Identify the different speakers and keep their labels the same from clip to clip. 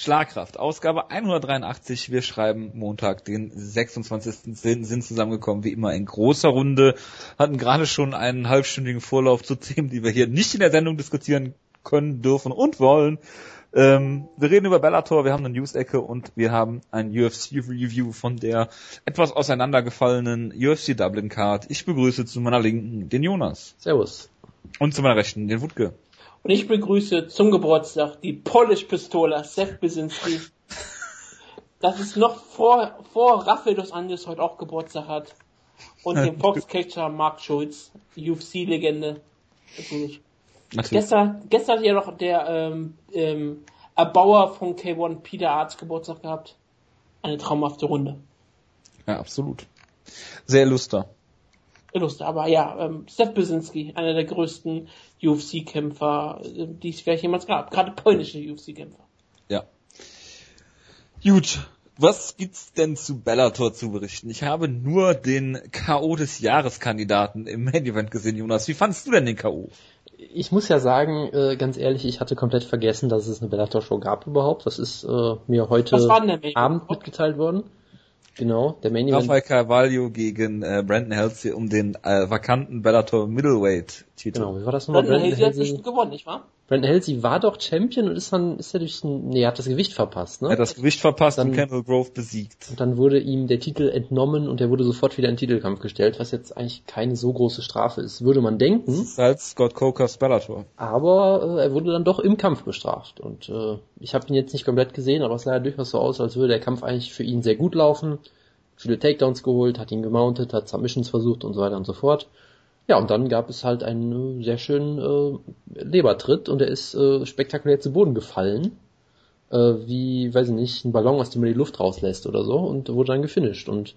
Speaker 1: Schlagkraft, Ausgabe 183. Wir schreiben Montag, den 26. sind, sind zusammengekommen, wie immer in großer Runde, hatten gerade schon einen halbstündigen Vorlauf zu Themen, die wir hier nicht in der Sendung diskutieren können, dürfen und wollen. Ähm, wir reden über Bellator, wir haben eine News-Ecke und wir haben ein UFC-Review von der etwas auseinandergefallenen UFC Dublin Card. Ich begrüße zu meiner Linken den Jonas.
Speaker 2: Servus.
Speaker 1: Und zu meiner Rechten den Wutke.
Speaker 3: Und ich begrüße zum Geburtstag die Polish-Pistola Seth Besinski. Das ist noch vor, vor Rafael dos Andes heute auch Geburtstag hat. Und den Foxcatcher Mark Schulz, UFC-Legende. Natürlich. Natürlich. Gestern, gestern hat ja noch der ähm, ähm, Erbauer von K1 Peter Arzt Geburtstag gehabt. Eine traumhafte Runde.
Speaker 1: Ja, absolut. Sehr illuster.
Speaker 3: Illuster, aber ja, ähm, Steph Brzezinski, einer der größten UFC-Kämpfer, äh, die es vielleicht jemals gab. Gerade polnische UFC-Kämpfer.
Speaker 1: Ja. Gut. Was gibt's denn zu Bellator zu berichten? Ich habe nur den K.O. des Jahreskandidaten im Main Event gesehen, Jonas. Wie fandest du denn den K.O.?
Speaker 2: ich muss ja sagen, äh, ganz ehrlich, ich hatte komplett vergessen, dass es eine Bellator-Show gab überhaupt. Das ist äh, mir heute Abend mitgeteilt worden. Genau,
Speaker 1: der Main Event. Rafael Carvalho gegen äh, Brandon Halsey um den äh, vakanten Bellator Middleweight Titel.
Speaker 3: Genau, wie war das nochmal? Brandon, Brandon Halsey hat nicht gewonnen, nicht wahr?
Speaker 2: Brandon Halsey war doch Champion und ist dann, ist er durch ein, nee, er hat das Gewicht verpasst, ne?
Speaker 1: Er hat das Gewicht verpasst dann, und Campbell Grove besiegt.
Speaker 2: Und dann wurde ihm der Titel entnommen und er wurde sofort wieder in den Titelkampf gestellt, was jetzt eigentlich keine so große Strafe ist, würde man denken. Das
Speaker 1: ist halt Scott Cokers Bellator.
Speaker 2: Aber äh, er wurde dann doch im Kampf bestraft und äh, ich habe ihn jetzt nicht komplett gesehen, aber es sah ja durchaus so aus, als würde der Kampf eigentlich für ihn sehr gut laufen. Viele Takedowns geholt, hat ihn gemountet, hat Submissions versucht und so weiter und so fort. Ja, und dann gab es halt einen äh, sehr schönen äh, Lebertritt und er ist äh, spektakulär zu Boden gefallen. Äh, wie, weiß ich nicht, ein Ballon, aus dem man die Luft rauslässt oder so und wurde dann gefinisht. Und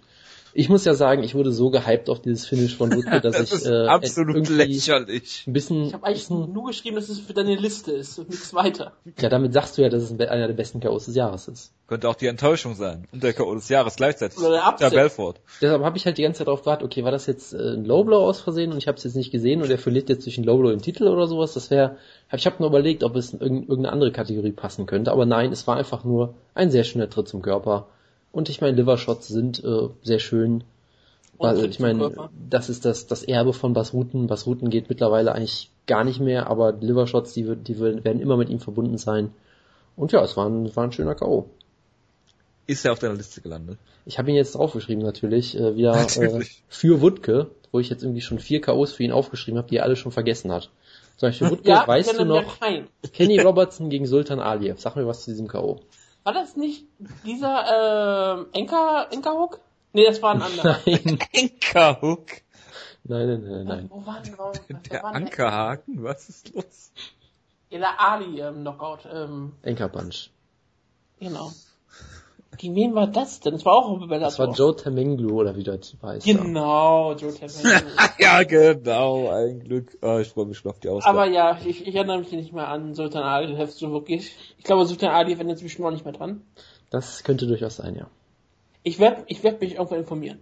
Speaker 2: ich muss ja sagen, ich wurde so gehypt auf dieses Finish von Ludwig, dass
Speaker 1: das
Speaker 2: ich
Speaker 1: äh, absolut lächerlich.
Speaker 3: Ein bisschen, ich habe eigentlich nur geschrieben, dass es für deine Liste ist und nichts weiter.
Speaker 2: Ja, damit sagst du ja, dass es einer der besten KOs des Jahres ist.
Speaker 1: Könnte auch die Enttäuschung sein und der KO des Jahres gleichzeitig.
Speaker 3: Oder der Upset.
Speaker 1: Ja, Belfort.
Speaker 2: Deshalb habe ich halt die ganze Zeit darauf gewartet, okay, war das jetzt äh, ein Lowblow aus Versehen und ich habe es jetzt nicht gesehen und er verliert jetzt durch einen Lowblow im Titel oder sowas. Das wäre, ich habe nur überlegt, ob es in irgendeine andere Kategorie passen könnte, aber nein, es war einfach nur ein sehr schöner Tritt zum Körper. Und ich meine, Livershots sind äh, sehr schön also ich meine, das ist das, das Erbe von Basruten. Basruten geht mittlerweile eigentlich gar nicht mehr, aber Livershots, die, die werden immer mit ihm verbunden sein. Und ja, es war ein, war ein schöner K.O.
Speaker 1: Ist er auf deiner Liste gelandet?
Speaker 2: Ich habe ihn jetzt aufgeschrieben natürlich, äh, wieder natürlich. Äh, für Wutke, wo ich jetzt irgendwie schon vier K.O.s für ihn aufgeschrieben habe, die er alle schon vergessen hat. Zum Beispiel Wutke, ja, weißt du noch, Kenny Robertson gegen Sultan Aliyev. Sag mir was zu diesem K.O.
Speaker 3: War das nicht dieser äh, Enka, Enka Hook? Nee, das war ein anderer.
Speaker 1: Nein. Ankerhook.
Speaker 2: Nein, nein, nein, nein.
Speaker 3: Wo war denn, wo,
Speaker 1: der Ankerhaken? Was ist los?
Speaker 3: Ja, der Ali ähm, Knockout. Ähm,
Speaker 2: Anker Punch.
Speaker 3: Genau. Gegen wen war das denn? Das war auch ein
Speaker 2: Bellator. Das war Joe Temenglu oder wie der Typ heißt.
Speaker 3: Genau, Joe Temenglu.
Speaker 1: ja, genau, ein Glück. Oh, ich freue mich schon auf die Ausgabe.
Speaker 3: Aber ja, ich, ich erinnere mich nicht mehr an Sultan Ali, so wirklich. Ich glaube, Sultan Ali wäre inzwischen noch nicht mehr dran.
Speaker 2: Das könnte durchaus sein, ja.
Speaker 3: Ich werde ich werd mich irgendwann informieren.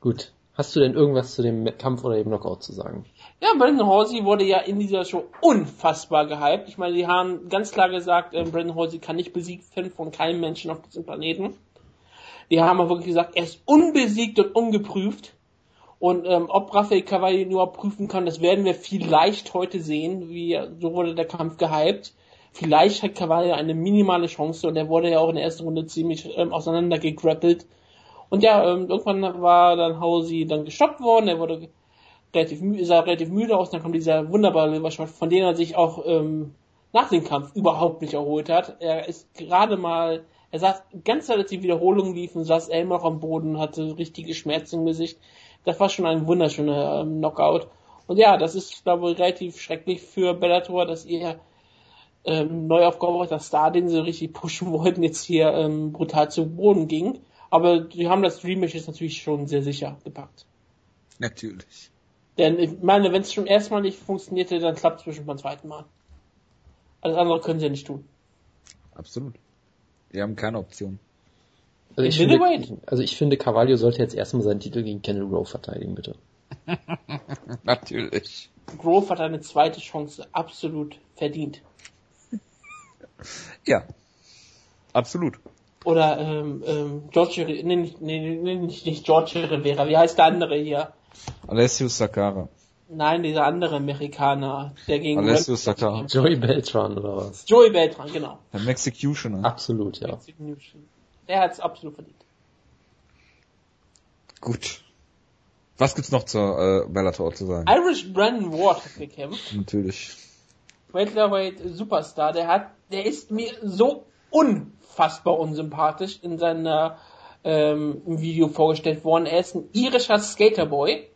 Speaker 2: Gut. Hast du denn irgendwas zu dem Kampf oder dem Knockout zu sagen?
Speaker 3: Ja, Brandon Halsey wurde ja in dieser Show unfassbar gehypt. Ich meine, die haben ganz klar gesagt, äh, Brandon Halsey kann nicht besiegt werden von keinem Menschen auf diesem Planeten. Die haben auch wirklich gesagt, er ist unbesiegt und ungeprüft. Und ähm, ob Rafael Cavalli nur prüfen kann, das werden wir vielleicht heute sehen. Wie, so wurde der Kampf gehypt. Vielleicht hat Cavalli eine minimale Chance und er wurde ja auch in der ersten Runde ziemlich ähm, auseinandergegrappelt. Und ja, ähm, irgendwann war dann Hausi dann gestoppt worden, er wurde relativ sah relativ müde aus, dann kam dieser wunderbare Livershot, von dem er sich auch ähm, nach dem Kampf überhaupt nicht erholt hat. Er ist gerade mal, er saß ganz als die Wiederholungen liefen, saß er immer noch am Boden, hatte richtige Schmerzen im Gesicht. Das war schon ein wunderschöner ähm, Knockout. Und ja, das ist, glaube ich, relativ schrecklich für Bellator, dass ihr ähm, neu aufgebaut, Star, den sie richtig pushen wollten, jetzt hier ähm, brutal zu Boden ging. Aber sie haben das Rematch jetzt natürlich schon sehr sicher gepackt.
Speaker 1: Natürlich.
Speaker 3: Denn ich meine, wenn es schon erstmal nicht funktionierte, dann klappt es bestimmt beim zweiten Mal. Alles andere können sie ja nicht tun.
Speaker 1: Absolut. Die haben keine Option.
Speaker 2: Also ich, finde, also ich finde, Carvalho sollte jetzt erstmal seinen Titel gegen Kendall Rowe verteidigen, bitte.
Speaker 1: Natürlich.
Speaker 3: Grove hat eine zweite Chance absolut verdient.
Speaker 1: Ja. Absolut.
Speaker 3: Oder ähm, ähm, George, nee, nee, nee, nicht, nicht George Rivera, wie heißt der andere hier?
Speaker 1: Alessio Sakara.
Speaker 3: Nein, dieser andere Amerikaner, der gegen
Speaker 1: Alessio Sakara.
Speaker 2: Joey Beltran oder was?
Speaker 3: Joey Beltran, genau.
Speaker 1: Der Mexicutioner.
Speaker 2: Absolut, ja.
Speaker 3: Der hat's absolut verdient.
Speaker 1: Gut. Was gibt's noch zur äh, Bellator zu sagen?
Speaker 3: Irish Brandon Ward hat gekämpft.
Speaker 1: Natürlich.
Speaker 3: Welterweight Superstar, der hat, der ist mir so unfassbar unsympathisch in seiner ähm, im Video vorgestellt worden. Er ist ein irischer Skaterboy,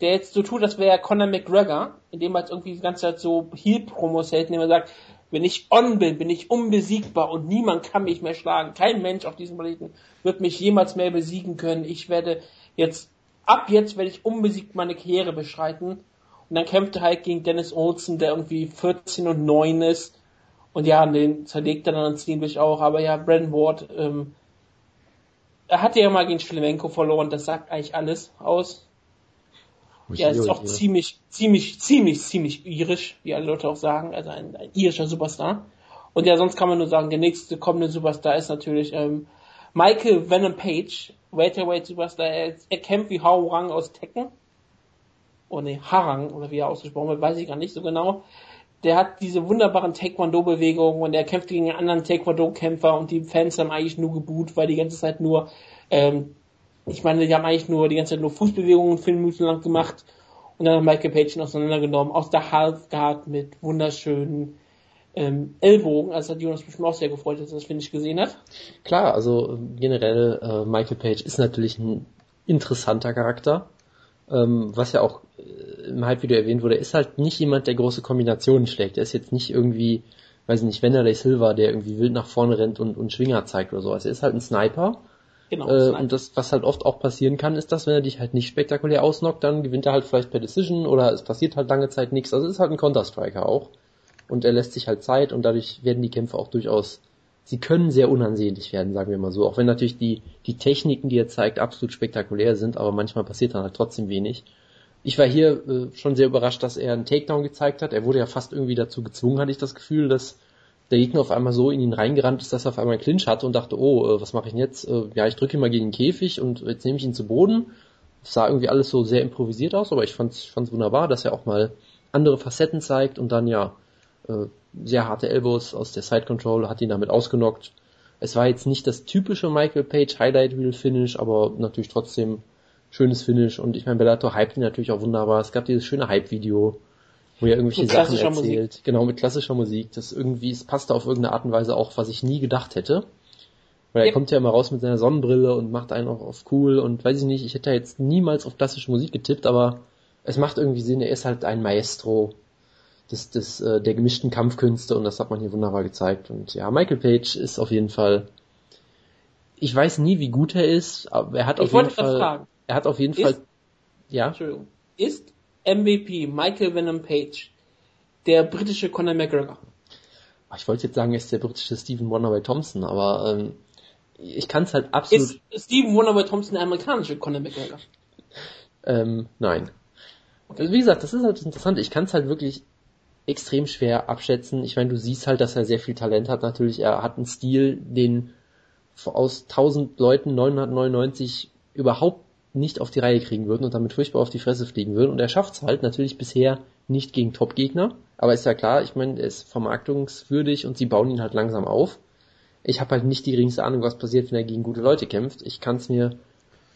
Speaker 3: der jetzt so tut, als wäre er Conor McGregor, indem er jetzt irgendwie die ganze Zeit so Heel-Promos hält, indem er sagt, wenn ich on bin, bin ich unbesiegbar und niemand kann mich mehr schlagen. Kein Mensch auf diesem Planeten wird mich jemals mehr besiegen können. Ich werde jetzt, ab jetzt werde ich unbesiegt meine Karriere beschreiten. Und dann kämpft er halt gegen Dennis Olsen, der irgendwie 14 und 9 ist. Und ja, den zerlegt er dann ziemlich auch. Aber ja, Brandon Ward, ähm, er hatte ja mal gegen Schlemenko verloren, das sagt eigentlich alles aus. Ja, ist auch ziemlich, ziemlich, ziemlich, ziemlich irisch, wie alle Leute auch sagen, also ein, ein irischer Superstar. Und ja, sonst kann man nur sagen, der nächste kommende Superstar ist natürlich ähm, Michael Venom Page, Welterweight Superstar. Er, er kämpft wie Hao Rang aus Tekken. Oh ne, Harang, oder wie er ausgesprochen wird, weiß ich gar nicht so genau. Der hat diese wunderbaren Taekwondo-Bewegungen und er kämpft gegen einen anderen Taekwondo-Kämpfer und die Fans haben eigentlich nur geboot, weil die ganze Zeit nur ähm, ich meine, die haben eigentlich nur die ganze Zeit nur Fußbewegungen fünf Minuten lang gemacht und dann hat Michael Page ihn auseinandergenommen, aus der Half gehabt mit wunderschönen ähm, Ellbogen. Also hat Jonas bestimmt auch sehr gefreut, dass er das, finde ich, gesehen hat.
Speaker 2: Klar, also generell äh, Michael Page ist natürlich ein interessanter Charakter. Ähm, was ja auch äh, im Hype-Video erwähnt wurde, ist halt nicht jemand, der große Kombinationen schlägt. Er ist jetzt nicht irgendwie, weiß ich nicht, Wanderlei Silva, der irgendwie wild nach vorne rennt und, und Schwinger zeigt oder sowas. Er ist halt ein Sniper Genau. Äh, und das, was halt oft auch passieren kann, ist, dass wenn er dich halt nicht spektakulär ausnockt, dann gewinnt er halt vielleicht per Decision oder es passiert halt lange Zeit nichts. Also es ist halt ein Counter-Striker auch. Und er lässt sich halt Zeit und dadurch werden die Kämpfe auch durchaus, sie können sehr unansehnlich werden, sagen wir mal so. Auch wenn natürlich die, die Techniken, die er zeigt, absolut spektakulär sind, aber manchmal passiert dann halt trotzdem wenig. Ich war hier äh, schon sehr überrascht, dass er einen Takedown gezeigt hat. Er wurde ja fast irgendwie dazu gezwungen, hatte ich das Gefühl, dass der Gegner auf einmal so in ihn reingerannt ist, dass er auf einmal einen Clinch hatte und dachte, oh, äh, was mache ich denn jetzt? Äh, ja, ich drücke ihn mal gegen den Käfig und jetzt nehme ich ihn zu Boden. Es sah irgendwie alles so sehr improvisiert aus, aber ich fand es wunderbar, dass er auch mal andere Facetten zeigt und dann ja äh, sehr harte Elbows aus der Side Control hat ihn damit ausgenockt. Es war jetzt nicht das typische Michael Page Highlight Reel Finish, aber natürlich trotzdem schönes Finish und ich meine Bellator hypt ihn natürlich auch wunderbar. Es gab dieses schöne Hype Video wo er irgendwelche Sachen erzählt. Musik. Genau, mit klassischer Musik. Das irgendwie, es passte auf irgendeine Art und Weise auch, was ich nie gedacht hätte. Weil er yep. kommt ja immer raus mit seiner Sonnenbrille und macht einen auch auf cool und weiß ich nicht, ich hätte jetzt niemals auf klassische Musik getippt, aber es macht irgendwie Sinn, er ist halt ein Maestro des, des, äh, der gemischten Kampfkünste und das hat man hier wunderbar gezeigt. Und ja, Michael Page ist auf jeden Fall, ich weiß nie, wie gut er ist, aber er hat ich auf jeden Fall, fragen. er hat auf jeden ist, Fall, ja.
Speaker 3: Entschuldigung. Ist MVP Michael Venom Page, der britische Conor McGregor.
Speaker 2: Ich wollte jetzt sagen, er ist der britische Stephen Wonderboy Thompson, aber ähm, ich kann es halt absolut.
Speaker 3: Ist Stephen Wonderboy Thompson der amerikanische Conor McGregor?
Speaker 2: ähm, nein. Also wie gesagt, das ist halt interessant. Ich kann es halt wirklich extrem schwer abschätzen. Ich meine, du siehst halt, dass er sehr viel Talent hat. Natürlich, er hat einen Stil, den aus 1000 Leuten 999 überhaupt nicht auf die Reihe kriegen würden und damit furchtbar auf die Fresse fliegen würden. Und er schafft es halt natürlich bisher nicht gegen Top-Gegner. Aber ist ja klar, ich meine, er ist vermarktungswürdig und sie bauen ihn halt langsam auf. Ich habe halt nicht die geringste Ahnung, was passiert, wenn er gegen gute Leute kämpft. Ich kann es mir,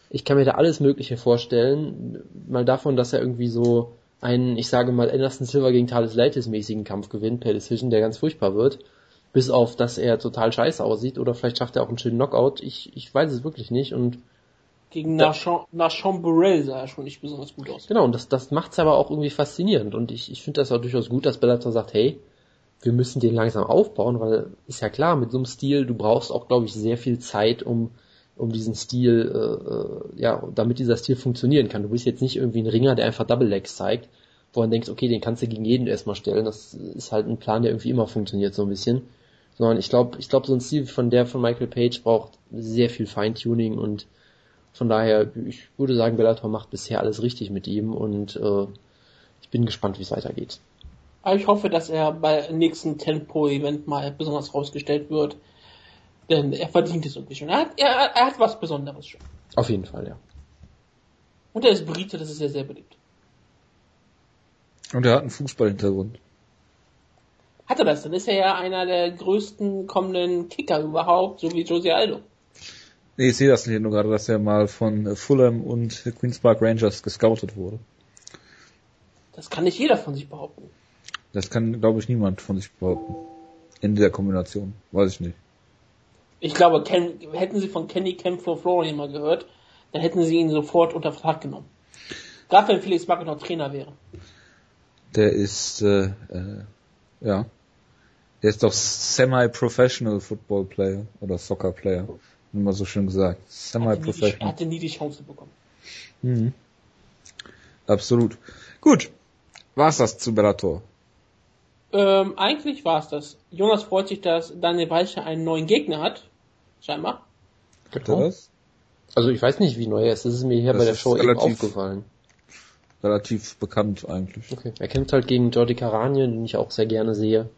Speaker 2: ich kann mir da alles Mögliche vorstellen. Mal davon, dass er irgendwie so einen, ich sage mal, Anderson Silver gegen Thales Leites mäßigen Kampf gewinnt per Decision, der ganz furchtbar wird. Bis auf, dass er total scheiße aussieht oder vielleicht schafft er auch einen schönen Knockout. Ich, ich weiß es wirklich nicht und
Speaker 3: gegen Nashon Burrell sah er schon nicht besonders gut aus.
Speaker 2: Genau, und das, das macht's aber auch irgendwie faszinierend. Und ich, ich finde das auch durchaus gut, dass Bellator sagt, hey, wir müssen den langsam aufbauen, weil ist ja klar, mit so einem Stil, du brauchst auch, glaube ich, sehr viel Zeit, um, um diesen Stil, äh, äh, ja, damit dieser Stil funktionieren kann. Du bist jetzt nicht irgendwie ein Ringer, der einfach Double Legs zeigt, wo man denkt, okay, den kannst du gegen jeden erstmal stellen. Das ist halt ein Plan, der irgendwie immer funktioniert, so ein bisschen. Sondern ich glaube, ich glaube, so ein Stil von der von Michael Page braucht sehr viel Feintuning und von daher, ich würde sagen, Bellator macht bisher alles richtig mit ihm und äh, ich bin gespannt, wie es weitergeht.
Speaker 3: Ich hoffe, dass er bei nächsten Tempo-Event mal besonders rausgestellt wird. Denn er verdient es irgendwie schon. Er hat, er, er hat was Besonderes schon.
Speaker 2: Auf jeden Fall, ja.
Speaker 3: Und er ist Brite, das ist sehr, sehr beliebt.
Speaker 1: Und er hat einen Fußballhintergrund.
Speaker 3: Hat er das? Dann ist er ja einer der größten kommenden Kicker überhaupt, so wie Jose Aldo.
Speaker 1: Nee, ich sehe das hier nur gerade, dass er mal von Fulham und Queen's Park Rangers gescoutet wurde.
Speaker 3: Das kann nicht jeder von sich behaupten.
Speaker 1: Das kann, glaube ich, niemand von sich behaupten. In der Kombination. Weiß ich nicht.
Speaker 3: Ich glaube, Ken, hätten sie von Kenny Kempfer Florian mal gehört, dann hätten sie ihn sofort unter Vertrag genommen. Gerade wenn Felix Magath noch Trainer wäre.
Speaker 1: Der ist, äh, äh, ja. Der ist doch semi-professional Football Player oder Soccer Player. Immer so schön gesagt.
Speaker 3: Hatte, nie die,
Speaker 1: Semi-professional.
Speaker 3: er hatte nie die Chance bekommen.
Speaker 1: Mhm. Absolut. Gut. War's das zu Bellator?
Speaker 3: Ähm, eigentlich war's das. Jonas freut sich, dass Daniel Weicher einen neuen Gegner hat. Scheinbar.
Speaker 1: Hat er das?
Speaker 2: Also ich weiß nicht, wie neu er ist. Das ist mir hier
Speaker 1: Das
Speaker 2: bei der Show eben
Speaker 1: relativ-
Speaker 2: aufgefallen.
Speaker 1: Relativ bekannt eigentlich.
Speaker 2: Okay. Er kämpft halt gegen Jordi Karanien, den ich auch sehr gerne sehe.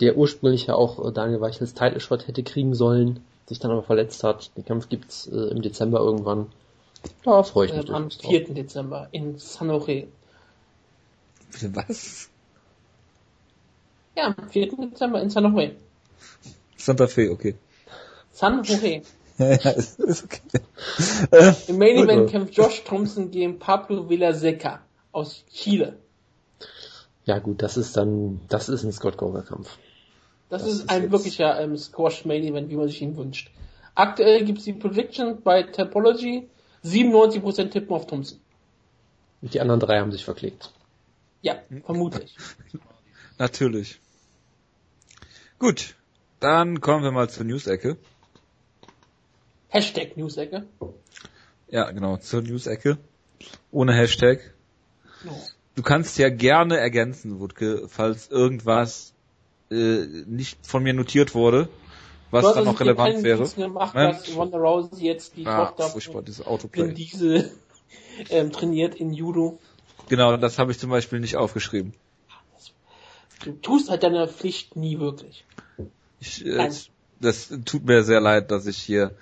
Speaker 2: Der ursprünglich ja auch äh, Daniel Weichels Title Shot hätte kriegen sollen, sich dann aber verletzt hat. Den Kampf gibt's äh, im Dezember irgendwann. Da freue ich mich
Speaker 3: Ähm, am
Speaker 2: durchaus drauf.
Speaker 3: 4. Dezember in San Jose.
Speaker 1: Was?
Speaker 3: Ja, am 4. Dezember in San Jose.
Speaker 1: Santa Fe, okay.
Speaker 3: San Jose.
Speaker 1: Ja, ja, ist, ist okay. Äh,
Speaker 3: Im Main
Speaker 1: Gut,
Speaker 3: Event kämpft Josh Thompson gegen Pablo Villaseca aus Chile.
Speaker 2: Ja gut, das ist dann, das ist ein Scott Gover Kampf.
Speaker 3: Das,
Speaker 1: Das
Speaker 3: ist,
Speaker 1: ist
Speaker 3: ein
Speaker 1: jetzt-
Speaker 3: wirklicher ähm, Squash Main Event, wie man sich ihn wünscht. Aktuell gibt's die Prediction bei Topology 97% tippen auf Thompson.
Speaker 2: Und die anderen drei haben sich verklickt.
Speaker 3: Ja, vermutlich.
Speaker 1: natürlich. Gut. Dann kommen wir mal zur News-Ecke.
Speaker 3: Hashtag Newsecke.
Speaker 1: Ja, genau, zur News-Ecke. Ohne Hashtag.
Speaker 3: No.
Speaker 1: Du kannst ja gerne ergänzen, Wutke, falls irgendwas äh, nicht von mir notiert wurde, was dann noch relevant wäre.
Speaker 3: Notizen Gemacht,
Speaker 1: Nein.
Speaker 3: dass Ronda Rousey jetzt die
Speaker 1: Ah,
Speaker 3: Tochter
Speaker 1: furchtbar, dieses Autoplay.
Speaker 3: Ähm, trainiert in Judo.
Speaker 1: Genau, das habe ich zum Beispiel nicht aufgeschrieben.
Speaker 3: Du tust halt deine Pflicht nie wirklich.
Speaker 1: Ich, äh, das tut mir sehr leid, dass ich hier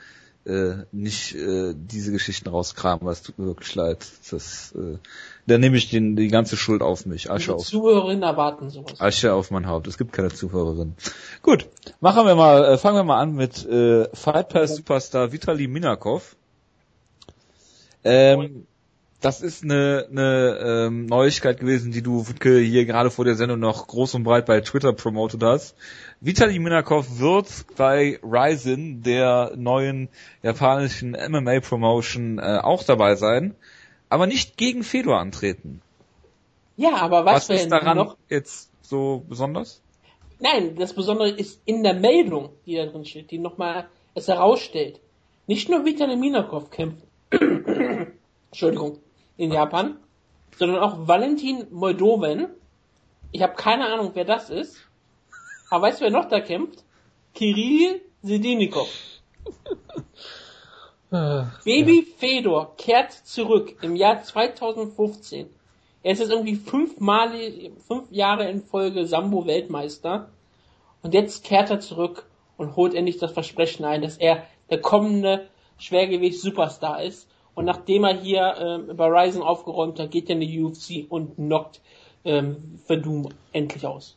Speaker 1: äh, nicht äh, diese Geschichten rauskrame. Es tut mir wirklich leid. Das, äh, da nehme ich den, die ganze Schuld auf mich. Asche
Speaker 3: Die
Speaker 1: auf,
Speaker 3: Zuhörerinnen erwarten sowas.
Speaker 1: Asche auf mein Haupt. Es gibt keine Zuhörerin. Gut, machen wir mal, äh, fangen wir mal an mit äh, Fight Pass Superstar Vitali Minakov. Ähm, das ist eine, eine ähm, Neuigkeit gewesen, die du Wutke, hier gerade vor der Sendung noch groß und breit bei Twitter promotet hast. Vitali Minakov wird bei Ryzen, der neuen japanischen MMA-Promotion, äh, auch dabei sein, aber nicht gegen Fedor antreten.
Speaker 3: Ja, aber
Speaker 1: Was
Speaker 3: was,
Speaker 1: ist daran
Speaker 3: noch?
Speaker 1: jetzt so besonders?
Speaker 3: Nein, das Besondere ist in der Meldung, die da drin steht, die nochmal es herausstellt. Nicht nur Vitali Minakov kämpft, Entschuldigung, in Japan, sondern auch Valentin Moldoven. Ich habe keine Ahnung, wer das ist. Aber weißt du, wer noch da kämpft? Kirill Sedenikov. Baby Fedor kehrt zurück im Jahr 2015. Er ist jetzt irgendwie fünfmal, fünf Jahre in Folge Sambo-Weltmeister. Und jetzt kehrt er zurück und holt endlich das Versprechen ein, dass er der kommende Schwergewicht-Superstar ist. Und nachdem er hier ähm, bei Ryzen aufgeräumt hat, geht er in die UFC und knockt ähm, Verdum endlich aus.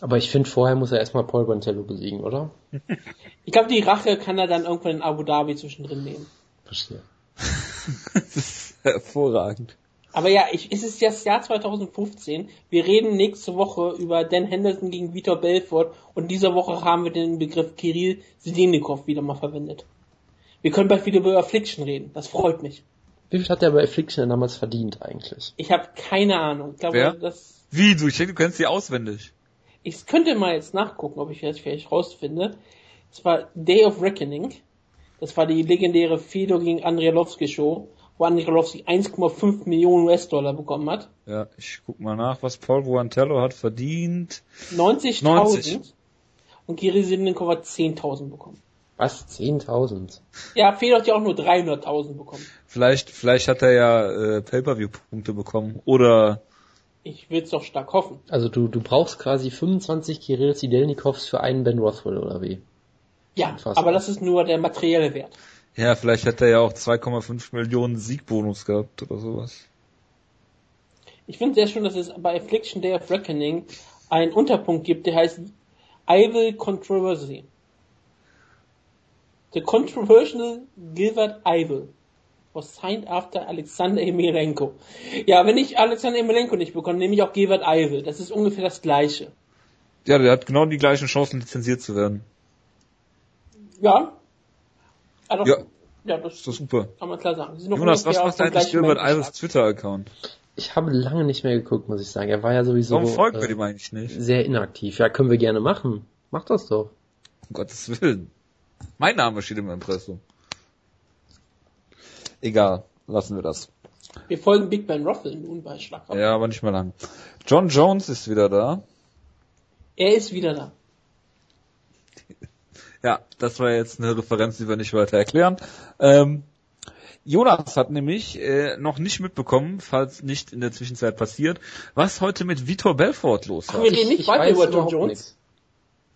Speaker 2: Aber ich finde, vorher muss er erstmal Paul Bontello besiegen, oder?
Speaker 3: Ich glaube, die Rache kann er dann irgendwann in Abu Dhabi zwischendrin nehmen.
Speaker 2: Verstehe.
Speaker 1: das ist hervorragend.
Speaker 3: Aber ja, ich, es ist das Jahr 2015. Wir reden nächste Woche über Dan Henderson gegen Vitor Belfort und diese Woche haben wir den Begriff Kirill Sedenikov wieder mal verwendet. Wir können bald wieder über Affliction reden. Das freut mich.
Speaker 2: Wie viel hat der bei Affliction denn damals verdient eigentlich?
Speaker 3: Ich habe keine Ahnung. Ich glaube,
Speaker 1: Wer?
Speaker 3: das
Speaker 1: Wie, du, ich denke, du kennst die auswendig.
Speaker 3: Ich könnte mal jetzt nachgucken, ob ich das vielleicht rausfinde. Es war Day of Reckoning. Das war die legendäre Fedor gegen Andrialowski Show, wo Andrialowski 1,5 Millionen US-Dollar bekommen hat.
Speaker 1: Ja, ich guck mal nach, was Paul Buantello hat verdient.
Speaker 3: 90.000
Speaker 1: 90.
Speaker 3: und Kirill Sedenikov hat 10.000 bekommen.
Speaker 2: Was? 10.000?
Speaker 3: Ja, Fedor hat ja auch nur 300.000 bekommen.
Speaker 1: Vielleicht, vielleicht hat er ja äh, Pay-per-view-Punkte bekommen oder
Speaker 3: Ich will es doch stark hoffen.
Speaker 2: Also du, du brauchst quasi 25 Kirill Sidelnikovs für einen Ben Rothwell, oder wie?
Speaker 3: Ja,
Speaker 2: Unfassbar.
Speaker 3: aber das ist nur der materielle Wert.
Speaker 1: Ja, vielleicht hätte er ja auch 2,5 Millionen Siegbonus gehabt oder sowas.
Speaker 3: Ich finde sehr schön, dass es bei Affliction Day of Reckoning einen Unterpunkt gibt, der heißt Evil Controversy. The controversial Gilbert Evil was signed after Alexander Emelianenko. Ja, wenn ich Alexander Emelianenko nicht bekomme, nehme ich auch Gilbert Evil. Das ist ungefähr das Gleiche.
Speaker 1: Ja, der hat genau die gleichen Chancen, lizenziert zu werden.
Speaker 3: Ja. Also,
Speaker 1: Ja.
Speaker 3: ja, das
Speaker 1: Ist doch super.
Speaker 3: kann man klar sagen. Sie sind noch
Speaker 1: Jonas, was macht eigentlich Gilbert. Ivers Twitter-Account?
Speaker 2: Ich habe lange nicht mehr geguckt, muss ich sagen. Er war ja sowieso
Speaker 1: Warum folgt
Speaker 2: äh,
Speaker 1: dem eigentlich nicht?
Speaker 2: sehr inaktiv. Ja, können wir gerne machen. Mach das doch.
Speaker 1: Um Gottes Willen. Mein Name steht im Impressum. Egal, lassen wir das.
Speaker 3: Wir folgen Big Ben Rothwell nun bei Schlag.
Speaker 1: Ja, aber nicht mehr lang. John Jones ist wieder da.
Speaker 3: Er ist wieder da.
Speaker 1: Ja, das war jetzt eine Referenz, die wir nicht weiter erklären. Ähm, Jonas hat nämlich äh, noch nicht mitbekommen, falls nicht in der Zwischenzeit passiert, was heute mit Vitor Belfort los
Speaker 3: Ach,
Speaker 1: war.
Speaker 3: wir reden nicht weiter über John Jones.
Speaker 2: nichts.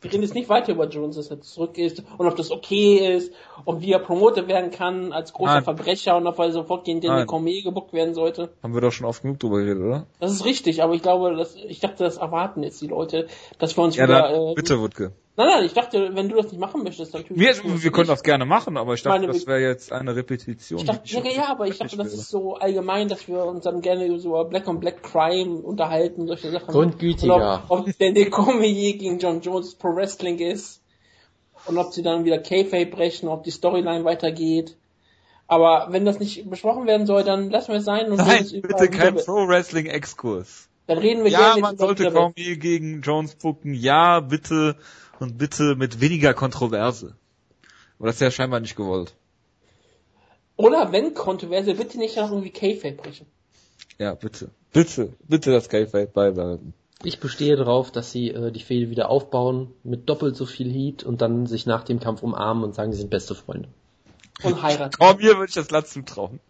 Speaker 3: Wir reden jetzt nicht weiter über Jones, dass er zurück ist und ob das okay ist und wie er promotet werden kann als großer
Speaker 1: Nein.
Speaker 3: Verbrecher und ob er sofort gegen den. Cormier gebuckt werden sollte.
Speaker 1: Haben wir doch schon oft genug drüber geredet, oder?
Speaker 3: Das ist richtig, aber ich glaube, dass, ich dachte, das erwarten jetzt die Leute, dass wir uns
Speaker 1: Ja,
Speaker 3: wieder,
Speaker 1: dann,
Speaker 3: äh,
Speaker 1: bitte, Wutke.
Speaker 3: Nein, nein, ich dachte, wenn du das nicht machen möchtest, dann tue ich
Speaker 1: Wir,
Speaker 3: das
Speaker 1: wir können das gerne machen, aber ich dachte,
Speaker 3: meine,
Speaker 1: das wäre jetzt eine Repetition.
Speaker 3: Ich dachte, ja, ja, aber ich dachte, das ist so allgemein, dass wir uns dann gerne über so Black on Black Crime unterhalten, solche Sachen.
Speaker 2: Grundgütiger.
Speaker 3: Und ob, ob der Cormier gegen John Jones Pro Wrestling ist und ob sie dann wieder K-Fape brechen, ob die Storyline weitergeht. Aber wenn das nicht besprochen werden soll, dann lassen wir es sein und
Speaker 1: Nein,
Speaker 3: über-
Speaker 1: bitte kein Pro-Wrestling-Exkurs.
Speaker 3: Dann reden wir
Speaker 1: Ja,
Speaker 3: gerne
Speaker 1: man sollte Cormier gegen Jones bucken. Ja, bitte. Und bitte mit weniger Kontroverse. Aber das ist ja scheinbar nicht gewollt.
Speaker 3: Oder wenn Kontroverse, bitte nicht noch irgendwie K-Fape brechen.
Speaker 1: Ja, bitte. Bitte. Bitte das K-Fape beibehalten.
Speaker 2: Ich bestehe darauf, dass sie äh, die Fehde wieder aufbauen mit doppelt so viel Heat und dann sich nach dem Kampf umarmen und sagen, sie sind beste Freunde.
Speaker 3: Und heiraten.
Speaker 1: Cormier würde ich das Land zutrauen.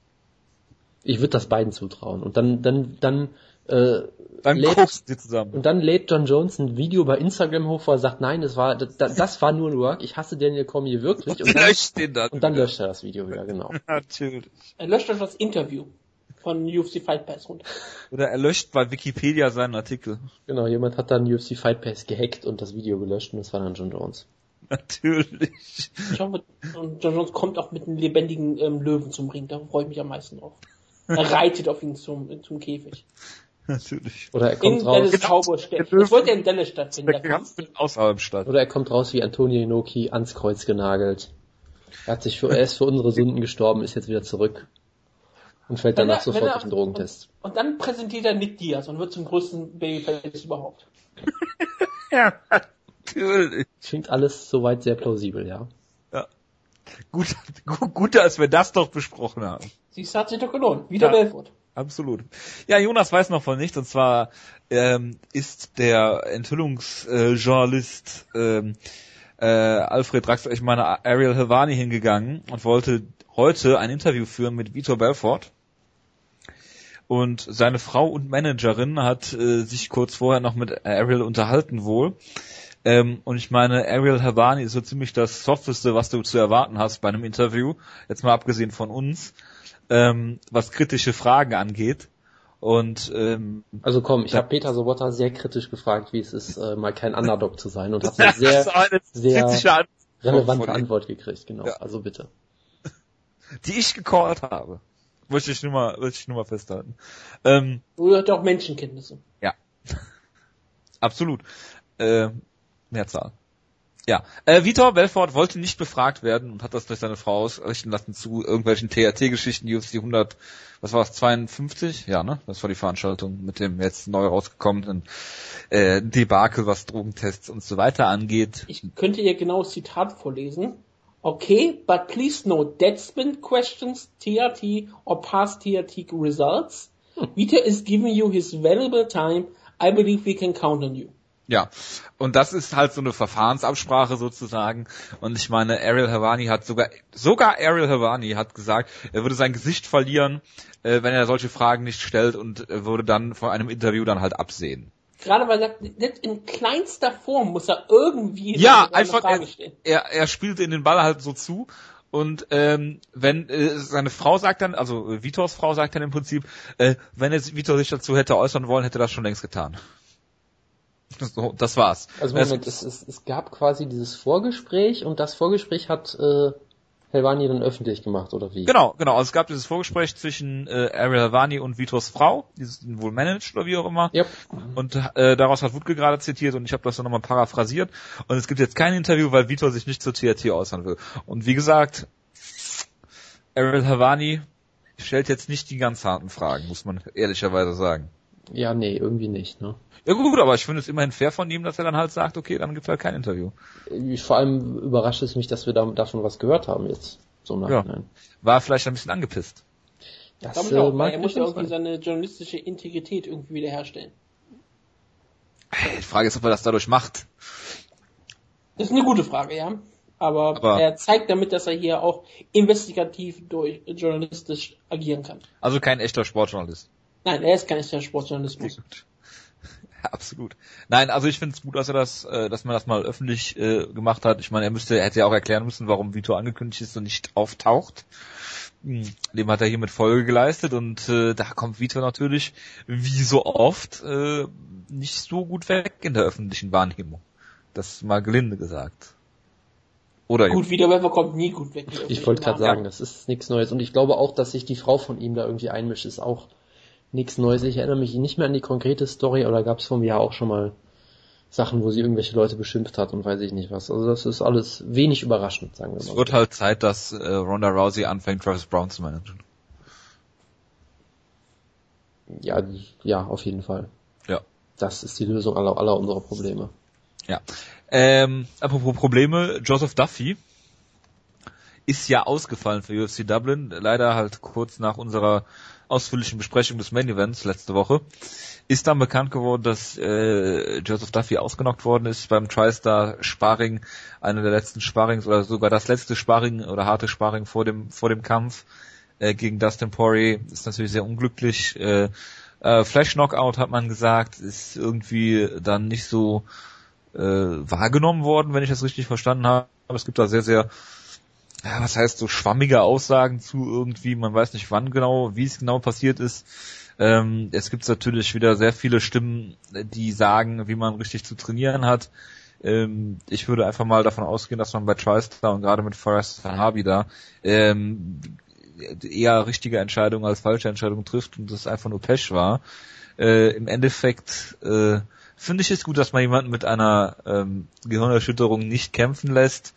Speaker 2: Ich würde das beiden zutrauen. Und dann, dann, dann, äh,
Speaker 1: Dann
Speaker 2: lädt,
Speaker 1: sie zusammen.
Speaker 2: und dann lädt John Jones ein Video bei Instagram hoch, wo er sagt, nein, das war, das, das war nur ein Work, ich hasse Daniel Cormier wirklich. Und dann,
Speaker 1: Löscht den dann.
Speaker 2: und dann löscht er das Video wieder, genau.
Speaker 1: Natürlich.
Speaker 3: Er löscht euch das Interview von UFC Fight Pass runter.
Speaker 1: Oder er löscht bei Wikipedia seinen Artikel.
Speaker 2: Genau, jemand hat dann UFC Fight Pass gehackt und das Video gelöscht und das war dann John Jones.
Speaker 1: Natürlich.
Speaker 3: Ich hoffe, und John Jones kommt auch mit einem lebendigen ähm, Löwen zum Ring. Da freue ich mich am meisten drauf. Er reitet auf ihn zum, zum Käfig.
Speaker 1: Natürlich.
Speaker 2: Oder er
Speaker 3: In
Speaker 2: kommt raus,
Speaker 3: Dallas Cowboys. Das wollte er in Dallas stattfinden.
Speaker 1: Der
Speaker 3: Der Kampf.
Speaker 1: Kampf findet außerhalb statt.
Speaker 2: oder er kommt raus wie Antonio Inoki ans Kreuz genagelt. Er hat sich für, er ist für unsere Sünden gestorben, ist jetzt wieder zurück. Und fällt
Speaker 3: Wenn
Speaker 2: danach
Speaker 3: er-
Speaker 2: sofort
Speaker 3: er-
Speaker 2: auf den Drogentest.
Speaker 3: Und dann präsentiert er Nick Diaz und wird zum größten Babyface überhaupt.
Speaker 1: Ja, natürlich.
Speaker 2: Klingt alles soweit sehr plausibel, ja.
Speaker 1: Ja. Gut, gut, gut, dass wir das doch besprochen haben.
Speaker 3: Siehst du, hat sich doch gelohnt. Wieder
Speaker 1: Ja.
Speaker 3: Belfort.
Speaker 1: Absolut. Ja, Jonas weiß noch von nichts, und zwar ähm, ist der Enthüllungsjournalist ähm, äh, Alfred Draxler, ich meine Ariel Helvani hingegangen und wollte heute ein Interview führen mit Vitor Belfort. Und seine Frau und Managerin hat äh, sich kurz vorher noch mit Ariel unterhalten wohl. Ähm, und ich meine, Ariel Helvani ist so ziemlich das Softeste, was du zu erwarten hast bei einem Interview, jetzt mal abgesehen von uns, ähm, was kritische Fragen angeht. Und ähm,
Speaker 2: Also komm, ich
Speaker 1: Ja.
Speaker 2: habe Peter Sobotta sehr kritisch gefragt, wie es ist, äh, mal kein Underdog zu sein und habe eine sehr
Speaker 1: das war eine
Speaker 2: sehr relevante Antwort gekriegt, genau.
Speaker 1: Ja.
Speaker 2: Also bitte.
Speaker 1: die ich gecallt habe. Möchte ich nur mal, möchte ich nur mal festhalten. Ähm,
Speaker 3: Du hast auch Menschenkenntnisse.
Speaker 1: Absolut. Äh, Mehrzahl. Ja. Äh, Vitor Belfort wollte nicht befragt werden und hat das durch seine Frau ausrichten lassen zu irgendwelchen TRT-Geschichten, UFC 100, was war es, 52? Ja, ne? Das war die Veranstaltung mit dem jetzt neu rausgekommenen äh, Debakel, was Drogentests und so weiter angeht.
Speaker 3: Ich könnte ihr genau das Zitat vorlesen. Okay, but please note, deadspin questions, TRT or past TRT results. Vita is giving you his valuable time. I believe we can count on you.
Speaker 1: Ja, und das ist halt so eine Verfahrensabsprache sozusagen. Und ich meine, Ariel Havani hat sogar, sogar Ariel Havani hat gesagt, er würde sein Gesicht verlieren, äh, wenn er solche Fragen nicht stellt und äh, würde dann vor einem Interview dann halt absehen.
Speaker 3: Gerade weil er sagt, in kleinster Form muss er irgendwie
Speaker 1: ja, einfach er, er, er spielt in den Ball halt so zu und ähm, wenn äh, seine Frau sagt dann, also Vitors Frau sagt dann im Prinzip, äh, wenn jetzt Vitor sich dazu hätte äußern wollen, hätte er das schon längst getan. So, das war's.
Speaker 2: Also Moment, es, es, es gab quasi dieses Vorgespräch und das Vorgespräch hat äh, Helvani dann öffentlich gemacht, oder wie?
Speaker 1: Genau, genau. Also es gab dieses Vorgespräch zwischen äh, Ariel Helvani und Vitors Frau, die sind wohl managed oder wie auch immer.
Speaker 2: Yep.
Speaker 1: Und äh, daraus hat Wutke gerade zitiert und ich habe das dann nochmal paraphrasiert. Und es gibt jetzt kein Interview, weil Vitor sich nicht zur TRT äußern will. Und wie gesagt, Ariel Helvani stellt jetzt nicht die ganz harten Fragen, muss man ehrlicherweise sagen.
Speaker 2: Ja, nee, irgendwie nicht, ne?
Speaker 1: Ja gut, aber ich finde es immerhin fair von ihm, dass er dann halt sagt, okay, dann gibt's halt kein Interview.
Speaker 2: Vor allem überrascht es mich, dass wir da, davon was gehört haben jetzt. So
Speaker 1: ja. War vielleicht ein bisschen angepisst.
Speaker 3: Das ich auch, äh, er muss ja irgendwie seine journalistische Integrität irgendwie wiederherstellen.
Speaker 1: Die Frage ist, ob er das dadurch macht.
Speaker 3: Das ist eine gute Frage, ja. Aber, Aber er zeigt damit, dass er hier auch investigativ durch journalistisch agieren kann.
Speaker 1: Also kein echter Sportjournalist.
Speaker 3: Nein, er ist kein echter Sportjournalismus.
Speaker 1: Absolut. Nein, also ich finde es gut, dass er das, äh, dass man das mal öffentlich äh, gemacht hat. Ich meine, er müsste, er hätte ja auch erklären müssen, warum Vito angekündigt ist und nicht auftaucht. Hm, dem hat er hier mit Folge geleistet und äh, da kommt Vito natürlich, wie so oft, äh, nicht so gut weg in der öffentlichen Wahrnehmung. Das mal gelinde gesagt.
Speaker 3: Oder gut, Vito Weber kommt nie gut weg.
Speaker 2: Ich wollte gerade sagen, das ist nichts Neues. Und ich glaube auch, dass sich die Frau von ihm da irgendwie einmischt, ist auch nichts Neues. Ich erinnere mich nicht mehr an die konkrete Story, aber da gab es vor mir auch schon mal Sachen, wo sie irgendwelche Leute beschimpft hat und weiß ich nicht was. Also das ist alles wenig überraschend, sagen wir mal.
Speaker 1: Es wird halt Zeit, dass äh, Ronda Rousey anfängt, Travis Brown zu managen.
Speaker 2: Ja, ja, auf jeden Fall.
Speaker 1: Ja.
Speaker 2: Das ist die Lösung aller, aller unserer Probleme.
Speaker 1: Ja. Ähm, apropos Probleme, Joseph Duffy ist ja ausgefallen für UFC Dublin, leider halt kurz nach unserer ausführlichen Besprechung des Main Events letzte Woche ist dann bekannt geworden, dass äh, Joseph Duffy ausgenockt worden ist beim TriStar Sparring, einer der letzten Sparrings oder sogar das letzte Sparring oder harte Sparring vor dem vor dem Kampf äh, gegen Dustin Poirier ist natürlich sehr unglücklich. Äh, äh, Flash Knockout hat man gesagt, ist irgendwie dann nicht so äh, wahrgenommen worden, wenn ich das richtig verstanden habe. Es gibt da sehr sehr ja, was heißt so schwammige Aussagen zu irgendwie, man weiß nicht wann genau, wie es genau passiert ist. Ähm, es gibt natürlich wieder sehr viele Stimmen, die sagen, wie man richtig zu trainieren hat. Ähm, ich würde einfach mal davon ausgehen, dass man bei TriStar und gerade mit Forrest Harvey da ähm, eher richtige Entscheidungen als falsche Entscheidungen trifft und das einfach nur Pech war. Äh, Im Endeffekt äh, finde ich es gut, dass man jemanden mit einer ähm, Gehirnerschütterung nicht kämpfen lässt.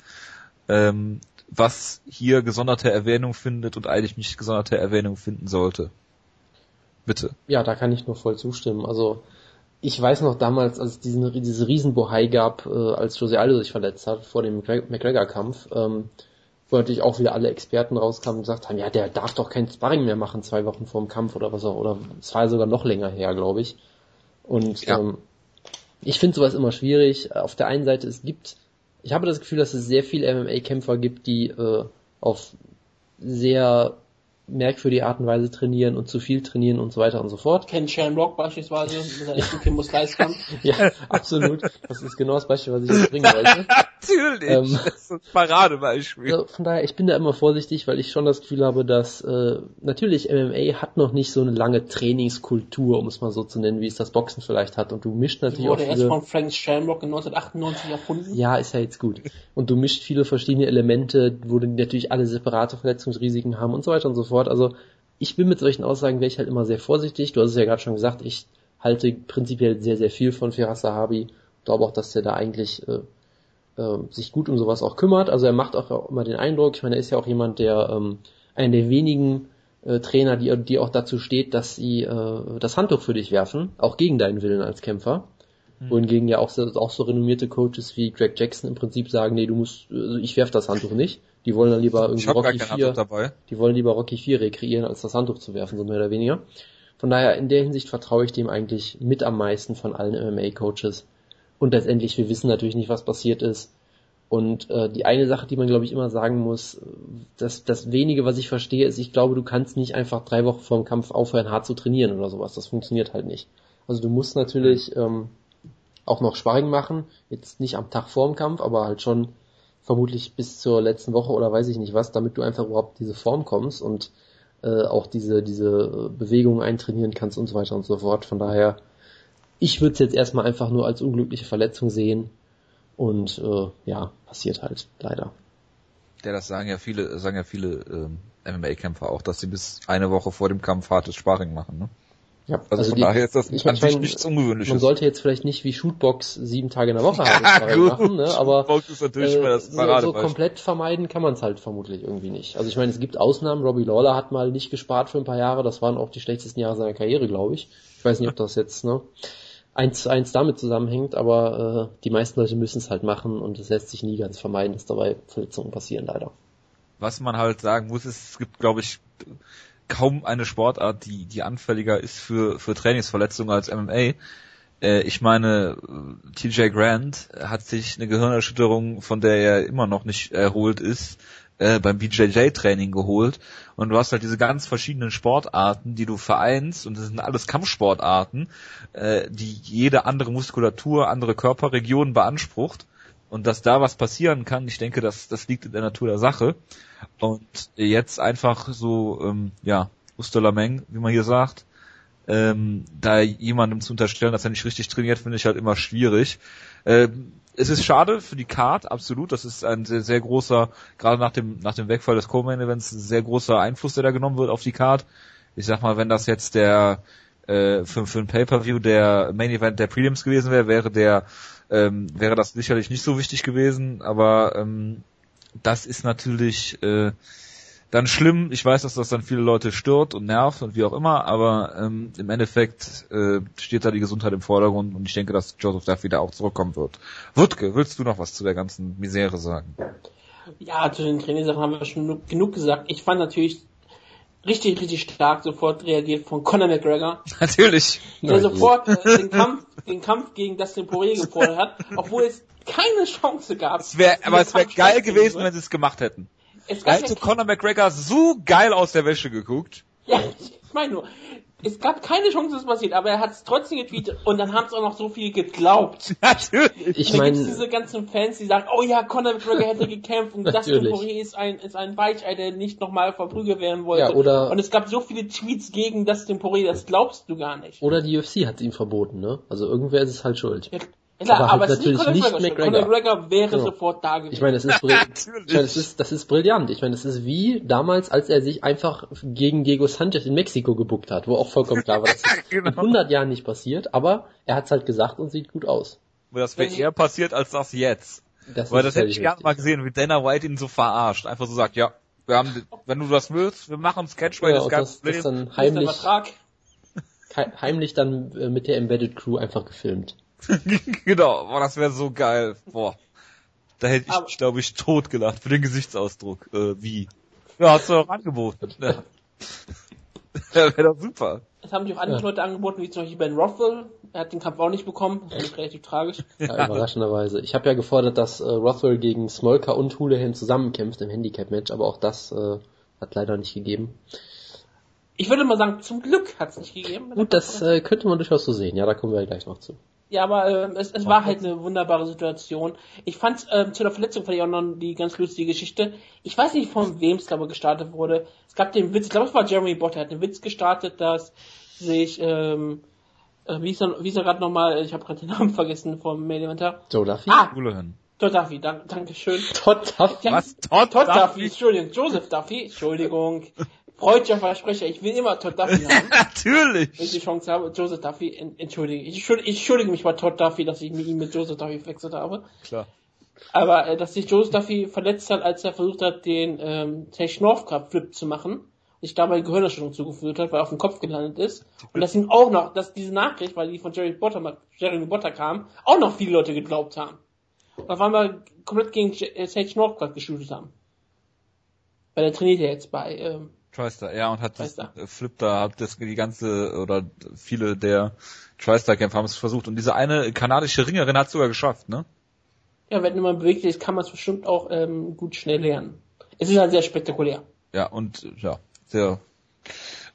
Speaker 1: Ähm, was hier gesonderte Erwähnung findet und eigentlich nicht gesonderte Erwähnung finden sollte. Bitte.
Speaker 2: Ja, da kann ich nur voll zustimmen. Also ich weiß noch damals, als es diesen, diese Riesenbohai gab, äh, als Jose Aldo sich verletzt hat vor dem McGregor-Kampf, ähm, wo natürlich auch wieder alle Experten rauskamen und gesagt haben, ja, der darf doch kein Sparring mehr machen, zwei Wochen vor dem Kampf oder was auch, oder es war sogar noch länger her, glaube ich. Und ja. ähm, ich finde sowas immer schwierig. Auf der einen Seite, es gibt ich habe das Gefühl, dass es sehr viele MMA-Kämpfer gibt, die äh, auf sehr merkwürdige Art und Weise trainieren und zu viel trainieren und so weiter und so fort.
Speaker 3: Ken Shamrock beispielsweise mit seinem echten Kim Kampf.
Speaker 2: ja, absolut. Das ist genau das Beispiel, was ich jetzt bringen wollte.
Speaker 1: Natürlich. Ähm, das ist ein Paradebeispiel.
Speaker 2: Also von daher, ich bin da immer vorsichtig, weil ich schon das Gefühl habe, dass äh, natürlich MMA hat noch nicht so eine lange Trainingskultur, um es mal so zu nennen, wie es das Boxen vielleicht hat. Und du mischt natürlich Die
Speaker 3: wurde
Speaker 2: auch
Speaker 3: viele... erst von Frank Shamrock in 1998 erfunden.
Speaker 2: Ja, ist ja jetzt gut. Und du mischt viele verschiedene Elemente, wo du natürlich alle separate Verletzungsrisiken haben und so weiter und so fort fort. Also ich bin mit solchen Aussagen wäre ich halt immer sehr vorsichtig. Du hast es ja gerade schon gesagt, ich halte prinzipiell sehr, sehr viel von Firas Sahabi. Glaube auch, dass er da eigentlich äh, äh, sich gut um sowas auch kümmert. Also er macht auch immer den Eindruck, ich meine, er ist ja auch jemand, der ähm, einer der wenigen äh, Trainer, die, die auch dazu steht, dass sie äh, das Handtuch für dich werfen, auch gegen deinen Willen als Kämpfer. Mhm. Wohingegen ja auch so, auch so renommierte Coaches wie Greg Jackson im Prinzip sagen, nee, du musst, also ich werf das Handtuch nicht. Die wollen dann lieber irgendwie Rocky 4, die wollen lieber Rocky 4 rekreieren, als das Handtuch zu werfen, so mehr oder weniger. Von daher, in der Hinsicht vertraue ich dem eigentlich mit am meisten von allen MMA-Coaches. Und letztendlich, wir wissen natürlich nicht, was passiert ist. Und äh, die eine Sache, die man, glaube ich, immer sagen muss, dass das wenige, was ich verstehe, ist, ich glaube, du kannst nicht einfach drei Wochen vor dem Kampf aufhören, hart zu trainieren oder sowas. Das funktioniert halt nicht. Also du musst natürlich ähm, auch noch Sparring machen, jetzt nicht am Tag vor dem Kampf, aber halt schon vermutlich bis zur letzten Woche oder weiß ich nicht was, damit du einfach überhaupt diese Form kommst und äh, auch diese, diese Bewegungen eintrainieren kannst und so weiter und so fort. Von daher, ich würde es jetzt erstmal einfach nur als unglückliche Verletzung sehen und äh, ja, passiert halt leider.
Speaker 1: Ja, das sagen ja viele, sagen ja viele ähm, MMA-Kämpfer auch, dass sie bis eine Woche vor dem Kampf hartes Sparring machen. Ne?
Speaker 2: Ja,
Speaker 1: Also,
Speaker 2: also
Speaker 1: von
Speaker 2: die,
Speaker 1: daher ist das
Speaker 2: ich
Speaker 1: an sich nichts Ungewöhnliches.
Speaker 2: man sollte jetzt vielleicht nicht wie Shootbox sieben Tage in der Woche
Speaker 1: ja,
Speaker 2: Sparring
Speaker 1: gut.
Speaker 2: machen, ne? aber
Speaker 1: Shootbox ist natürlich
Speaker 2: äh,
Speaker 1: das
Speaker 2: so, komplett vermeiden kann man es halt vermutlich irgendwie nicht. Also ich meine, es gibt Ausnahmen. Robbie Lawler hat mal nicht gespart für ein paar Jahre. Das waren auch die schlechtesten Jahre seiner Karriere, glaube ich. Ich weiß nicht, ob das jetzt ne, eins zu eins damit zusammenhängt, aber äh, die meisten Leute müssen es halt machen und es lässt sich nie ganz vermeiden, dass dabei Verletzungen passieren, leider.
Speaker 1: Was man halt sagen muss, ist, es gibt, glaube ich, kaum eine Sportart, die, die anfälliger ist für, für Trainingsverletzungen als MMA. Äh, ich meine, äh, TJ Grant hat sich eine Gehirnerschütterung, von der er immer noch nicht erholt ist, äh, beim BJJ-Training geholt. Und du hast halt diese ganz verschiedenen Sportarten, die du vereinst, und das sind alles Kampfsportarten, äh, die jede andere Muskulatur, andere Körperregionen beansprucht. Und dass da was passieren kann, ich denke, das, das liegt in der Natur der Sache. Und jetzt einfach so, ähm, ja, Ustolameng, wie man hier sagt, ähm, da jemandem zu unterstellen, dass er nicht richtig trainiert, finde ich halt immer schwierig. Ähm, es ist schade für die Card, absolut. Das ist ein sehr, sehr großer, gerade nach dem, nach dem Wegfall des Co-Main-Events, ein sehr großer Einfluss, der da genommen wird auf die Card. Ich sag mal, wenn das jetzt der äh, für, für ein Pay-Per-View der Main-Event der Prelims gewesen wäre, wäre der ähm, wäre das sicherlich nicht so wichtig gewesen, aber ähm, das ist natürlich äh, dann schlimm. Ich weiß, dass das dann viele Leute stört und nervt und wie auch immer, aber ähm, im Endeffekt äh, steht da die Gesundheit im Vordergrund und ich denke, dass Joseph Duff wieder auch zurückkommen wird. Wutke, willst du noch was zu der ganzen Misere sagen?
Speaker 3: Ja, zu den Trainingssachen haben wir schon genug gesagt. Ich fand natürlich richtig, richtig stark sofort reagiert von Conor McGregor,
Speaker 1: Natürlich.
Speaker 3: der sofort äh, den Kampf, den Kampf gegen Dustin Poirier gefordert hat, obwohl es keine Chance gab.
Speaker 1: Es wär, aber es wäre geil gewesen,
Speaker 3: wird.
Speaker 1: wenn sie es gemacht hätten.
Speaker 3: Es
Speaker 1: Da hätte Conor McGregor so geil aus der Wäsche geguckt.
Speaker 3: ja, ich meine nur, es gab keine Chance, dass es passiert, aber er hat es trotzdem getweetet und dann haben es auch noch so viel geglaubt.
Speaker 1: Natürlich.
Speaker 2: Ich
Speaker 3: Und dann gibt's
Speaker 2: meine,
Speaker 3: diese ganzen Fans, die sagen, oh ja, Conor McGregor hätte gekämpft und Dustin. Poirier ist ein, ist ein Weichei, der nicht nochmal verprügelt werden wollte.
Speaker 2: Ja, oder-
Speaker 3: und es gab so viele Tweets gegen Dustin Poirier, das glaubst du gar nicht.
Speaker 2: oder die UFC hat es ihm verboten, ne? Also irgendwer ist es halt schuld.
Speaker 3: Ja, klar,
Speaker 2: Aber
Speaker 3: aber,
Speaker 2: halt
Speaker 3: es ist nicht
Speaker 2: natürlich
Speaker 3: Conor
Speaker 2: nicht
Speaker 3: McGregor. Conor
Speaker 2: McGregor.
Speaker 3: Wäre
Speaker 2: Genau.
Speaker 3: sofort da gewesen.
Speaker 2: Ich meine, es ist, ich meine, es ist, das ist brillant. Ich meine, es ist wie damals, als er sich einfach gegen Diego Sanchez in Mexiko gebuckt hat, wo auch vollkommen klar war, dass das
Speaker 1: Genau.
Speaker 2: in 100 Jahren nicht passiert, aber er hat es halt gesagt und sieht gut aus.
Speaker 1: Wo das wäre eher passiert als das jetzt.
Speaker 2: Das
Speaker 1: Weil das hätte ich gerne mal gesehen, wie Dana White ihn so verarscht. Einfach so sagt, ja, wir haben, wenn du das willst, wir machen Catchway,
Speaker 2: Ja,
Speaker 1: das
Speaker 2: das, das
Speaker 1: Problem.
Speaker 2: dann heimlich, heimlich dann äh, mit der Embedded Crew einfach gefilmt.
Speaker 1: genau, boah, das wäre so geil. Boah. Da hätte ich, ich glaube ich, tot gelacht für den Gesichtsausdruck. Äh, wie? Ja, hat's doch angeboten. Ja. wäre doch super.
Speaker 3: Es haben sich auch andere
Speaker 2: Ja.
Speaker 3: Leute angeboten, wie zum Beispiel Ben Rothwell. Er hat den Kampf auch nicht bekommen. Das ist relativ tragisch.
Speaker 2: Ja, überraschenderweise. Ich habe ja gefordert, dass äh, Rothwell gegen Smolka und Houlihan zusammenkämpft im Handicap-Match, aber auch das äh, hat leider nicht gegeben.
Speaker 3: Ich würde mal sagen, zum Glück hat es nicht gegeben.
Speaker 2: Gut, das äh, könnte man durchaus so sehen. Ja, da kommen wir ja gleich noch zu.
Speaker 3: Ja, aber ähm, es, es war halt eine wunderbare Situation. Ich fand ähm, zu der Verletzung fand ich auch noch die ganz lustige Geschichte. Ich weiß nicht, von wem es glaube ich gestartet wurde. Es gab den Witz, ich glaube es war Jeremy Bott, der hat den Witz gestartet, dass sich ähm, äh, wie ist er, wie ist er gerade nochmal, ich habe gerade den Namen vergessen vom Main Eventer.
Speaker 2: Joe Duffy?
Speaker 3: Ah,
Speaker 1: Houlihan.
Speaker 3: Todd Duffy, dank, danke schön.
Speaker 2: Todd Duffy?
Speaker 3: Ja,
Speaker 1: Was? Todd,
Speaker 3: Todd
Speaker 1: Duffy?
Speaker 3: Duffy, Entschuldigung, Joseph Duffy, Entschuldigung. Freudscher Versprecher, ich will immer Todd Duffy haben. wenn ich
Speaker 1: Natürlich.
Speaker 3: die Chance habe, Joseph Duffy, en- entschuldige, ich entschuldige, ich entschuldige mich bei Todd Duffy, dass ich mit ihm mit Joseph Duffy verwechselt habe.
Speaker 1: Klar.
Speaker 3: Aber äh, dass sich Joseph Duffy verletzt hat, als er versucht hat, den ähm, Tesh North Cup Flip zu machen, sich dabei Gehirnerschütterung zugeführt hat, weil er auf dem Kopf gelandet ist. Und dass ihm auch noch, dass diese Nachricht, weil die von Jerry Botter, Jeremy Botter kam, auch noch viele Leute geglaubt haben. Und auf einmal komplett gegen äh, Sage Northcutt geshootet haben. Weil er trainiert ja jetzt bei ähm,
Speaker 1: TriStar, ja, und hat das äh, Flip da, hat das die ganze, oder viele der TriStar-Kämpfer haben es versucht. Und diese eine kanadische Ringerin hat sogar geschafft, ne?
Speaker 3: Ja, wenn man beweglich ist, kann man es bestimmt auch ähm, gut schnell lernen. Es ist halt sehr spektakulär.
Speaker 1: Ja, und ja, sehr.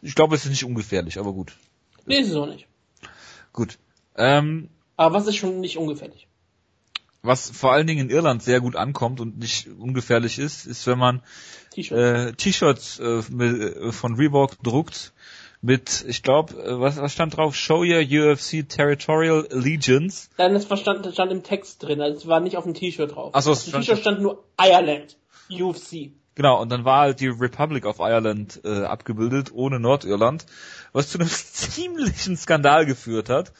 Speaker 1: Ich glaube, es ist nicht ungefährlich, aber gut.
Speaker 3: Nee, ist es auch nicht.
Speaker 1: Gut. Ähm,
Speaker 3: Aber was ist schon nicht ungefährlich?
Speaker 1: Was vor allen Dingen in Irland sehr gut ankommt und nicht ungefährlich ist, ist, wenn man
Speaker 3: T-Shirt.
Speaker 1: äh, T-Shirts äh, mit, äh, von Reebok druckt mit, ich glaube, äh, was, was stand drauf? Show Your UFC Territorial Allegiance.
Speaker 3: Dann das das stand im Text drin, also es war nicht auf dem T-Shirt drauf.
Speaker 1: Ach so, es
Speaker 3: auf dem
Speaker 1: stand-
Speaker 3: T-Shirt stand nur Ireland, UFC.
Speaker 1: Genau, und dann war halt die Republic of Ireland äh, abgebildet, ohne Nordirland, was zu einem ziemlichen Skandal geführt hat,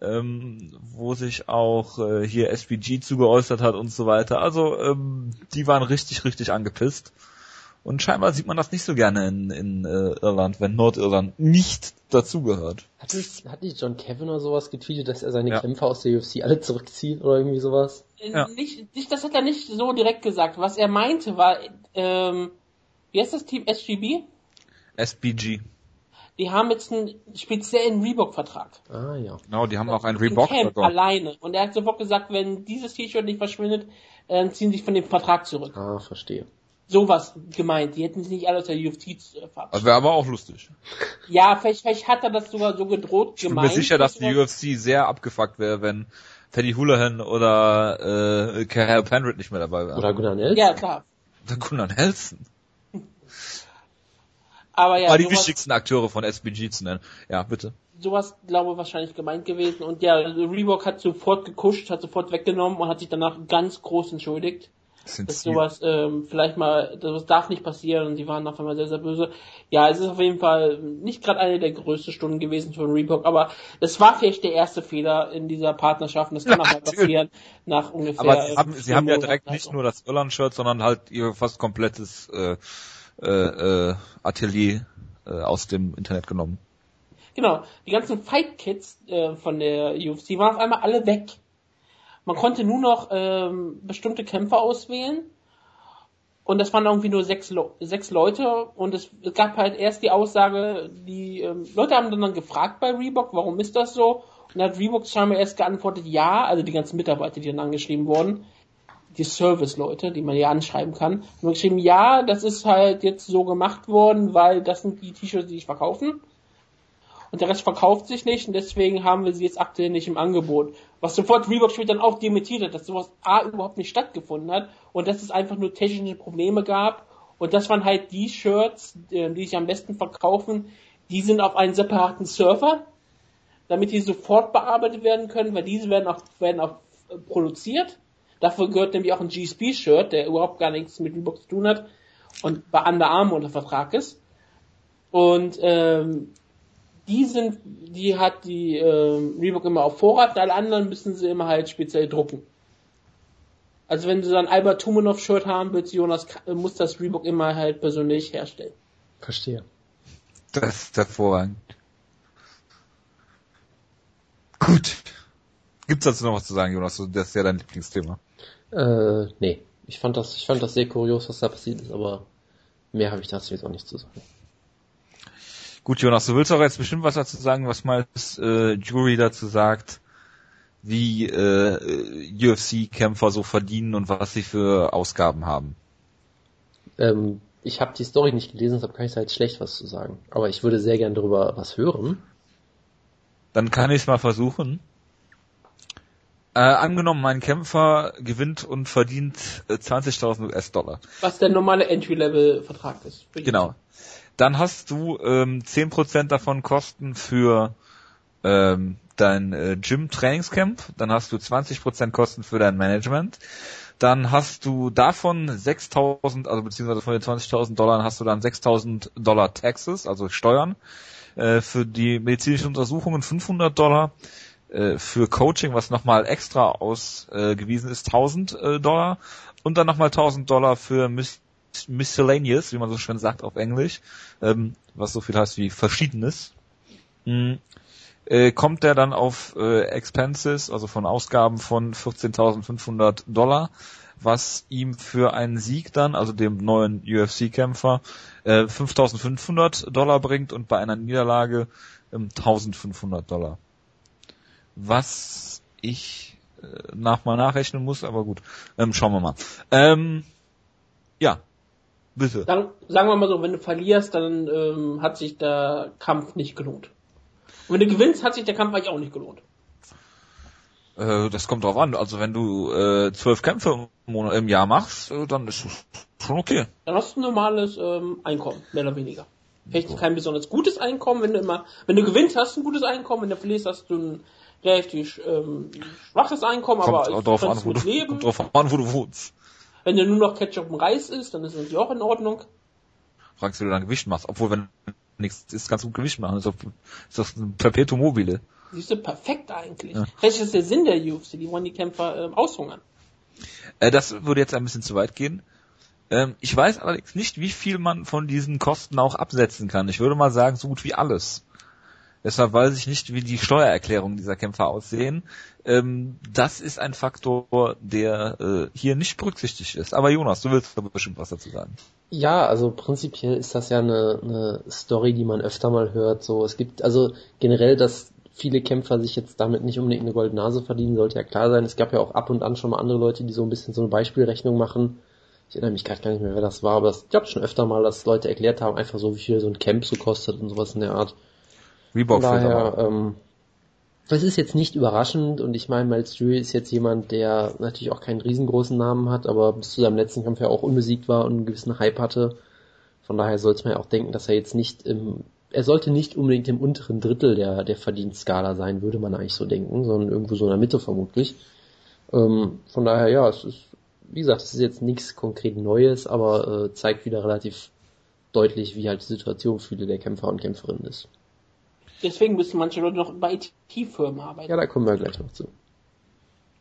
Speaker 1: ähm, wo sich auch äh, hier SPG zugeäußert hat und so weiter. Also ähm, die waren richtig, richtig angepisst. Und scheinbar sieht man das nicht so gerne in, in äh, Irland, wenn Nordirland nicht dazugehört.
Speaker 2: Hat nicht, hat nicht John Kevin oder sowas getweetet, dass er seine
Speaker 1: Ja.
Speaker 2: Kämpfer aus der UFC alle zurückzieht oder irgendwie sowas?
Speaker 3: Äh,
Speaker 1: Ja.
Speaker 3: Nicht, nicht, das hat er nicht so direkt gesagt. Was er meinte war, ähm, wie heißt das Team SGB?
Speaker 1: SPG.
Speaker 3: Die haben jetzt einen speziellen Reebok-Vertrag.
Speaker 2: Ah ja.
Speaker 1: Genau, die haben auch einen Reebok.
Speaker 3: Camp alleine. Und er hat sofort gesagt, wenn dieses T-Shirt nicht verschwindet, ähm, ziehen sie sich von dem Vertrag zurück.
Speaker 2: Ah, verstehe.
Speaker 3: Sowas gemeint. Die hätten sich nicht alle aus der UFC äh, verabschiedet.
Speaker 1: Das wäre aber auch lustig.
Speaker 3: Ja, vielleicht, vielleicht hat er das sogar so gedroht
Speaker 1: Ich bin
Speaker 3: gemeint.
Speaker 1: mir sicher, dass die UFC sehr abgefuckt wäre, wenn Teddy Houlihan oder äh, Carl Penrith nicht mehr dabei wären.
Speaker 2: Oder Gunnar Nelson?
Speaker 3: Ja, klar.
Speaker 1: Oder Gunnar Nelson.
Speaker 3: Aber ja,
Speaker 1: Mal die
Speaker 3: sowas,
Speaker 1: wichtigsten Akteure von SBG zu nennen. Ja, bitte.
Speaker 3: sowas, glaube ich, wahrscheinlich gemeint gewesen. Und ja, Reebok hat sofort gekuscht, hat sofort weggenommen und hat sich danach ganz groß entschuldigt.
Speaker 1: Das
Speaker 3: dass sowas ähm, vielleicht mal, das darf nicht passieren und die waren auf einmal sehr, sehr böse. Ja, es ist auf jeden Fall nicht gerade eine der größten Stunden gewesen von Reebok, aber es war vielleicht der erste Fehler in dieser Partnerschaft und das kann auch mal passieren nach ungefähr.
Speaker 1: Aber sie haben, sie haben ja direkt nicht
Speaker 3: also.
Speaker 1: nur das Irland-Shirt, sondern halt ihr fast komplettes äh, äh, äh, Atelier äh, aus dem Internet genommen.
Speaker 3: Genau, die ganzen Fight Kits äh, von der UFC waren auf einmal alle weg. Man konnte nur noch ähm, bestimmte Kämpfer auswählen. Und das waren irgendwie nur sechs, Le sechs Leute. Und es, gab halt erst die Aussage, die ähm, Leute haben dann, dann gefragt bei Reebok, warum ist das so? Und dann hat Reebok scheinbar erst geantwortet, ja, also die ganzen Mitarbeiter, die dann angeschrieben wurden, die Service-Leute, die man ja anschreiben kann, haben geschrieben, ja, das ist halt jetzt so gemacht worden, weil das sind die T-Shirts, die ich verkaufen und der Rest verkauft sich nicht und deswegen haben wir sie jetzt aktuell nicht im Angebot. Was sofort Reebok später dann auch dementiert hat, dass sowas A überhaupt nicht stattgefunden hat und dass es einfach nur technische Probleme gab und das waren halt die Shirts, äh, die sich am besten verkaufen, die sind auf einen separaten Server, damit die sofort bearbeitet werden können, weil diese werden auch, werden auch äh, produziert. Dafür gehört nämlich auch ein GSP-Shirt, der überhaupt gar nichts mit Reebok zu tun hat und bei Under Armour unter Vertrag ist. Und ähm, die sind, die hat die ähm, Reebok immer auf Vorrat, und alle anderen müssen sie immer halt speziell drucken. Also wenn du dann Albert Tumanov Shirt haben willst, Jonas, muss das Reebok immer halt persönlich herstellen.
Speaker 2: Verstehe.
Speaker 1: Das ist hervorragend. Gut. Gibt's dazu noch was zu sagen, Jonas? Das ist ja dein Lieblingsthema.
Speaker 2: Äh, nee. Ich fand das, ich fand das sehr kurios, was da passiert ist, aber mehr habe ich dazu jetzt auch nicht zu sagen.
Speaker 1: Gut, Jonas, du willst auch jetzt bestimmt was dazu sagen, was mal das äh, Jury dazu sagt, wie äh, UFC-Kämpfer so verdienen und was sie für Ausgaben haben.
Speaker 2: Ähm, ich habe die Story nicht gelesen, deshalb kann ich da jetzt schlecht was zu sagen. Aber ich würde sehr gern darüber was hören.
Speaker 1: Dann kann ich es mal versuchen. Äh, angenommen, mein Kämpfer gewinnt und verdient äh, 20.000 US-Dollar.
Speaker 3: Was der normale Entry-Level-Vertrag ist.
Speaker 1: Genau. Dann hast du ähm, 10% davon Kosten für ähm, dein äh, Gym-Trainingscamp. Dann hast du 20% Kosten für dein Management. Dann hast du davon 6.000, also beziehungsweise von den 20.000 Dollar hast du dann 6.000 Dollar Taxes, also Steuern. Äh, für die medizinischen Untersuchungen 500 Dollar. Äh, für Coaching, was nochmal extra ausgewiesen ist, 1000 äh, Dollar. Und dann nochmal 1000 Dollar für Mis Miscellaneous, wie man so schön sagt auf Englisch, ähm, was so viel heißt wie Verschiedenes. Mhm. Äh, kommt der dann auf äh, Expenses, also von Ausgaben von 14.500 Dollar. was ihm für einen Sieg dann, also dem neuen UFC-Kämpfer, äh, 5500 Dollar bringt und bei einer Niederlage ähm, 1500 Dollar. Was ich äh, nach mal nachrechnen muss, aber gut, ähm, schauen wir mal. Ähm, ja, bitte.
Speaker 3: Dann, sagen wir mal so, wenn du verlierst, dann ähm, hat sich der Kampf nicht gelohnt. Und wenn du gewinnst, hat sich der Kampf eigentlich auch nicht gelohnt.
Speaker 1: Äh, das kommt drauf an. Also wenn du äh, zwölf Kämpfe im, Monat, im Jahr machst, äh, dann ist es schon okay.
Speaker 3: Dann hast du ein normales ähm, Einkommen, mehr oder weniger. Vielleicht kein besonders gutes Einkommen, wenn du immer, wenn du gewinnst, hast du ein gutes Einkommen, wenn du verlierst, hast du ein relativ ähm, schwaches Einkommen,
Speaker 1: Kommt
Speaker 3: aber ich
Speaker 1: drauf an, wo du,
Speaker 3: leben.
Speaker 1: kommt drauf an, wo du wohnst.
Speaker 3: Wenn du nur noch Ketchup und Reis isst, dann ist es natürlich auch in Ordnung.
Speaker 1: Fragst, wie du dein Gewicht machst. Obwohl, wenn nichts ist, kannst du Gewicht machen. Das ist, das ein Perpetuum mobile.
Speaker 3: Siehst du, perfekt eigentlich.
Speaker 1: Ja.
Speaker 3: Ist der Sinn der UFC, die wollen die Kämpfer ähm, aushungern.
Speaker 1: Äh, das würde jetzt ein bisschen zu weit gehen. Ähm, ich weiß allerdings nicht, wie viel man von diesen Kosten auch absetzen kann. Ich würde mal sagen, so gut wie alles. Deshalb weiß ich nicht, wie die Steuererklärungen dieser Kämpfer aussehen. Ähm, das ist ein Faktor, der äh, hier nicht berücksichtigt ist. Aber Jonas, du willst bestimmt was dazu sagen.
Speaker 2: Ja, also prinzipiell ist das ja eine, eine Story, die man öfter mal hört. So, es gibt also generell, dass viele Kämpfer sich jetzt damit nicht unbedingt eine goldene Nase verdienen, sollte ja klar sein. Es gab ja auch ab und an schon mal andere Leute, die so ein bisschen so eine Beispielrechnung machen. Ich erinnere mich gerade gar nicht mehr, wer das war, aber es gab schon öfter mal, dass Leute erklärt haben, einfach so, wie viel so ein Camp so kostet und sowas in der Art.
Speaker 1: Reebok
Speaker 2: daher, ähm, es ist jetzt nicht überraschend und ich meine, Miles Drew ist jetzt jemand, der natürlich auch keinen riesengroßen Namen hat, aber bis zu seinem letzten Kampf ja auch unbesiegt war und einen gewissen Hype hatte. Von daher sollte man ja auch denken, dass er jetzt nicht im, er sollte nicht unbedingt im unteren Drittel der, der Verdienstskala sein, würde man eigentlich so denken, sondern irgendwo so in der Mitte vermutlich. Ähm, von daher, ja, es ist, wie gesagt, es ist jetzt nichts konkret Neues, aber äh, zeigt wieder relativ deutlich, wie halt die Situation für viele der Kämpfer und Kämpferinnen ist.
Speaker 3: Deswegen müssen manche Leute noch bei IT-Firmen arbeiten.
Speaker 2: Ja, da kommen wir gleich noch zu.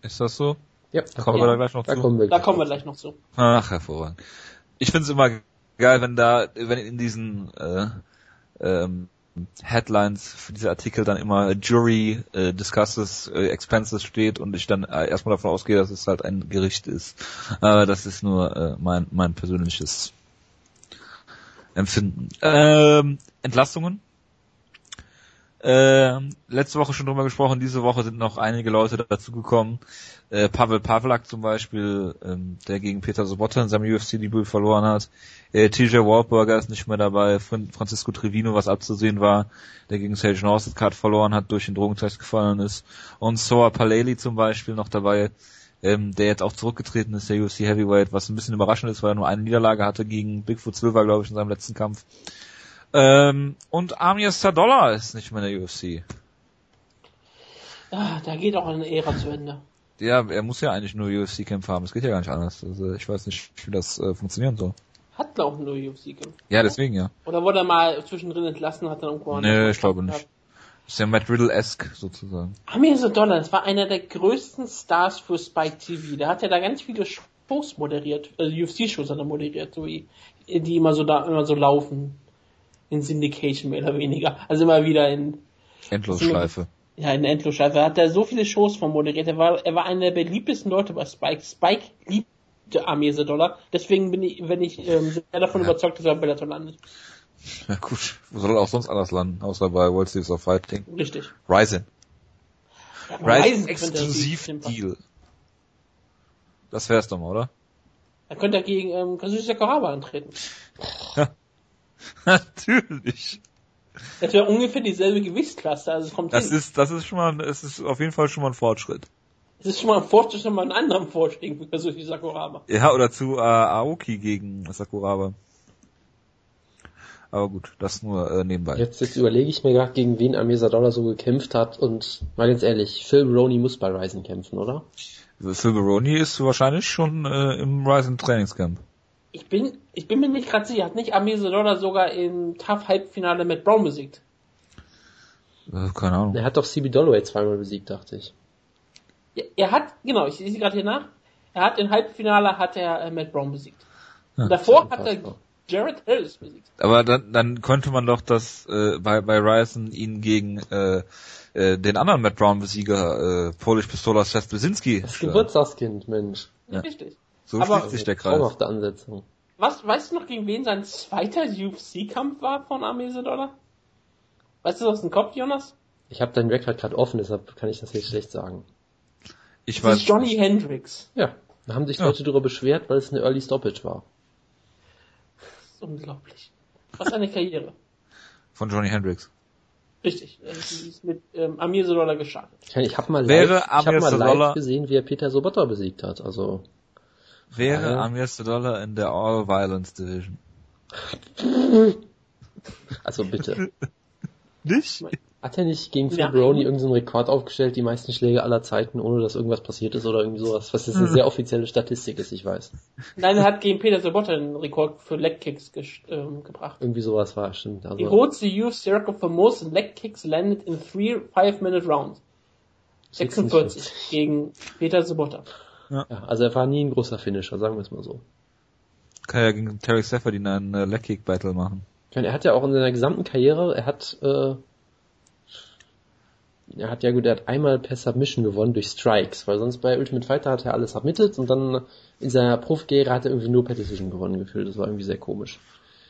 Speaker 1: Ist das so?
Speaker 2: Ja,
Speaker 1: Kommen wir da gleich noch
Speaker 2: da
Speaker 1: zu?
Speaker 2: kommen wir
Speaker 3: Da
Speaker 2: gleich
Speaker 3: kommen wir
Speaker 2: noch
Speaker 3: gleich noch zu.
Speaker 1: Ach, hervorragend. Ich finde es immer geil, wenn da, wenn in diesen äh, ähm, Headlines für diese Artikel dann immer Jury äh, discusses äh, expenses steht und ich dann äh, erstmal davon ausgehe, dass es halt ein Gericht ist. Aber das ist nur äh, mein mein persönliches Empfinden. Ähm, Entlastungen. Ähm, letzte Woche schon drüber gesprochen, diese Woche sind noch einige Leute dazugekommen. Äh, Pavel Pavlak zum Beispiel, ähm, der gegen Peter Sobotta in seinem UFC-Debüt verloren hat. Äh, TJ Wahlberger ist nicht mehr dabei. Fran Francisco Trevino, was abzusehen war, der gegen Sage Northcutt verloren hat, durch den Drogentest gefallen ist. Und Soa Paleli zum Beispiel noch dabei, ähm, der jetzt auch zurückgetreten ist, der UFC Heavyweight, was ein bisschen überraschend ist, weil er nur eine Niederlage hatte gegen Bigfoot Silver, glaube ich, in seinem letzten Kampf. Ähm, und Amir Sadolla ist nicht mehr in der UFC.
Speaker 3: Ah, da geht auch eine Ära zu Ende.
Speaker 1: Ja, er muss ja eigentlich nur UFC-Kämpfe haben. Es geht ja gar nicht anders. Also ich weiß nicht, wie das äh, funktionieren soll.
Speaker 3: Hat glaube ich nur UFC-Kampf.
Speaker 1: Ja, deswegen ja.
Speaker 3: Oder wurde er mal zwischendrin entlassen, hat dann irgendwo
Speaker 1: Nee, ich glaube nicht. Ist ja Matt Riddle-esque sozusagen.
Speaker 3: Amir Dollar, das war einer der größten Stars für Spike TV. Der hat ja da ganz viele Shows moderiert, also UFC-Shows hat er moderiert, so wie, die immer so da, immer so laufen. In Syndication mehr oder weniger. Also immer wieder in,
Speaker 1: Endlosschleife.
Speaker 3: ja, in Endlosschleife. Er hat da so viele Shows von moderiert. Er war, er war einer der beliebtesten Leute bei Spike. Spike liebte Amir Dollar. Deswegen bin ich, wenn ich, ähm, sehr davon
Speaker 1: Ja.
Speaker 3: überzeugt, dass er bei Bellator landet.
Speaker 1: Ja gut, wo soll er auch sonst anders landen, außer bei World Series of Fighting.
Speaker 3: Richtig.
Speaker 1: Ryzen.
Speaker 3: Ja,
Speaker 1: Ryzen
Speaker 3: Ryzen könnte er
Speaker 1: Exklusiv
Speaker 3: sich-
Speaker 1: Deal. Das wär's doch mal, oder?
Speaker 3: Er könnte gegen ähm, Kazushi Sakuraba antreten.
Speaker 1: Natürlich.
Speaker 3: Das wäre ungefähr dieselbe Gewichtsklasse, also es kommt
Speaker 1: Das
Speaker 3: hin.
Speaker 1: ist, das ist schon mal, es ist auf jeden Fall schon mal ein Fortschritt.
Speaker 3: Es ist schon mal ein Fortschritt, schon mal einen anderen Vorschlägen für Kazushi Sakuraba.
Speaker 1: Ja, oder zu äh, Aoki gegen Sakuraba. Aber gut, das nur äh, nebenbei.
Speaker 2: Jetzt, jetzt überlege ich mir gerade, gegen wen Amir Sadolla so gekämpft hat und mal ganz ehrlich, Phil Roney muss bei Ryzen kämpfen, oder?
Speaker 1: Phil Baroni ist wahrscheinlich schon äh, im Ryzen Trainingscamp.
Speaker 3: Ich bin, ich bin mir nicht gerade sicher, hat nicht Amir Sadollah sogar im Tough Halbfinale mit Brown besiegt?
Speaker 1: Äh, keine Ahnung.
Speaker 2: Er hat doch CB Dolloway zweimal besiegt, dachte ich.
Speaker 3: Ja, er hat, genau, ich sehe sie gerade hier nach. Er hat im Halbfinale hat er äh, Matt Brown besiegt.
Speaker 1: Ja,
Speaker 3: Davor hat er. Jared Harris besiegt.
Speaker 1: Aber dann, dann könnte man doch das äh, bei, bei Ryzen ihn gegen äh, äh, den anderen Matt Brown Besieger, äh, Polish Pistola Seth Brzezinski.
Speaker 2: Das. Geburtstagskind, Mensch.
Speaker 1: Ja.
Speaker 3: Richtig.
Speaker 1: So
Speaker 3: Aber-
Speaker 1: schließt sich der Kreis.
Speaker 2: Traumhafte Ansetzung.
Speaker 3: Was, weißt du noch, gegen wen sein zweiter UFC-Kampf war von Amese Dollar? Weißt du das aus dem Kopf, Jonas?
Speaker 2: Ich habe deinen Rekord gerade offen, deshalb kann ich das jetzt schlecht sagen.
Speaker 1: Ich
Speaker 3: Das
Speaker 1: weiß
Speaker 3: ist Johnny
Speaker 1: nicht.
Speaker 3: Hendricks.
Speaker 2: Ja, da haben sich
Speaker 1: Ja.
Speaker 2: Leute darüber beschwert, weil es eine Early Stoppage war.
Speaker 3: Das ist unglaublich. Was eine Karriere.
Speaker 1: von Johnny Hendricks.
Speaker 3: Richtig. Äh, Die ist mit ähm, Amir Dollar gestartet.
Speaker 2: Ich, ich habe mal,
Speaker 1: Wäre
Speaker 2: live, ich hab mal live gesehen, wie er Peter Sobotta besiegt hat. Also
Speaker 1: Wäre
Speaker 2: Ja.
Speaker 1: Amir Dollar in der All Violence Division.
Speaker 2: Also bitte.
Speaker 1: Nicht?
Speaker 2: Hat er nicht gegen Phil
Speaker 3: Ja.
Speaker 2: Brony irgendeinen Rekord aufgestellt, die meisten Schläge aller Zeiten, ohne dass irgendwas passiert ist oder irgendwie sowas, was jetzt eine sehr offizielle Statistik ist, ich weiß.
Speaker 3: Nein, er hat gegen Peter Sobotta einen Rekord für Leg Kicks ges- ähm, gebracht.
Speaker 2: Irgendwie sowas war, stimmt.
Speaker 3: He
Speaker 2: Also,
Speaker 3: holds the UFC record for most leg kicks landed in three five-minute rounds. 46 gegen Peter Sobotta.
Speaker 2: Ja, also er war nie ein großer Finisher, sagen wir es mal so.
Speaker 1: Kann ja gegen Terry Sefferdin einen äh, Leg Kick Battle machen.
Speaker 2: Er hat ja auch in seiner gesamten Karriere, er hat, äh, er hat ja gut, er hat einmal per Submission gewonnen durch Strikes, weil sonst bei Ultimate Fighter hat er alles submitted und dann in seiner Profikarriere hat er irgendwie nur per Decision gewonnen gefühlt. Das war irgendwie sehr komisch.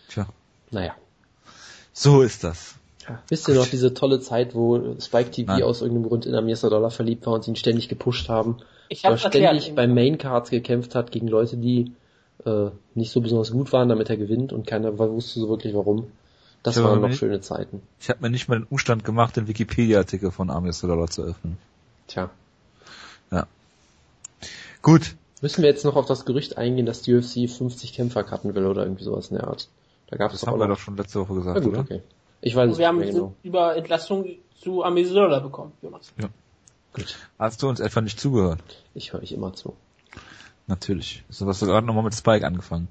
Speaker 1: Tja.
Speaker 2: Naja.
Speaker 1: So ist das.
Speaker 2: Ja, wisst ihr noch diese tolle Zeit, wo Spike TV
Speaker 1: Nein.
Speaker 2: aus irgendeinem Grund in Amir Dollar verliebt war und ihn ständig gepusht haben?
Speaker 3: Ich
Speaker 2: Er
Speaker 3: habe
Speaker 2: ständig
Speaker 3: erklärt.
Speaker 2: bei Maincards gekämpft hat gegen Leute, die äh, nicht so besonders gut waren, damit er gewinnt und keiner wusste so wirklich warum. Das
Speaker 1: Ja,
Speaker 2: waren noch
Speaker 1: nicht-
Speaker 2: schöne Zeiten.
Speaker 1: Ich habe mir nicht mal den Umstand gemacht, den Wikipedia-Artikel von Amir Dollar zu öffnen.
Speaker 2: Tja.
Speaker 1: Ja. Gut.
Speaker 2: Müssen wir jetzt noch auf das Gerücht eingehen, dass die UFC 50 Kämpfer cutten will oder irgendwie sowas in der Art? Da gab es
Speaker 1: Das haben wir doch schon letzte Woche gesagt,
Speaker 2: gut,
Speaker 1: oder?
Speaker 2: okay. Ich weiß es
Speaker 3: Wir haben
Speaker 2: nicht genau.
Speaker 3: über Entlassung zu Amir Dollar bekommen, Jonas.
Speaker 2: Gut.
Speaker 1: Hast du uns etwa nicht zugehört?
Speaker 2: Ich höre ich immer zu.
Speaker 1: Natürlich. So hast du gerade nochmal mit Spike angefangen.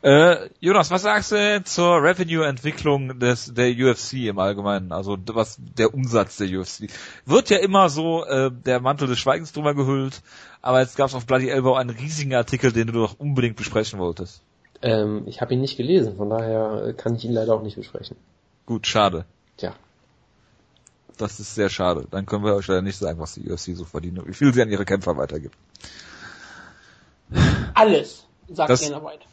Speaker 1: Äh, Jonas, was sagst du zur Revenue-Entwicklung des der UFC im Allgemeinen? Also was der Umsatz der UFC. Wird ja immer so äh, der Mantel des Schweigens drüber gehüllt, aber jetzt gab es auf Bloody Elbow einen riesigen Artikel, den du doch unbedingt besprechen wolltest.
Speaker 2: Ähm, ich habe ihn nicht gelesen, von daher äh, kann ich ihn leider auch nicht besprechen.
Speaker 1: Gut, schade.
Speaker 2: Tja.
Speaker 1: Das ist sehr schade. Dann können wir euch leider nicht sagen, was die UFC so verdient und wie viel sie an ihre Kämpfer weitergibt.
Speaker 3: Alles, sagt
Speaker 1: Das-
Speaker 3: Dana White.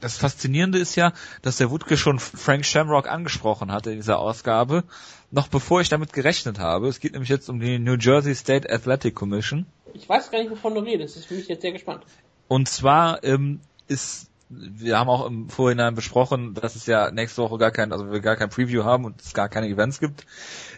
Speaker 1: Das Faszinierende ist ja, dass der Wutke schon Frank Shamrock angesprochen hatte in dieser Ausgabe, noch bevor ich damit gerechnet habe. Es geht nämlich jetzt um die New Jersey State Athletic Commission.
Speaker 3: Ich weiß gar nicht, wovon du redest. Das ist für mich jetzt sehr gespannt.
Speaker 1: Und zwar ähm, ist, wir haben auch im Vorhinein besprochen, dass es ja nächste Woche gar kein, also wir gar kein Preview haben und es gar keine Events gibt.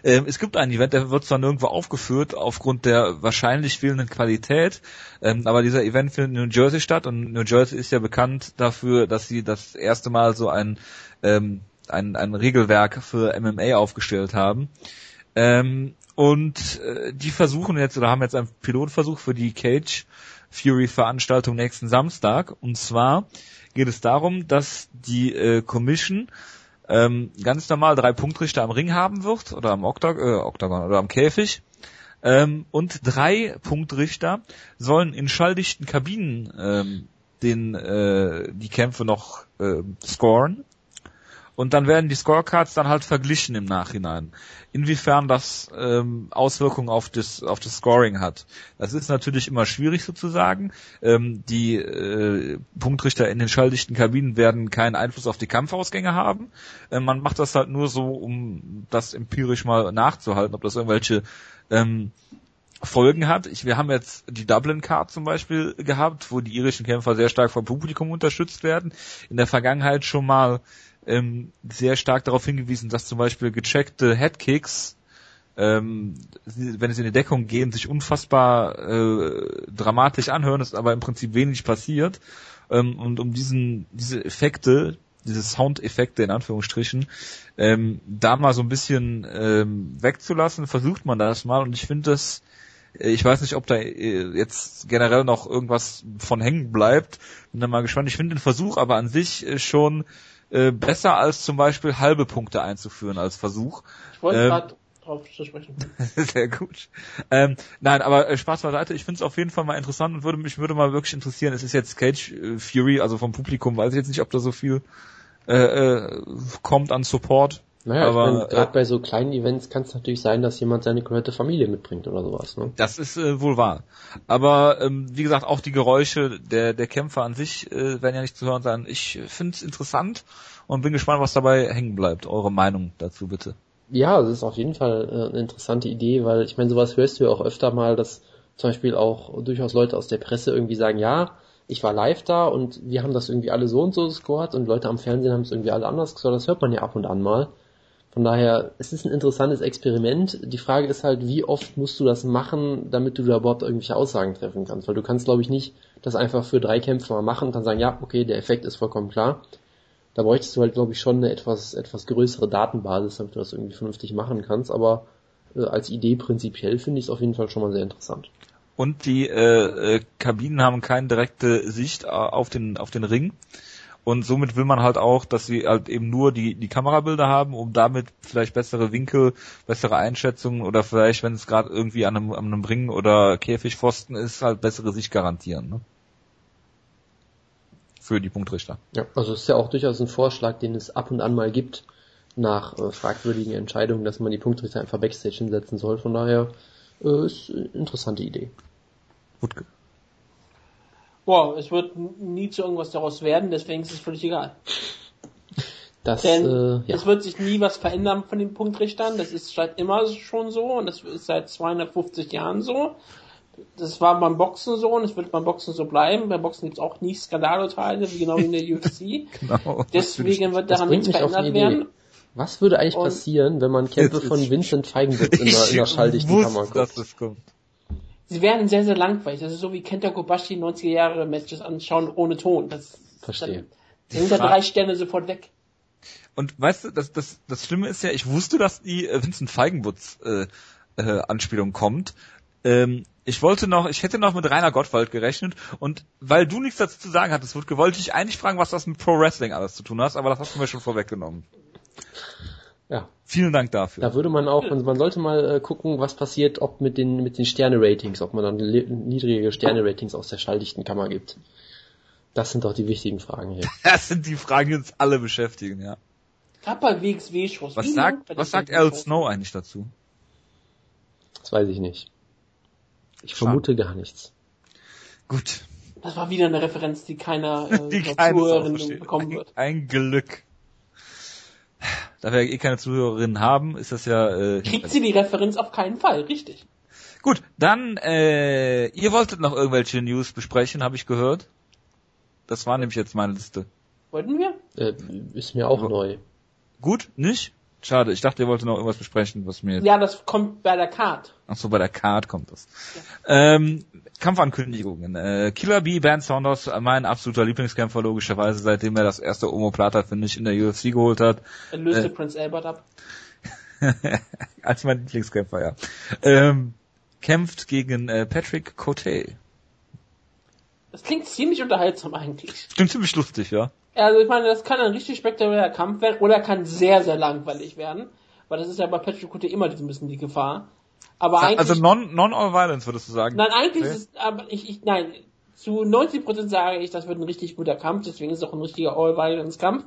Speaker 1: Ähm, es gibt ein Event, der wird zwar nirgendwo aufgeführt aufgrund der wahrscheinlich fehlenden Qualität, ähm, aber dieser Event findet in New Jersey statt und New Jersey ist ja bekannt dafür, dass sie das erste Mal so ein ähm, ein, ein Regelwerk für MMA aufgestellt haben. Ähm, und äh, die versuchen jetzt oder haben jetzt einen Pilotversuch für die Cage Fury Veranstaltung nächsten Samstag. Und zwar geht es darum, dass die äh, Commission ähm, ganz normal drei Punktrichter am Ring haben wird oder am Oktag äh, Oktagon oder am Käfig. Ähm, und drei Punktrichter sollen in schalldichten Kabinen ähm, den äh, die Kämpfe noch äh, scoren. Und dann werden die Scorecards dann halt verglichen im Nachhinein. Inwiefern das ähm, Auswirkungen auf das, auf das Scoring hat. Das ist natürlich immer schwierig sozusagen. Ähm, die äh, Punktrichter in den schalldichten Kabinen werden keinen Einfluss auf die Kampfausgänge haben. Ähm, man macht das halt nur so, um das empirisch mal nachzuhalten, ob das irgendwelche ähm, Folgen hat. Ich, wir haben jetzt die Dublin Card zum Beispiel gehabt, wo die irischen Kämpfer sehr stark vom Publikum unterstützt werden. In der Vergangenheit schon mal ähm, sehr stark darauf hingewiesen, dass zum Beispiel gecheckte Headkicks, ähm, wenn es in die Deckung gehen, sich unfassbar äh, dramatisch anhören, ist aber im Prinzip wenig passiert. Ähm, und um diesen diese Effekte, diese Soundeffekte in Anführungsstrichen, ähm, da mal so ein bisschen ähm, wegzulassen, versucht man das mal. Und ich finde das äh, ich weiß nicht, ob da äh, jetzt generell noch irgendwas von hängen bleibt. Bin da mal gespannt. Ich finde den Versuch aber an sich äh, schon äh, besser als zum Beispiel halbe Punkte einzuführen als Versuch.
Speaker 3: Ich wollte
Speaker 1: Ähm,
Speaker 3: gerade drauf zu sprechen.
Speaker 1: Sehr gut. Ähm, nein, aber äh, Spaß beiseite. Ich finde es auf jeden Fall mal interessant und würde mich würde mal wirklich interessieren. Es ist jetzt Cage äh, Fury, also vom Publikum weiß ich jetzt nicht, ob da so viel äh, äh, kommt an Support.
Speaker 2: Naja,
Speaker 1: Aber,
Speaker 2: gerade
Speaker 1: äh,
Speaker 2: bei so kleinen Events kann es natürlich sein, dass jemand seine komplette Familie mitbringt oder sowas. Ne?
Speaker 1: Das ist äh, wohl wahr. Aber ähm, wie gesagt, auch die Geräusche der, der Kämpfer an sich äh, werden ja nicht zu hören sein. Ich finde es interessant und bin gespannt, was dabei hängen bleibt. Eure Meinung dazu bitte.
Speaker 2: Ja, das ist auf jeden Fall äh, eine interessante Idee, weil ich meine, sowas hörst du ja auch öfter mal, dass zum Beispiel auch durchaus Leute aus der Presse irgendwie sagen, ja, ich war live da und wir haben das irgendwie alle so und so gescored und Leute am Fernsehen haben es irgendwie alle anders gescored. Das hört man ja ab und an mal. Von daher, es ist ein interessantes Experiment. Die Frage ist halt, wie oft musst du das machen, damit du da überhaupt irgendwelche Aussagen treffen kannst? Weil du kannst, glaube ich, nicht das einfach für drei Kämpfe mal machen und dann sagen, ja, okay, der Effekt ist vollkommen klar. Da bräuchtest du halt, glaube ich, schon eine etwas, etwas größere Datenbasis, damit du das irgendwie vernünftig machen kannst. Aber äh, als Idee prinzipiell finde ich es auf jeden Fall schon mal sehr interessant.
Speaker 1: Und die äh, äh, Kabinen haben keine direkte Sicht äh, auf den auf den Ring. Und somit will man halt auch, dass sie halt eben nur die, die Kamerabilder haben, um damit vielleicht bessere Winkel, bessere Einschätzungen oder vielleicht, wenn es gerade irgendwie an einem, an einem Ring oder Käfigpfosten ist, halt bessere Sicht garantieren. Ne? Für die Punktrichter.
Speaker 2: Ja, also es ist ja auch durchaus ein Vorschlag, den es ab und an mal gibt, nach äh, fragwürdigen Entscheidungen, dass man die Punktrichter einfach Backstage hinsetzen soll. Von daher äh, ist eine interessante Idee.
Speaker 1: Gut.
Speaker 3: Boah, es wird nie zu irgendwas daraus werden, deswegen ist es völlig egal.
Speaker 2: Das,
Speaker 3: Denn
Speaker 2: äh, ja.
Speaker 3: es wird sich nie was verändern von den Punktrichtern. Das ist seit immer schon so und das ist seit 250 Jahren so. Das war beim Boxen so und es wird beim Boxen so bleiben. Beim Boxen gibt es auch nie Skandalurteile, wie genau wie in der UFC.
Speaker 1: Genau.
Speaker 3: Deswegen wird daran nichts verändert werden.
Speaker 2: Was würde eigentlich
Speaker 3: Und-
Speaker 2: passieren, wenn man Kämpfe von Vincent Feigenwitz in der, in der schalldichten
Speaker 1: dass es kommt.
Speaker 3: Sie werden sehr, sehr langweilig. Das ist so wie Kenta Kobashi 90er Jahre Matches anschauen ohne Ton. Das,
Speaker 2: Verstehe.
Speaker 3: Dann sind da drei Sterne sofort weg.
Speaker 1: Und weißt du, das, das, das Schlimme ist ja, ich wusste, dass die äh, Vincent Feigenbutz äh, äh, Anspielung kommt. Ähm, ich wollte noch, ich hätte noch mit Rainer Gottwald gerechnet und weil du nichts dazu zu sagen hattest, Wutke, wollte ich eigentlich fragen, was das mit Pro Wrestling alles zu tun hast, aber das hast du mir schon vorweggenommen.
Speaker 2: Ja,
Speaker 1: Vielen Dank dafür.
Speaker 2: da würde man auch, man, sollte mal äh, gucken, was passiert, ob mit den, mit den Sterne-Ratings, ob man dann niedrige Sterne-Ratings aus der schalldichten Kammer gibt. Das sind doch die wichtigen Fragen hier.
Speaker 1: Das sind die Fragen, die uns alle beschäftigen, ja.
Speaker 3: Bei WXW-Shows.
Speaker 1: Was sagt, was sagt Al? Snow eigentlich dazu?
Speaker 2: Das weiß ich nicht. Ich
Speaker 1: Schade.
Speaker 2: vermute gar nichts.
Speaker 1: Gut.
Speaker 3: Das war wieder eine Referenz, die keiner äh,
Speaker 1: Die
Speaker 3: Zuhörerin bekommen
Speaker 1: Ein,
Speaker 3: wird.
Speaker 1: ein Glück. Da wir eh keine Zuhörerinnen haben, ist das ja äh,
Speaker 3: Kriegt sie die Referenz auf keinen Fall, richtig.
Speaker 1: Gut, dann, äh, ihr wolltet noch irgendwelche News besprechen, habe ich gehört. Das war nämlich jetzt meine Liste.
Speaker 3: Wollten wir?
Speaker 2: Äh, ist mir auch neu.
Speaker 1: Gut, nicht? Schade, ich dachte, ihr wolltet noch irgendwas besprechen, was mir.
Speaker 3: Ja, das kommt bei der Card.
Speaker 1: Ach so, bei der Card kommt das. Ähm, Kampfankündigungen. Äh, Killer B, Ben Saunders, mein absoluter Lieblingskämpfer logischerweise, seitdem er das erste Omoplata, finde ich, in der UFC geholt hat.
Speaker 3: Er löste
Speaker 1: Äh.
Speaker 3: Prince Albert ab.
Speaker 1: Als mein Lieblingskämpfer, ja. Ähm, kämpft gegen äh, Patrick Cote.
Speaker 3: Das klingt ziemlich unterhaltsam eigentlich.
Speaker 1: Klingt ziemlich lustig, ja.
Speaker 3: Also ich meine, das kann ein richtig spektakulärer Kampf werden oder kann sehr, sehr langweilig werden. Weil das ist ja bei Patrick Cote immer so ein bisschen die Gefahr. Aber eigentlich...
Speaker 1: Also non, non all violence würdest du sagen.
Speaker 3: Nein, eigentlich
Speaker 1: Okay.
Speaker 3: ist es, aber ich, ich, nein, zu 90% sage ich, das wird ein richtig guter Kampf, deswegen ist es auch ein richtiger All-Violence-Kampf.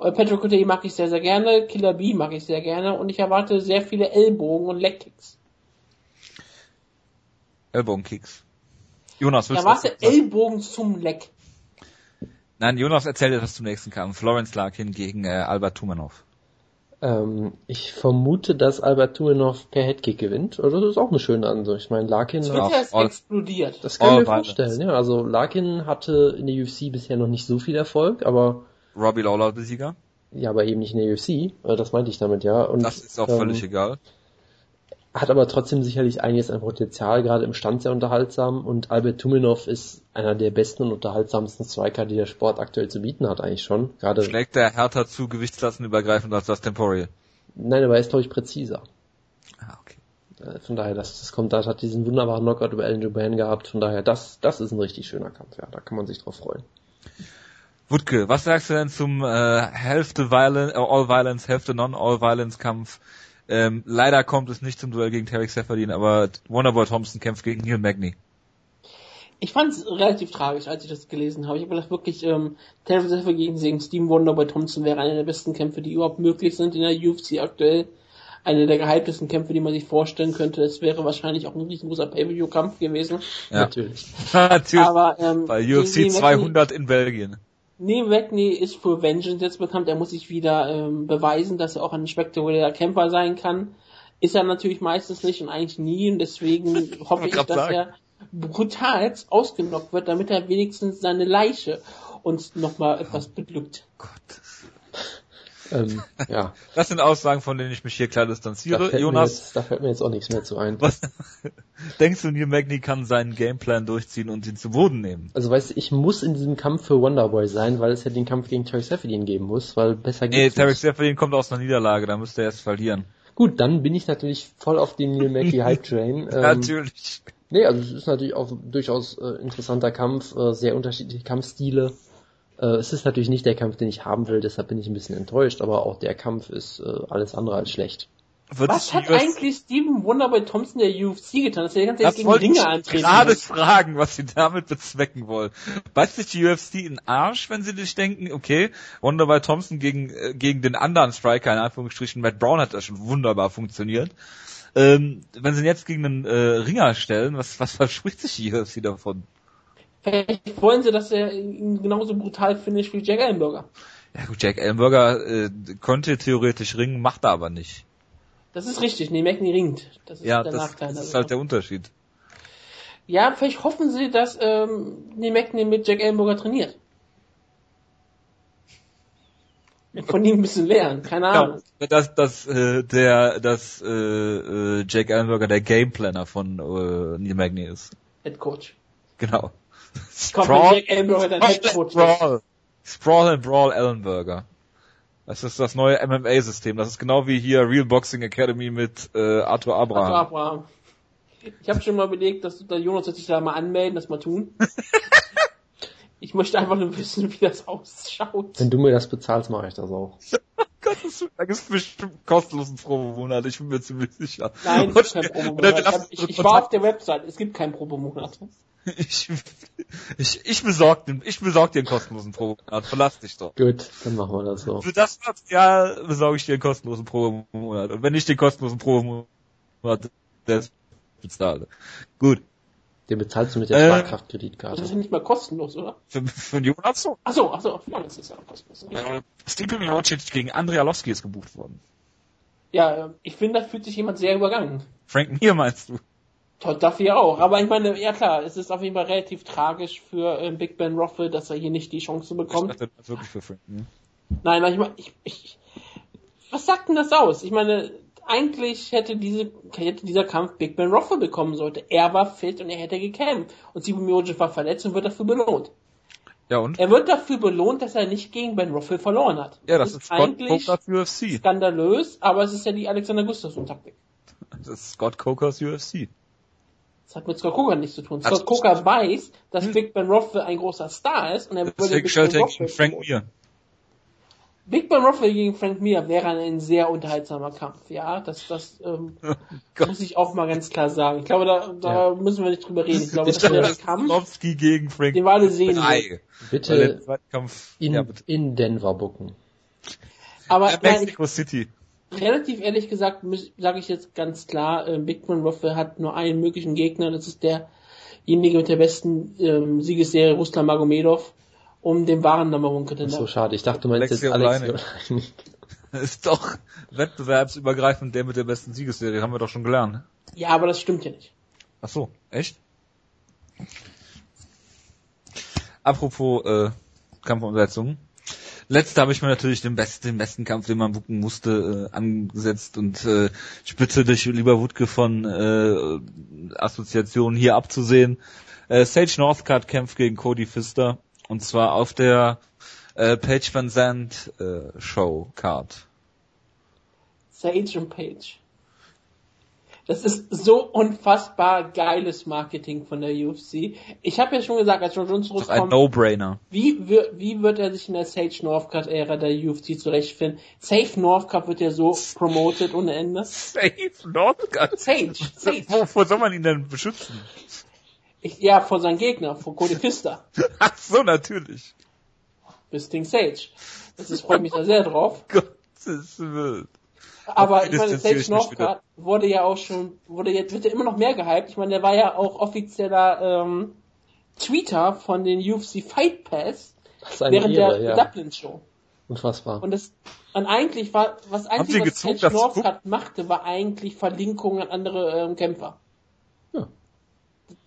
Speaker 3: Äh, Patrick Cote mag ich sehr, sehr gerne, Killer B mag ich sehr gerne und ich erwarte sehr viele Ellbogen und Legkicks.
Speaker 1: Ellbogenkicks. Jonas,
Speaker 3: Ich
Speaker 1: willst du
Speaker 3: erwarte
Speaker 1: was sagen?
Speaker 3: Ellbogen zum Leck.
Speaker 1: Nein, Jonas erzählt etwas zum nächsten Kampf. Florence Larkin gegen äh, Albert Tumanov.
Speaker 2: Ähm, ich vermute, dass Albert Tumenov per Headkick gewinnt. Also das ist auch eine schöne Ansicht. Ich meine, Larkin
Speaker 3: Es
Speaker 2: hat,
Speaker 3: erst
Speaker 1: all-
Speaker 3: explodiert.
Speaker 2: das kann ich mir
Speaker 1: violence.
Speaker 2: vorstellen, ja. Also Larkin hatte in der UFC bisher noch nicht so viel Erfolg, aber
Speaker 1: Robbie Lawler Besieger.
Speaker 2: ja, aber eben nicht in der UFC. Äh, Das meinte ich damit, ja. Und,
Speaker 1: Das ist auch
Speaker 2: ähm,
Speaker 1: völlig egal.
Speaker 2: Hat aber trotzdem sicherlich einiges an Potenzial, gerade im Stand sehr unterhaltsam. Und Albert Tumenov ist einer der besten und unterhaltsamsten Striker, die der Sport aktuell zu bieten hat, eigentlich schon. Gerade,
Speaker 1: Schlägt der härter zu Gewichtsklassen übergreifend als das Temporal.
Speaker 2: nein, aber er ist, glaube ich, präziser.
Speaker 1: Ah, okay.
Speaker 2: Äh, Von daher, das, das kommt, das hat diesen wunderbaren Knockout über Alan Duban gehabt. Von daher, das, das ist ein richtig schöner Kampf. Ja, da kann man sich drauf freuen.
Speaker 1: Wutke, was sagst du denn zum äh, Hälfte Violence, äh, All Violence, Hälfte Non-All Violence Kampf? Ähm, leider kommt es nicht zum Duell gegen Tarek Seferdin, aber Wonderboy Thompson kämpft gegen Neil Magny.
Speaker 3: Ich fand es relativ tragisch, als ich das gelesen habe. Ich habe gedacht, wirklich, ähm, Terence Zephyr gegen Steven Wonder bei Thompson wäre einer der besten Kämpfe, die überhaupt möglich sind in der UFC aktuell. Einer der gehyptesten Kämpfe, die man sich vorstellen könnte. Es wäre wahrscheinlich auch ein riesengroßer Pay-Per-View-Kampf gewesen.
Speaker 1: Ja.
Speaker 2: Natürlich.
Speaker 1: Natürlich.
Speaker 3: Aber, ähm,
Speaker 1: Bei UFC
Speaker 3: Neil
Speaker 1: 200 in Belgien.
Speaker 3: Neil Magny ist für Vengeance jetzt bekannt. Er muss sich wieder ähm, beweisen, dass er auch ein spektakulärer Kämpfer sein kann. Ist er natürlich meistens nicht und eigentlich nie. Und deswegen hoffe ich, dass
Speaker 1: sagen.
Speaker 3: er brutal ausgenockt wird, damit er wenigstens seine Leiche uns nochmal etwas beglückt.
Speaker 1: Gott.
Speaker 2: Ähm, ja,
Speaker 1: Das sind Aussagen, von denen ich mich hier klar
Speaker 2: da
Speaker 1: distanziere.
Speaker 2: mir
Speaker 1: Jonas,
Speaker 2: jetzt, da fällt mir jetzt auch nichts mehr zu ein.
Speaker 1: was denkst du, Neil Magny kann seinen Gameplan durchziehen und ihn zu Boden nehmen?
Speaker 2: Also weißt du, ich muss in diesem Kampf für Wonderboy sein, weil es ja den Kampf gegen Terry Seferdin geben muss, weil besser
Speaker 1: Nee,
Speaker 2: geht's
Speaker 1: Tarek
Speaker 2: nicht.
Speaker 1: Seferdin kommt aus einer Niederlage, da müsste er erst verlieren.
Speaker 2: Gut, dann bin ich natürlich voll auf den Neil Magny Hype Train. Ähm,
Speaker 1: Natürlich.
Speaker 2: Nee, also es ist natürlich auch durchaus äh, interessanter Kampf, äh, sehr unterschiedliche Kampfstile. Äh, es ist natürlich nicht der Kampf, den ich haben will, deshalb bin ich ein bisschen enttäuscht, aber auch der Kampf ist äh, alles andere als schlecht.
Speaker 1: Wird
Speaker 3: Was hat eigentlich Steven Wonder bei Thompson der UFC getan, dass er die ganze Zeit
Speaker 1: Das
Speaker 3: gegen
Speaker 1: wollte ich
Speaker 3: Ringer antreten
Speaker 1: gerade
Speaker 3: muss?
Speaker 1: fragen, was sie damit bezwecken wollen. Beißt sich die UFC in den Arsch, wenn sie sich denken, okay, Wonderboy Thompson gegen, äh, gegen den anderen Striker, in Anführungsstrichen, Matt Brown hat das schon wunderbar funktioniert. Ähm, wenn sie ihn jetzt gegen einen äh, Ringer stellen, was, was verspricht sich die UFC davon?
Speaker 3: Vielleicht wollen sie, dass er ihn genauso brutal finisht wie Jack Ellenberger.
Speaker 1: Ja gut, Jack Ellenberger äh, konnte theoretisch ringen, macht er aber nicht.
Speaker 3: Das ist richtig, nee, Magny ringt. Das ist
Speaker 1: Ja,
Speaker 3: der
Speaker 1: das,
Speaker 3: Nachteil.
Speaker 1: das ist halt der Unterschied.
Speaker 3: Ja, vielleicht hoffen sie, dass ähm, Neil Magny mit Jack Ellenberger trainiert. Von ihm ein bisschen lernen, keine Ahnung.
Speaker 1: Ja, dass, dass, äh, der, dass äh, äh, Jack Ellenberger der Gameplaner von äh, Neil Magny ist.
Speaker 3: Head Coach.
Speaker 1: Genau.
Speaker 3: Ist.
Speaker 1: Sprawl. Sprawl and Brawl Ellenberger. Das ist das neue MMA-System. Das ist genau wie hier Real Boxing Academy mit äh, Arthur Abraham.
Speaker 3: Also Abraham. Ich habe schon mal überlegt, dass der Jonas wird sich da mal anmelden, das mal tun. ich möchte einfach nur wissen, wie das ausschaut.
Speaker 2: Wenn du mir das bezahlst, mache ich das auch.
Speaker 1: Gott, da gibt es bestimmt kostenlosen Probemonat, ich bin mir ziemlich sicher.
Speaker 3: Nein, es gibt kein
Speaker 1: Und dann
Speaker 3: Probemonat. Ich,
Speaker 1: uns
Speaker 3: ich war auf der Website, es gibt keinen Probemonat.
Speaker 1: Ich, ich, ich besorg den, ich besorg dir einen kostenlosen Probemonat, verlass dich doch.
Speaker 2: Gut, dann machen wir das so.
Speaker 1: Für das Material besorge ich dir einen kostenlosen Probemonat. Und wenn ich den kostenlosen Probemonat das bezahle. Gut.
Speaker 2: Den bezahlst du mit der
Speaker 1: Äh,
Speaker 3: Das ist ja nicht mal kostenlos, oder?
Speaker 1: Für, für den Jonas so.
Speaker 3: Achso, achso, ja, das ist ja kostenlos.
Speaker 1: Äh, Stipe Miocic gegen Andrea Lowski ist gebucht worden.
Speaker 3: Ja, äh, ich finde, da fühlt sich jemand sehr übergangen.
Speaker 1: Frank Mir meinst du?
Speaker 3: Todd Duffy auch. Aber ich meine, ja klar, es ist auf jeden Fall relativ tragisch für äh, Big Ben Roffel, dass er hier nicht die Chance
Speaker 1: Ich
Speaker 3: bekommt.
Speaker 1: dachte, das ist wirklich für Frank Mir.
Speaker 3: Nein, weil ich meine, ich, ich, was sagt denn das aus? Ich meine, eigentlich hätte diese, hätte dieser Kampf Big Ben Roffel bekommen sollte. Er war fit und er hätte gekämpft. Und Sibu Miocic war verletzt und wird dafür belohnt.
Speaker 1: Ja und?
Speaker 3: Er wird dafür belohnt, dass er nicht gegen Ben Roffel verloren hat.
Speaker 1: Ja, das ist Scott
Speaker 3: eigentlich
Speaker 1: UFC.
Speaker 3: skandalös, aber es ist ja die Alexander Gustafsson-Taktik.
Speaker 1: Das ist Scott Cokers UFC.
Speaker 3: Das hat mit Scott Coker nichts zu tun.
Speaker 1: Ach,
Speaker 3: Scott Coker weiß, dass Big Ben Rothwell ein großer Star ist und er würde
Speaker 1: Deswegen
Speaker 3: Big
Speaker 1: stellt
Speaker 3: Ben
Speaker 1: gegen Frank. Mir.
Speaker 3: Big Ben Rothwell gegen Frank Mir wäre ein sehr unterhaltsamer Kampf. Ja, das, das ähm,
Speaker 1: Gott.
Speaker 3: muss ich auch mal ganz klar sagen. Ich glaube, da, da müssen wir nicht drüber reden. Ich glaube,
Speaker 1: Ich
Speaker 3: das wäre der Kampf,
Speaker 1: Lowski gegen Frank
Speaker 3: den wir alle sehen
Speaker 2: Bitte in,
Speaker 1: ja, bitte.
Speaker 2: in Denver bucken.
Speaker 3: Aber
Speaker 1: Ja,
Speaker 3: nein, ich,
Speaker 1: Mexico City.
Speaker 3: Relativ ehrlich gesagt sage ich jetzt ganz klar, äh, Big Ben Rothwell hat nur einen möglichen Gegner. Das ist derjenige mit der besten ähm, Siegesserie, Ruslan Magomedov, um den wahren Number One
Speaker 2: Das ist
Speaker 3: Contender.
Speaker 2: so schade. Ich dachte, du meinst jetzt
Speaker 1: Alexei
Speaker 2: Alex.
Speaker 1: Ist doch wettbewerbsübergreifend der mit der besten Siegesserie, haben wir doch schon gelernt.
Speaker 3: Ja, aber das stimmt ja nicht.
Speaker 1: Ach so, echt? Apropos äh, Kampfumsetzung. Letzte habe ich mir natürlich den besten, den besten Kampf, den man bucken musste, äh, angesetzt und äh, bitte dich, lieber Wutke von äh, Assoziation hier abzusehen. Äh, Sage Northcutt kämpft gegen Cody Pfister und zwar auf der äh, Page Van Zandt äh, Show Card.
Speaker 3: Sage und Page. Das ist so unfassbar geiles Marketing von der UFC. Ich habe ja schon gesagt, als John Jones
Speaker 1: Doch ein
Speaker 3: zurückkommt,
Speaker 1: No-Brainer.
Speaker 3: wie, wie wird er sich in der Sage Northcutt-Ära der UFC zurechtfinden? Safe Northcutt wird ja so promoted ohne Ende.
Speaker 1: Safe Northcutt.
Speaker 3: Sage, Sage.
Speaker 1: Wovor soll man ihn denn beschützen?
Speaker 3: Ich, ja, vor seinem Gegner, vor Cody Pfister.
Speaker 1: Ach so, natürlich.
Speaker 3: Bis Sting Sage. Das ist, freue mich da sehr drauf.
Speaker 1: Gottes Willen.
Speaker 3: Aber ich meine, Sage. Northcutt wurde ja auch schon, wurde jetzt, wird ja immer noch mehr gehypt. Ich meine, der war ja auch offizieller, ähm, Tweeter von den UFC Fight Pass während
Speaker 2: Ehre,
Speaker 3: der
Speaker 2: ja.
Speaker 3: Dublin Show.
Speaker 2: Unfassbar.
Speaker 3: Und das, und eigentlich war, was eigentlich, was
Speaker 1: das zu
Speaker 3: Northcutt machte, war eigentlich Verlinkungen an andere ähm, Kämpfer.
Speaker 2: Ja.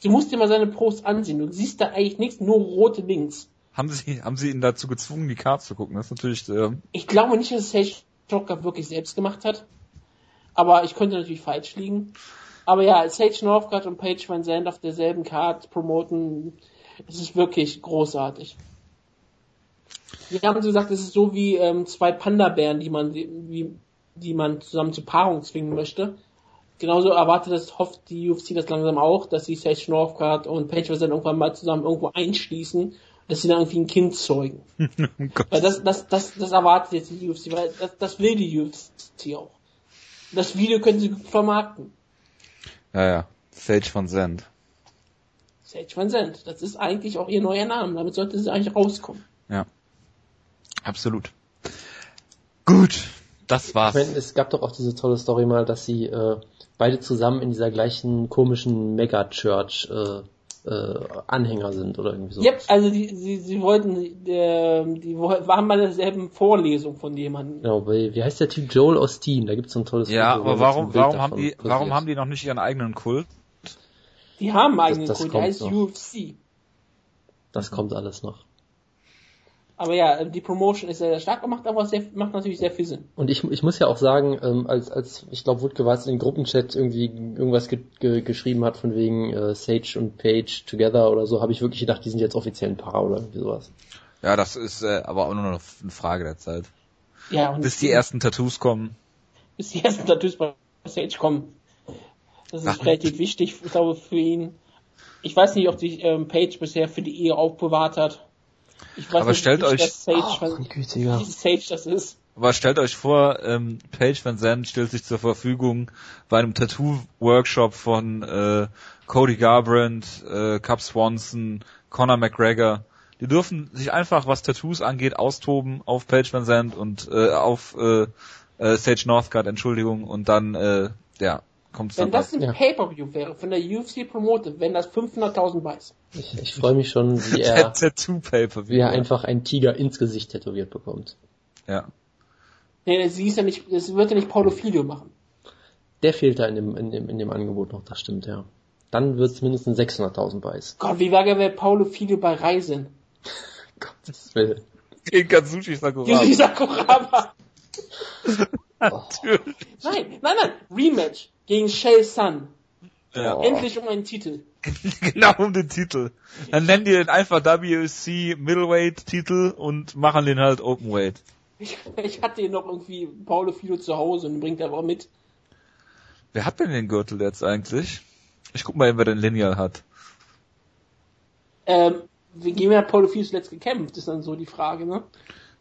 Speaker 3: Du musst dir mal seine Posts ansehen. Du siehst da eigentlich nichts, nur rote Links.
Speaker 1: Haben Sie, haben Sie ihn dazu gezwungen, die Cards zu gucken? Das ist natürlich, ähm,
Speaker 3: Ich glaube nicht, dass Sage Northcutt wirklich selbst gemacht hat. Aber ich könnte natürlich falsch liegen. Aber ja, Sage Northcutt und Paige Van Zandt auf derselben Card promoten, es ist wirklich großartig. Wir haben gesagt, es ist so wie ähm, zwei Panda-Bären, die man, wie, die man zusammen zur Paarung zwingen möchte. Genauso erwartet das, hofft die UFC das langsam auch, dass sie Sage Northcutt und Paige Van Zandt irgendwann mal zusammen irgendwo einschließen, dass sie dann irgendwie ein Kind zeugen.
Speaker 1: oh.
Speaker 3: Weil das, das, das, das erwartet jetzt die UFC, weil das, das will die UFC auch. Das Video können sie gut vermarkten.
Speaker 1: Ja, ja. Sage von Zend.
Speaker 3: Sage Van Zandt, das ist eigentlich auch ihr neuer Name, damit sollte sie eigentlich rauskommen.
Speaker 1: Ja. Absolut. Gut. Das war's.
Speaker 2: Ich meine, es gab doch auch diese tolle Story mal, dass sie äh, beide zusammen in dieser gleichen komischen Mega-Church äh, äh, Anhänger sind oder irgendwie so.
Speaker 3: Yep, also die, sie, sie wollten, äh, die waren bei derselben Vorlesung von jemandem.
Speaker 2: Genau, bei, wie heißt der Typ Joel Osteen? Da gibt's so ein tolles
Speaker 1: ja,
Speaker 2: Foto, wo
Speaker 1: aber
Speaker 2: er
Speaker 1: warum, warum haben die, warum haben die noch nicht ihren eigenen Kult?
Speaker 3: Die haben einen eigenen
Speaker 2: das
Speaker 3: Kult, der heißt
Speaker 2: noch.
Speaker 3: UFC.
Speaker 2: Das kommt alles noch.
Speaker 3: Aber ja, die Promotion ist sehr stark gemacht, aber sehr, macht natürlich sehr viel Sinn.
Speaker 2: Und ich, ich muss ja auch sagen, ähm, als, als ich glaube, Wutke war es in den Gruppenchat irgendwie irgendwas ge ge geschrieben hat von wegen äh, Sage und Page together oder so, habe ich wirklich gedacht, die sind jetzt offiziell ein Paar oder irgendwie sowas.
Speaker 1: Ja, das ist äh, aber auch nur noch eine Frage der Zeit.
Speaker 3: Ja, und
Speaker 1: Bis die ersten Tattoos kommen.
Speaker 3: bis die ersten Tattoos bei Sage kommen. Das ist
Speaker 1: Ach.
Speaker 3: relativ wichtig, ich glaube, für ihn. Ich weiß nicht, ob sich ähm, Page bisher für die Ehe aufbewahrt hat. Ich weiß
Speaker 1: Aber
Speaker 3: nicht,
Speaker 1: stellt
Speaker 3: wie
Speaker 1: euch-
Speaker 3: das Sage, was-
Speaker 2: mein Gütiger.
Speaker 3: Sage das ist.
Speaker 1: Aber stellt euch vor, ähm, Paige Van Zandt stellt sich zur Verfügung bei einem Tattoo-Workshop von äh, Cody Garbrandt, äh, Cap Swanson, Conor McGregor. Die dürfen sich einfach, was Tattoos angeht, austoben auf Paige Van Zandt und äh, auf äh, äh, Sage Northcutt, Entschuldigung, und dann, äh, ja, kommt es
Speaker 3: Wenn das ein
Speaker 2: Ja.
Speaker 3: Pay-Per-View wäre, von der UFC promotet, wenn das 500.000 weiß.
Speaker 2: Ich, ich freue mich schon, wie
Speaker 1: der
Speaker 2: er, wie er einfach einen Tiger ins Gesicht tätowiert bekommt.
Speaker 1: Ja.
Speaker 3: Nee, sie ist ja nicht, das wird ja nicht Paulo Filio machen.
Speaker 2: Der fehlt da in dem, in dem, in dem Angebot noch, das stimmt, ja. Dann wird's mindestens 600.000 Buys.
Speaker 3: Gott, wie wäre wäre Paulo Filio bei Reisen?
Speaker 2: Gottes Willen.
Speaker 1: Gegen Kazushi Sakuraba.
Speaker 3: Yuji Sakuraba.
Speaker 2: Oh,
Speaker 3: Nein, nein, nein. Rematch gegen Shell Sun.
Speaker 1: Ja.
Speaker 2: Oh.
Speaker 3: Endlich um einen Titel.
Speaker 1: genau um den Titel. Dann nennen die den einfach WC Middleweight Titel und machen den halt Openweight.
Speaker 3: Ich, ich hatte hier noch irgendwie Paulo Filio zu Hause und bringt er auch mit.
Speaker 1: Wer hat denn den Gürtel jetzt eigentlich? Ich guck mal, eben, wer den Lineal hat.
Speaker 3: Ähm, wie gegen wen hat Paulo Filio zuletzt gekämpft, ist dann so die Frage, ne?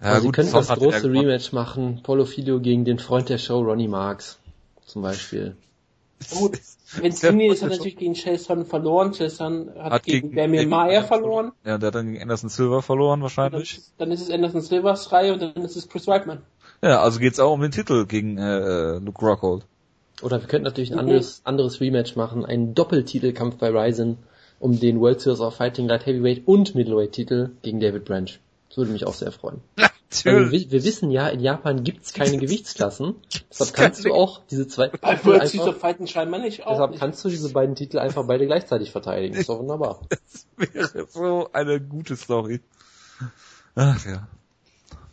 Speaker 1: Ja,
Speaker 2: also sie können das große. Rematch machen. Paulo Filio gegen den Freund der Show, Ronnie Marks. Zum Beispiel.
Speaker 3: Gut, wenn es Linie ist, hat er natürlich gegen Shell Sun verloren. Shell Sun hat,
Speaker 1: Hat
Speaker 3: gegen,
Speaker 1: gegen-
Speaker 3: Damian Maya verloren.
Speaker 1: Ja, der hat dann gegen Anderson Silver verloren
Speaker 3: Dann
Speaker 1: wahrscheinlich.
Speaker 3: ist, dann ist es Anderson Silvers Reihe und dann ist es Chris Weidman.
Speaker 1: Ja, also geht's auch um den Titel gegen äh, Luke Rockhold.
Speaker 2: Oder wir könnten natürlich ein
Speaker 3: Mhm.
Speaker 2: anderes, anderes Rematch machen. Einen Doppeltitelkampf bei Ryzen um den World Series of Fighting Light Heavyweight und Middleweight Titel gegen David Branch. Das würde mich auch sehr freuen. Weil wir, wi- wir wissen ja, in Japan gibt's keine Gewichtsklassen. Deshalb kannst du auch diese zwei Titel einfach,
Speaker 3: of Fighting scheinbar nicht auch.
Speaker 2: deshalb
Speaker 3: Nicht.
Speaker 2: kannst du diese beiden Titel einfach beide gleichzeitig verteidigen. ist doch wunderbar.
Speaker 1: wäre so eine gute Story. Ach ja.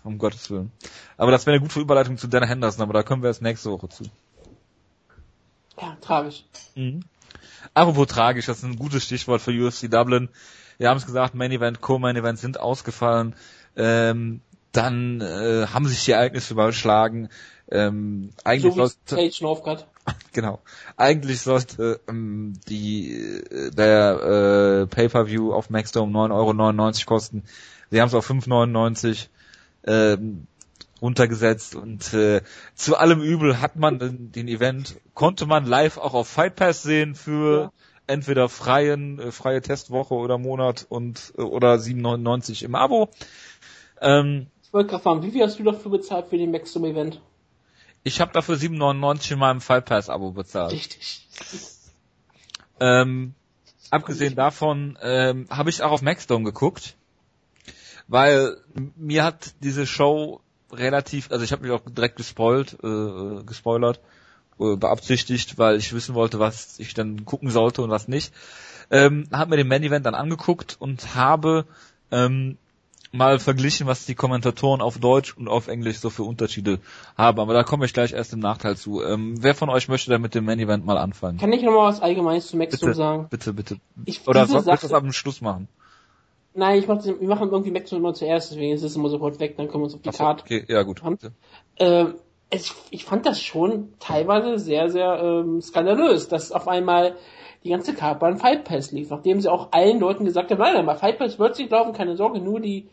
Speaker 1: Um Gottes Willen. Aber das wäre eine gute Überleitung zu Dana Henderson, aber da kommen wir erst nächste Woche zu.
Speaker 3: Ja, tragisch.
Speaker 1: Mhm. Apropos tragisch, das ist ein gutes Stichwort für UFC Dublin. Wir haben es gesagt, Main Event, Co-Main Event sind ausgefallen. Ähm, dann äh, haben sich die Ereignisse überschlagen. Ähm, eigentlich
Speaker 3: So
Speaker 1: sollte,
Speaker 3: Sage Northcutt.
Speaker 1: genau, eigentlich sollte ähm, die äh, der äh, Pay-per-View auf Maxdome 9,99 Euro kosten. Sie haben es auf 5,99 ähm, runtergesetzt und äh, zu allem Übel hat man den, den Event, konnte man live auch auf Fight Pass sehen für entweder freien, äh, freie Testwoche oder Monat und äh, oder 7,99 im Abo. Ähm,
Speaker 3: Ich wollte gerade fragen, wie viel hast du dafür bezahlt für den Maximum Event?
Speaker 1: ich habe dafür 7,99 in meinem Fight Pass Abo bezahlt.
Speaker 3: Richtig.
Speaker 1: Ähm, abgesehen davon ähm, habe ich auch auf Maxdome geguckt, weil mir hat diese Show relativ, also ich habe mich auch direkt gespoilt, äh, gespoilert, äh, beabsichtigt, weil ich wissen wollte, was ich dann gucken sollte und was nicht. Ähm, habe mir den Main Event dann angeguckt und habe ähm, mal verglichen, was die Kommentatoren auf Deutsch und auf Englisch so für Unterschiede haben. Aber da komme ich gleich erst im Nachteil zu. Ähm, wer von euch möchte da mit dem Main Event mal anfangen?
Speaker 3: Kann ich noch mal was Allgemeines zu Maxdome sagen?
Speaker 1: bitte, bitte.
Speaker 3: Ich,
Speaker 1: Oder soll ich das dem Schluss machen?
Speaker 3: Nein, ich mach, wir machen irgendwie Maxdome immer zuerst, deswegen ist es immer sofort weg, dann können wir uns auf die
Speaker 1: Ach so,
Speaker 3: Karte.
Speaker 1: okay, ja gut.
Speaker 3: Ähm, es, ich fand das schon teilweise sehr, sehr ähm, skandalös, dass auf einmal die ganze Karte beim Fight Pass lief, nachdem sie auch allen Leuten gesagt haben, nein, nein, bei Fight Pass wird sich laufen, keine Sorge, nur die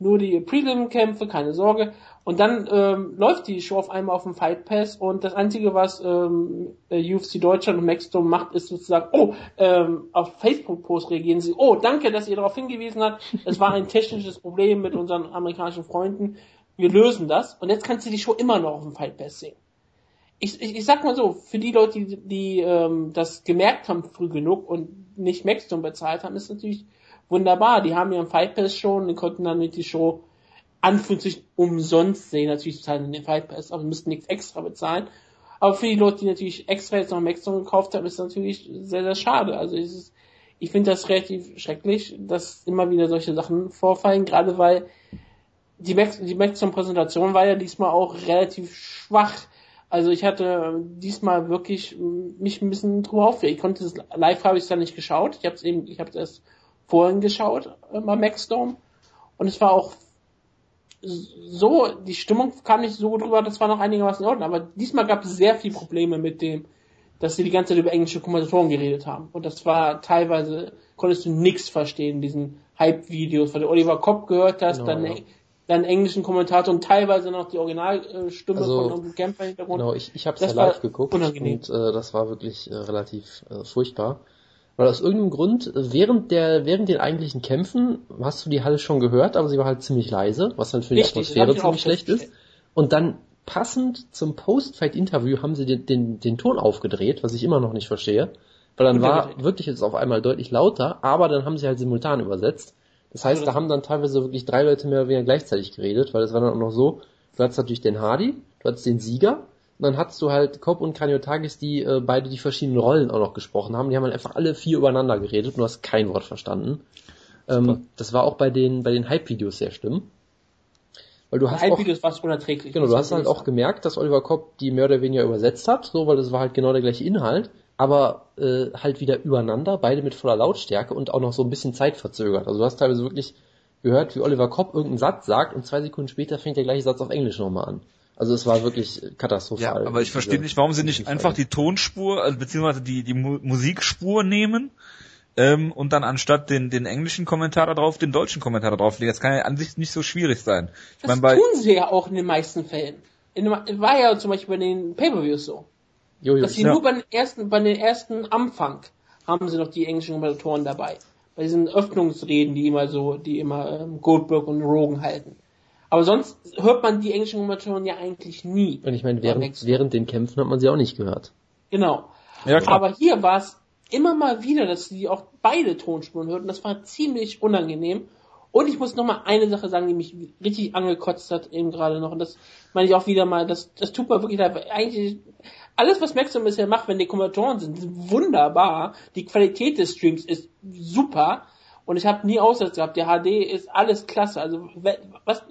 Speaker 3: nur die Prelim-Kämpfe, keine Sorge. Und dann ähm, läuft die Show auf einmal auf dem Fight Pass und das Einzige, was ähm, äh, UFC Deutschland und Maxdome macht, ist sozusagen, oh, ähm, auf Facebook-Post reagieren sie, oh, danke, dass ihr darauf hingewiesen habt, es war ein technisches Problem mit unseren amerikanischen Freunden, wir lösen das und jetzt kannst du die Show immer noch auf dem Fight Pass sehen. Ich, ich, ich sag mal so, für die Leute, die, die ähm, das gemerkt haben früh genug und nicht Maxdome bezahlt haben, ist natürlich wunderbar. Die haben ihren Fight Pass schon, die konnten dann mit die Show anführungsstrichen umsonst sehen. Natürlich zahlen den Fight Pass, aber müssten nichts extra bezahlen. Aber für die Leute, die natürlich extra jetzt noch Maxdome gekauft haben, ist natürlich sehr, sehr schade. Also es ist, ich finde das relativ schrecklich, dass immer wieder solche Sachen vorfallen, gerade weil die, Max, die Maxdome-Präsentation war ja diesmal auch relativ schwach. Also ich hatte diesmal wirklich mich ein bisschen drüber aufgeregt. Ich konnte es live habe ich es dann nicht geschaut. Ich habe es eben, ich habe es erst vorhin geschaut äh, bei Maxdome und es war auch so, die Stimmung kam nicht so gut rüber, das war noch einigermaßen in Ordnung, aber diesmal gab es sehr viele Probleme mit dem, dass sie die ganze Zeit über englische Kommentatoren geredet haben. Und das war teilweise, konntest du nichts verstehen, diesen Hype-Videos, weil du Oliver Kopp gehört hast,
Speaker 2: Genau,
Speaker 3: dann,
Speaker 2: ja.
Speaker 3: Dann englischen Kommentator und teilweise noch die Originalstimme
Speaker 2: Also,
Speaker 3: von im Hintergrund.
Speaker 2: Genau, ich, ich habe es ja live geguckt
Speaker 3: unangenehm.
Speaker 2: und äh, das war wirklich äh, relativ äh, furchtbar. Weil aus irgendeinem Grund, äh, während der, während den eigentlichen Kämpfen hast du die Halle schon gehört, aber sie war halt ziemlich leise, was dann für die
Speaker 3: Richtig,
Speaker 2: Atmosphäre ziemlich schlecht ist. Und dann passend zum Post-Fight-Interview haben sie den, den, den Ton aufgedreht, was ich immer noch nicht verstehe. Weil dann war wirklich jetzt auf einmal deutlich lauter, aber dann haben sie halt simultan übersetzt. Das heißt, da haben dann teilweise wirklich drei Leute mehr oder weniger gleichzeitig geredet, weil es war dann auch noch so, du hattest natürlich den Hardy, du hattest den Sieger, und dann hattest du halt Cobb und Kraniotakis, die äh, beide die verschiedenen Rollen auch noch gesprochen haben. Die haben dann einfach alle vier übereinander geredet und du hast kein Wort verstanden. Ähm, das war auch bei den, bei den Hype-Videos sehr schlimm. Weil du hast auch,
Speaker 3: Hype-Videos war es unerträglich.
Speaker 2: Genau, du hast halt auch gemerkt, dass Oliver Kopp die mehr oder weniger übersetzt hat, so, weil das war halt genau der gleiche Inhalt, aber äh, halt wieder übereinander, beide mit voller Lautstärke und auch noch so ein bisschen zeitverzögert. Also du hast teilweise wirklich gehört, wie Oliver Kopp irgendeinen Satz sagt und zwei Sekunden später fängt der gleiche Satz auf Englisch nochmal an. Also es war wirklich katastrophal.
Speaker 1: Ja, aber ich verstehe nicht, warum sie nicht einfach die Tonspur, also beziehungsweise die, die Mu Musikspur nehmen ähm, und dann anstatt den, den englischen Kommentar da drauf, den deutschen Kommentar da drauflegen. Das kann ja an sich nicht so schwierig sein. Ich
Speaker 3: Das
Speaker 1: meine, bei,
Speaker 3: tun sie ja auch in den meisten Fällen. In, dem- war ja zum Beispiel bei den Pay-Per-Views so.
Speaker 2: Jojo,
Speaker 3: Dass sie
Speaker 1: Ja.
Speaker 3: nur bei den ersten, bei den ersten Anfang haben sie noch die englischen Kommentatoren dabei. Bei diesen Öffnungsreden, die immer so, die immer ähm, Goldberg und Rogan halten. Aber sonst hört man die englischen Kommentatoren ja eigentlich nie.
Speaker 2: und ich meine, während, während den Kämpfen hat man sie auch nicht gehört.
Speaker 3: Genau.
Speaker 1: ja, klar.
Speaker 3: Aber hier war es immer mal wieder, dass sie auch beide Tonspuren hörten. Das war ziemlich unangenehm. Und ich muss noch mal eine Sache sagen, die mich richtig angekotzt hat eben gerade noch. Und das meine ich auch wieder mal. Das, das tut mir wirklich leid. Eigentlich alles, was Maxim bisher macht, wenn die Kommentatoren sind, sind wunderbar. Die Qualität des Streams ist super. Und ich habe nie Aussatz gehabt. Der HD ist alles klasse. Also was,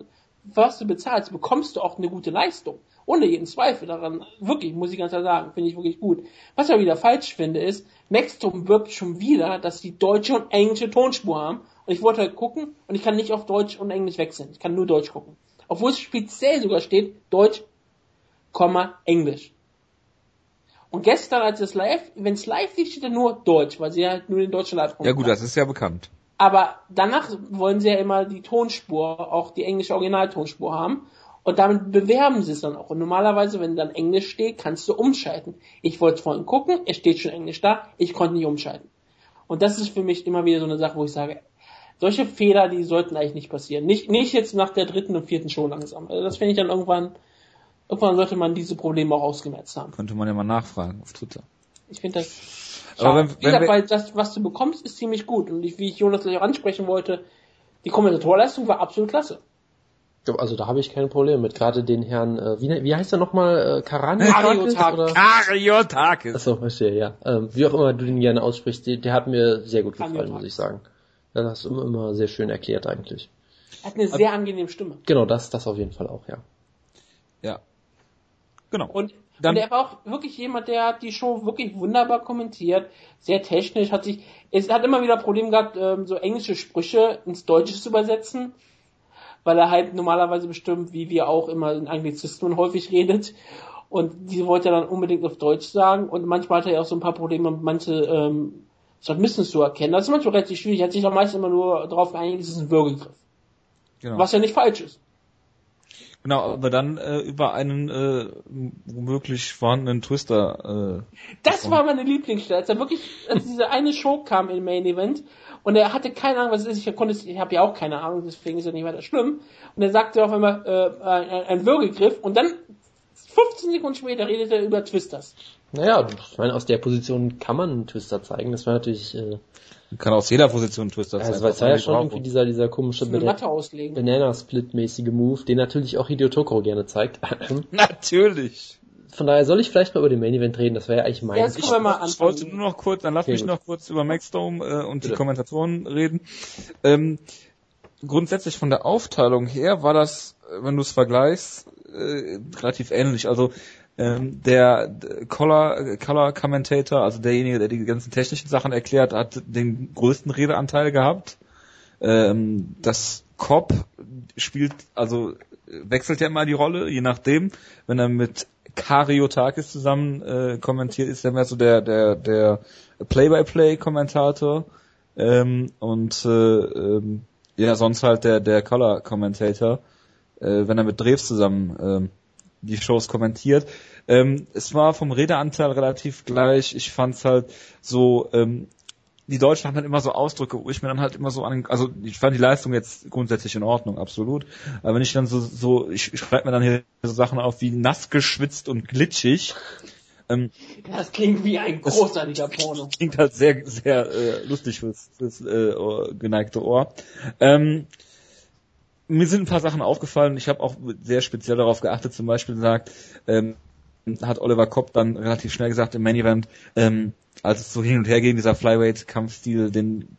Speaker 3: was du bezahlst, bekommst du auch eine gute Leistung. Ohne jeden Zweifel daran. Wirklich, muss ich ganz klar sagen, finde ich wirklich gut. Was ich aber wieder falsch finde, ist, Maxdome wirbt schon wieder, dass die deutsche und englische Tonspur haben. Und ich wollte halt gucken und ich kann nicht auf Deutsch und Englisch wechseln. Ich kann nur Deutsch gucken. Obwohl es speziell sogar steht, Deutsch, Englisch. Und gestern, als es live, wenn es live lief, steht da nur Deutsch, weil sie halt nur den deutschen live
Speaker 1: ja gut, das ist ja bekannt.
Speaker 3: aber danach wollen sie ja immer die Tonspur, auch die englische Originaltonspur haben. Und damit bewerben sie es dann auch. Und normalerweise, wenn dann Englisch steht, kannst du umschalten. Ich wollte vorhin gucken, es steht schon Englisch da, ich konnte nicht umschalten. Und das ist für mich immer wieder so eine Sache, wo ich sage, solche Fehler, die sollten eigentlich nicht passieren. Nicht, nicht jetzt nach der dritten und vierten Show langsam. Also das finde ich dann irgendwann, irgendwann sollte man diese Probleme auch ausgemerzt haben.
Speaker 1: Könnte man ja mal nachfragen auf Twitter.
Speaker 3: Ich finde das
Speaker 1: Aber
Speaker 3: schade.
Speaker 1: wenn-
Speaker 3: Wie
Speaker 1: wenn
Speaker 3: gesagt, weil das, was du bekommst, ist ziemlich gut. Und ich, wie ich Jonas gleich auch ansprechen wollte, die Kommentatorleistung war absolut klasse.
Speaker 2: Also da habe ich keine Probleme mit. Gerade den Herrn, äh, wie, wie heißt er nochmal? Äh, Karani?
Speaker 3: Kariotakis.
Speaker 2: oder?
Speaker 1: Kariotakis!
Speaker 2: Achso, verstehe, ja. Ähm, wie auch immer du den gerne aussprichst, der, der hat mir sehr gut gefallen,
Speaker 3: Kariotakis.
Speaker 2: muss ich sagen. Ja, Das hast du immer, immer sehr schön erklärt eigentlich.
Speaker 3: Er hat eine sehr angenehme Stimme.
Speaker 2: Genau, das, das auf jeden Fall auch, ja.
Speaker 1: Ja. Genau.
Speaker 3: Und,
Speaker 1: Dann-
Speaker 3: und er war auch wirklich jemand, der hat die Show wirklich wunderbar kommentiert, sehr technisch, hat sich, es hat immer wieder Probleme gehabt, ähm, so englische Sprüche ins Deutsche zu übersetzen, weil er halt normalerweise bestimmt, wie wir auch immer in Anglizismen häufig redet. Und die wollte er dann unbedingt auf Deutsch sagen. Und manchmal hat er ja auch so ein paar Probleme, manche ähm, Submissions zu erkennen. Das ist manchmal relativ schwierig. Er hat sich am meisten immer nur darauf geeinigt, es ist ein Würgegriff.
Speaker 1: genau.
Speaker 3: Was ja nicht falsch ist.
Speaker 1: Genau, aber dann äh, über einen äh, womöglich vorhandenen Twister. Äh,
Speaker 3: Das war meine Lieblingsstelle. Als er wirklich, als diese eine Show kam im Main Event und er hatte keine Ahnung, was es ist. Ich konnte, ich habe ja auch keine Ahnung, deswegen ist ja nicht weiter schlimm. Und er sagte auf einmal äh, ein, ein Würgegriff und dann 15 Sekunden später redet er über Twisters.
Speaker 2: Naja, ich meine, aus der Position kann man einen Twister zeigen. Das war natürlich, äh,
Speaker 1: kann aus jeder Position Twister
Speaker 2: also
Speaker 1: sein.
Speaker 2: weil es war ja schon irgendwie dieser, dieser komische. Banana-Split-mäßige Move, den natürlich auch Hideo Tokoro gerne zeigt.
Speaker 1: Natürlich.
Speaker 2: Von daher soll ich vielleicht mal über den Main-Event reden, das wäre ja eigentlich mein...
Speaker 3: Erst können wir mal
Speaker 1: Ich wollte nur noch kurz, dann lass
Speaker 2: Okay,
Speaker 1: mich
Speaker 2: gut.
Speaker 1: noch kurz über Maxdome äh, und die
Speaker 2: Bitte.
Speaker 1: Kommentatoren reden. Ähm, grundsätzlich von der Aufteilung her war das, wenn du es vergleichst, äh, relativ ähnlich. Also ähm, der d- Color, Color Commentator, also derjenige, der die ganzen technischen Sachen erklärt, hat den größten Redeanteil gehabt. Ähm, das Cop spielt, also äh, wechselt ja immer die Rolle, je nachdem. Wenn er mit Kariotakis zusammen äh, kommentiert, ist er mehr so der der der Play-by-Play-Kommentator ähm, und äh, ähm, ja sonst halt der der Color-Commentator, äh, wenn er mit Drews zusammen ähm, die Shows kommentiert. Ähm, es war vom Redeanteil relativ gleich. Ich fand's halt so, ähm, die Deutschen haben dann immer so Ausdrücke, wo ich mir dann halt immer so an, also ich fand die Leistung jetzt grundsätzlich in Ordnung, absolut. Aber wenn ich dann so, so ich, ich schreibe mir dann hier so Sachen auf wie nass geschwitzt und glitschig, ähm,
Speaker 3: Das klingt wie ein großartiger Porno.
Speaker 1: klingt halt sehr, sehr äh, lustig fürs, fürs äh, geneigte Ohr. Ähm, mir sind ein paar Sachen aufgefallen. Ich habe auch sehr speziell darauf geachtet. Zum Beispiel sagt, ähm, hat Oliver Kopp dann relativ schnell gesagt im Main Event, ähm, als es so hin und her ging, dieser Flyweight-Kampfstil, den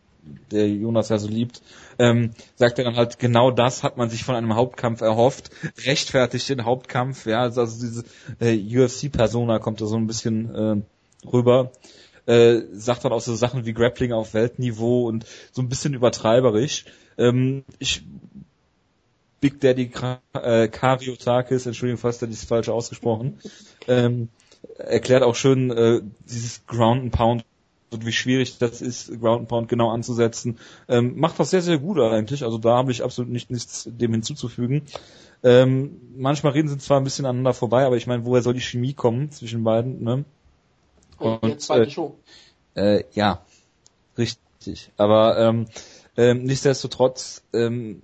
Speaker 1: der Jonas ja so liebt, ähm, sagt er dann halt, genau das hat man sich von einem Hauptkampf erhofft, rechtfertigt den Hauptkampf, ja, also diese äh, UFC-Persona kommt da so ein bisschen äh, rüber, äh, sagt dann auch so Sachen wie Grappling auf Weltniveau und so ein bisschen übertreiberisch. Ähm, ich Big Daddy äh, Kariotakis, Entschuldigung, fast hätte ich es falsch ausgesprochen, ähm, erklärt auch schön äh, dieses Ground and Pound und wie schwierig das ist, Ground and Pound genau anzusetzen. Ähm, macht das sehr, sehr gut eigentlich. Also da habe ich absolut nicht, nichts dem hinzuzufügen. Ähm, manchmal reden sie zwar ein bisschen aneinander vorbei, aber ich meine, woher soll die Chemie kommen zwischen beiden? Ne?
Speaker 3: Und
Speaker 1: Und,
Speaker 3: zweite
Speaker 1: äh,
Speaker 3: Show.
Speaker 1: Äh, ja, richtig. Aber ähm, ähm, nichtsdestotrotz, ähm,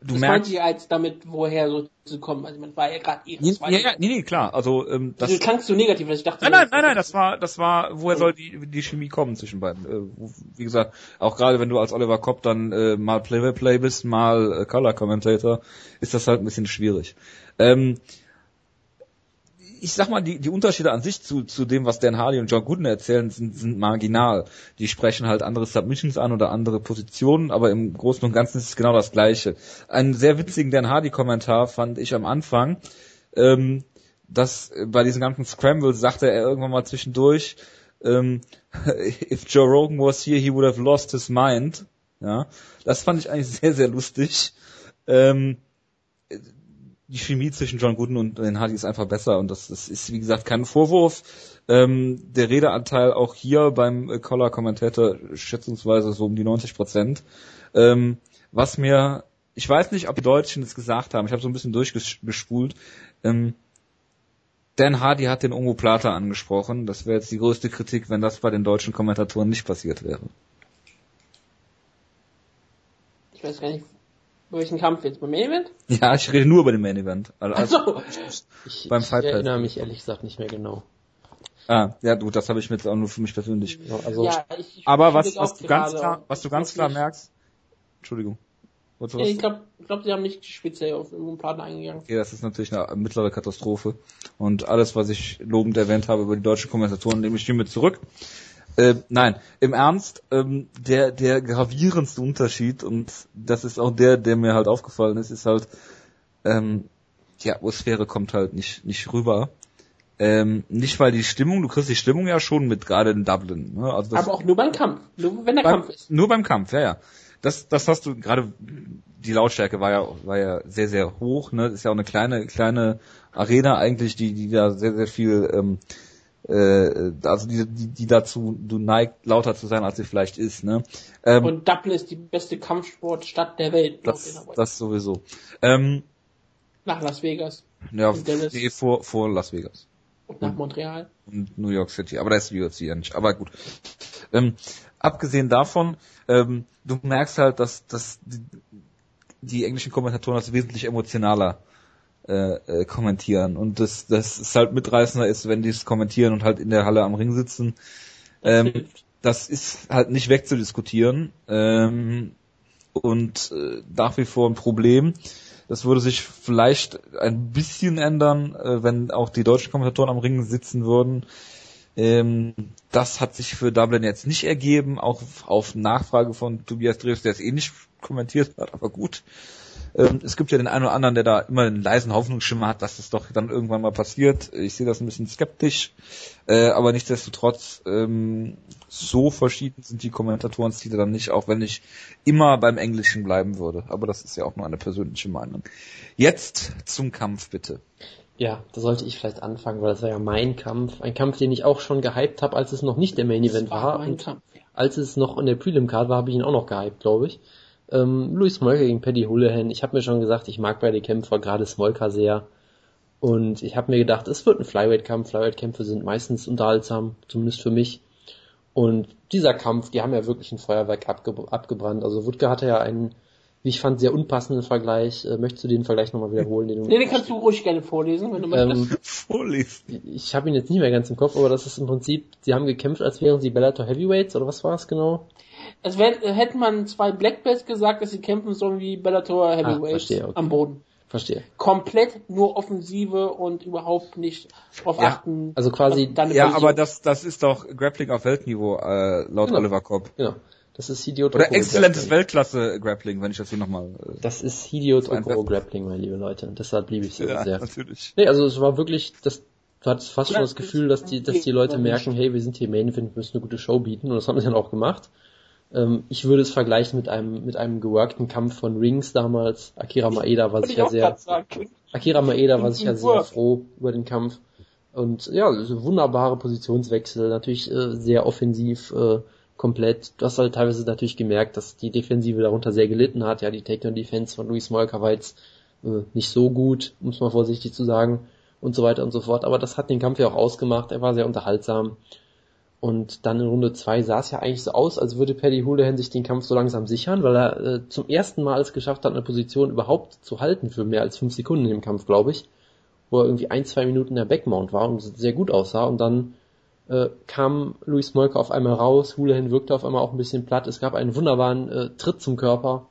Speaker 1: du
Speaker 3: Das
Speaker 1: merkst.
Speaker 3: ich als damit, woher so zu kommen. Also man war ja gerade ihre
Speaker 1: Ja, ja, nee, nee, klar. Also ähm, das.
Speaker 3: das klangst so negativ, dass ich dachte.
Speaker 1: Nein, nein, nein, nein, das war, das war, woher soll die, die Chemie kommen zwischen beiden? Äh, wie gesagt, auch gerade wenn du als Oliver Kopp dann äh, mal Play-by-Play bist, mal äh, Color Commentator, ist das halt ein bisschen schwierig. Ähm, ich sag mal, die, die Unterschiede an sich zu, zu dem, was Dan Hardy und John Gooden erzählen, sind, sind marginal. Die sprechen halt andere Submissions an oder andere Positionen, aber im Großen und Ganzen ist es genau das Gleiche. Einen sehr witzigen Dan Hardy-Kommentar fand ich am Anfang, ähm, dass äh, bei diesen ganzen Scrambles sagte er irgendwann mal zwischendurch, ähm, if Joe Rogan was here, he would have lost his mind. Ja, das fand ich eigentlich sehr, sehr lustig. Ähm, die Chemie zwischen John Gooden und den Hardy ist einfach besser und das, das ist, wie gesagt, kein Vorwurf. Ähm, der Redeanteil auch hier beim äh, Collar-Kommentator schätzungsweise so um die 90 Prozent. Ähm, was mir, ich weiß nicht, ob die Deutschen das gesagt haben, ich habe so ein bisschen durchgespult. Ähm, Dan Hardy hat den Ongo Plata angesprochen. Das wäre jetzt die größte Kritik, wenn das bei den deutschen Kommentatoren nicht passiert wäre.
Speaker 3: Ich weiß gar nicht, welchen Kampf jetzt, beim Main Event?
Speaker 1: Ja, ich rede nur über den Main Event. Also,
Speaker 3: Achso,
Speaker 2: Ich,
Speaker 1: Beim
Speaker 2: ich
Speaker 1: Fight Pass.
Speaker 2: erinnere mich ehrlich gesagt nicht mehr genau.
Speaker 1: ah, ja gut, das habe ich mir jetzt auch nur für mich persönlich.
Speaker 2: Ja, also
Speaker 3: ja, ich,
Speaker 1: Aber was, was du ganz klar, was du ganz klar merkst, Entschuldigung.
Speaker 3: Ja,
Speaker 1: was?
Speaker 3: Ich glaube, glaub, sie haben nicht speziell auf irgendeinen Plan eingegangen.
Speaker 1: Okay, das ist natürlich eine mittlere Katastrophe. Und alles, was ich lobend erwähnt habe über die deutschen Kommentatoren, nehme ich hiermit zurück. Äh, nein, im Ernst, ähm, der, der gravierendste Unterschied, und das ist auch der, der mir halt aufgefallen ist, ist halt, ähm, die Atmosphäre kommt halt nicht, nicht rüber. Ähm, nicht weil die Stimmung, du kriegst die Stimmung ja schon mit, gerade in Dublin. Ne? Also
Speaker 3: Aber auch nur beim Kampf. Nur wenn der
Speaker 1: beim,
Speaker 3: Kampf ist.
Speaker 1: Nur beim Kampf, ja, ja. Das, das hast du gerade, die Lautstärke war ja, war ja sehr, sehr hoch, ne? Ist ja auch eine kleine, kleine Arena eigentlich, die, die da sehr, sehr viel, ähm, äh, also die, die, die dazu du neigt, lauter zu sein, als sie vielleicht ist, ne? Ähm,
Speaker 3: Und Dublin ist die beste Kampfsportstadt der Welt.
Speaker 1: das, das sowieso. Ähm,
Speaker 3: nach Las Vegas
Speaker 1: ja, nee, vor, vor Las Vegas.
Speaker 3: und nach Montreal.
Speaker 1: und New York City. Aber da ist die UFC ja nicht. Aber gut. Ähm, abgesehen davon, ähm, du merkst halt, dass, dass die, die englischen Kommentatoren das wesentlich emotionaler äh, äh, kommentieren und das, das ist halt mitreißender ist, wenn die es kommentieren und halt in der Halle am Ring sitzen. Ähm,
Speaker 3: hilft.
Speaker 1: das ist halt nicht wegzudiskutieren ähm, und äh, nach wie vor ein Problem. Das würde sich vielleicht ein bisschen ändern, äh, wenn auch die deutschen Kommentatoren am Ring sitzen würden. Ähm, das hat sich für Dublin jetzt nicht ergeben, auch auf Nachfrage von Tobias Dreves, der es eh nicht kommentiert hat, aber gut. Ähm, es gibt ja den einen oder anderen, der da immer einen leisen Hoffnungsschimmer hat, dass es doch dann irgendwann mal passiert. Ich sehe das ein bisschen skeptisch, äh, aber nichtsdestotrotz ähm, so verschieden sind die Kommentatorenstile dann nicht, auch wenn ich immer beim Englischen bleiben würde. Aber das ist ja auch nur eine persönliche Meinung. Jetzt zum Kampf bitte.
Speaker 2: Ja, da sollte ich vielleicht anfangen, weil das war ja mein Kampf. Ein Kampf, den ich auch schon gehypt habe, als es noch nicht der Main Event war.
Speaker 3: mein
Speaker 2: Und
Speaker 3: Kampf. Ja.
Speaker 2: als es noch in der Prelim Card war, habe ich ihn auch noch gehypt, glaube ich. Ähm, Louis Smolka gegen Paddy Houlihan. Ich habe mir schon gesagt, ich mag beide Kämpfer, gerade Smolka sehr. Und ich habe mir gedacht, es wird ein Flyweight-Kampf. Flyweight-Kämpfe sind meistens unterhaltsam, zumindest für mich. Und dieser Kampf, die haben ja wirklich ein Feuerwerk abge abgebrannt. Also Wutke hatte ja einen, wie ich fand, sehr unpassenden Vergleich. Äh, möchtest du den Vergleich nochmal wiederholen? Den du
Speaker 3: Nee, den kannst du ruhig gerne vorlesen, wenn du möchtest.
Speaker 2: ähm,
Speaker 1: Vorlesen.
Speaker 2: ich habe ihn jetzt nicht mehr ganz im Kopf, aber das ist im Prinzip, sie haben gekämpft, als wären sie Bellator Heavyweights, oder was war es genau?
Speaker 3: Es wär, hätte man zwei Black Belts gesagt, dass sie kämpfen sollen wie Bellator Heavyweights
Speaker 2: verstehe, okay.
Speaker 3: am Boden.
Speaker 2: Verstehe.
Speaker 3: Komplett nur Offensive und überhaupt nicht drauf
Speaker 1: Ja,
Speaker 3: achten.
Speaker 2: also quasi-
Speaker 3: was deine
Speaker 1: Ja, aber das, das ist doch Grappling auf Weltniveau, äh, laut
Speaker 2: Genau.
Speaker 1: Oliver Kopp.
Speaker 2: Genau. Das ist Hideo
Speaker 1: Oder
Speaker 2: Tokoro
Speaker 1: exzellentes
Speaker 2: Grappling.
Speaker 1: Weltklasse-Grappling, wenn ich das hier nochmal... Äh,
Speaker 2: Das ist Hideo Tokoro Grappling, meine liebe Leute. Und deshalb liebe ich sie
Speaker 1: ja,
Speaker 2: sehr.
Speaker 1: natürlich.
Speaker 2: Nee, also es war wirklich, das, du hattest fast schon das Gefühl, dass die, dass die Leute merken, hey, wir sind hier Main Event, wir müssen eine gute Show bieten. Und das haben sie dann auch gemacht. Ähm, ich würde es vergleichen mit einem, mit einem geworkten Kampf von Rings damals. Akira Maeda war
Speaker 3: Wollte ich
Speaker 2: sicher
Speaker 3: auch
Speaker 2: sehr. Akira Maeda war sicher
Speaker 3: im
Speaker 2: sehr froh über den Kampf. Und ja, wunderbare Positionswechsel, natürlich äh, sehr offensiv, äh, komplett. Du hast halt teilweise natürlich gemerkt, dass die Defensive darunter sehr gelitten hat. Ja, die Takedown-Defense von Luis Molka war jetzt äh, nicht so gut, um es mal vorsichtig zu sagen, und so weiter und so fort. Aber das hat den Kampf ja auch ausgemacht. Er war sehr unterhaltsam. Und dann in Runde zwei sah es ja eigentlich so aus, als würde Paddy Houlihan sich den Kampf so langsam sichern, weil er äh, zum ersten Mal es geschafft hat, eine Position überhaupt zu halten für mehr als fünf Sekunden im Kampf, glaube ich. Wo er irgendwie ein, zwei Minuten der Backmount war und sehr gut aussah. Und dann äh, kam Luis Molker auf einmal raus, Houlihan wirkte auf einmal auch ein bisschen platt. Es gab einen wunderbaren äh, Tritt zum Körper,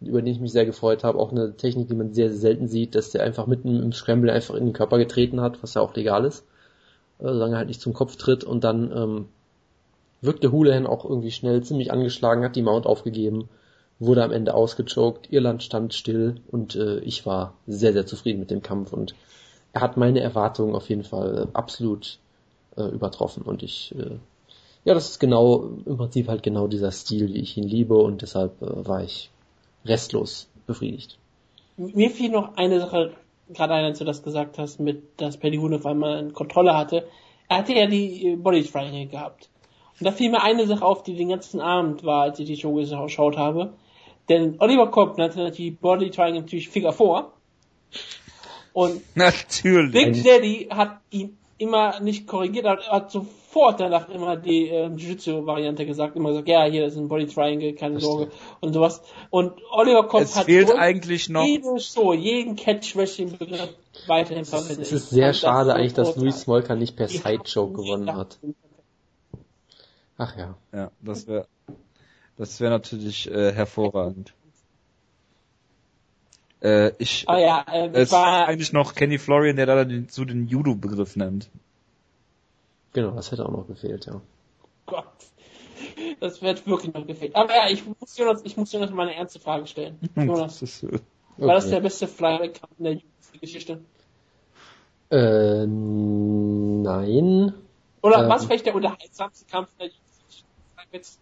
Speaker 2: über den ich mich sehr gefreut habe. Auch eine Technik, die man sehr, sehr selten sieht, dass der einfach mitten im Scramble einfach in den Körper getreten hat, was ja auch legal ist solange er halt nicht zum Kopf tritt und dann ähm, wirkte Houlihan auch irgendwie schnell ziemlich angeschlagen, hat die Mount aufgegeben, wurde am Ende ausgechoked, Irland stand still und äh, ich war sehr, sehr zufrieden mit dem Kampf und er hat meine Erwartungen auf jeden Fall äh, absolut äh, übertroffen und ich äh, ja, das ist genau, im Prinzip halt genau dieser Stil, wie ich ihn liebe und deshalb äh, war ich restlos befriedigt.
Speaker 3: Mir fiel noch eine Sache gerade ein, als du das gesagt hast, mit, dass Paddy Huhn auf einmal eine Kontrolle hatte. Er hatte ja die äh, Body Triangle gehabt. Und da fiel mir eine Sache auf, die den ganzen Abend war, als ich die Show geschaut habe. Denn Oliver Kopp nannte die Body Triangle natürlich Figure 4. Und
Speaker 1: Natürlich.
Speaker 3: Big Daddy hat ihn immer nicht korrigiert, er hat so sofort danach immer die äh, Jiu-Jitsu-Variante gesagt, immer gesagt, ja, hier ist ein Body Triangle, keine. Sorge und sowas. Und Oliver Kopp
Speaker 1: Es
Speaker 3: hat
Speaker 1: fehlt eigentlich noch,
Speaker 3: jede Show, jeden welchen Begriff weiterhin
Speaker 2: Es
Speaker 3: verwendet.
Speaker 2: ist
Speaker 3: Ich
Speaker 2: sehr schade
Speaker 3: so
Speaker 2: eigentlich, dass. Louis Smolka nicht per Sideshow gewonnen hat. Ach ja.
Speaker 1: ja, das wäre, das wäre natürlich äh, hervorragend. Äh, ich,
Speaker 3: Ah ja, äh,
Speaker 1: es ist
Speaker 3: war,
Speaker 1: eigentlich noch Kenny Florian, der da den, so den Judo-Begriff nennt.
Speaker 2: Genau, das hätte auch noch gefehlt, ja.
Speaker 3: Gott. Das wird wirklich noch gefehlt. Aber ja, ich muss Jonas, ich muss Jonas mal eine ernste Frage stellen. Jonas,
Speaker 1: Das ist, äh,
Speaker 3: war das
Speaker 2: Okay.
Speaker 3: der beste Flyweight-Kampf in der UFC-Geschichte?
Speaker 2: Äh, nein.
Speaker 3: Oder
Speaker 2: Ähm.
Speaker 3: was vielleicht der unterhaltsamste Kampf in der UFC-Geschichte?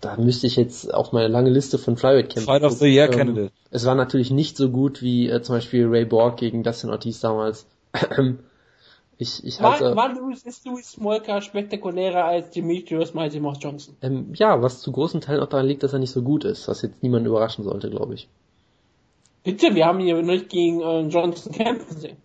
Speaker 2: Da müsste ich jetzt auf meine lange Liste von Flyweight-Kämpfen
Speaker 1: Fight of the Year. Candidate.
Speaker 2: Es war natürlich nicht so gut wie äh, zum Beispiel Ray Borg gegen Dustin Ortiz damals. ich, ich
Speaker 3: War,
Speaker 2: halte,
Speaker 3: war Louis, ist Louis Smolka spektakulärer als Demetrius Mighty Mouse Johnson?
Speaker 2: ähm, ja, was zu großen Teilen auch daran liegt, dass er nicht so gut ist, was jetzt niemanden überraschen sollte, glaube ich.
Speaker 3: Bitte, wir haben ihn ja nicht gegen äh, Johnson kämpfen sehen.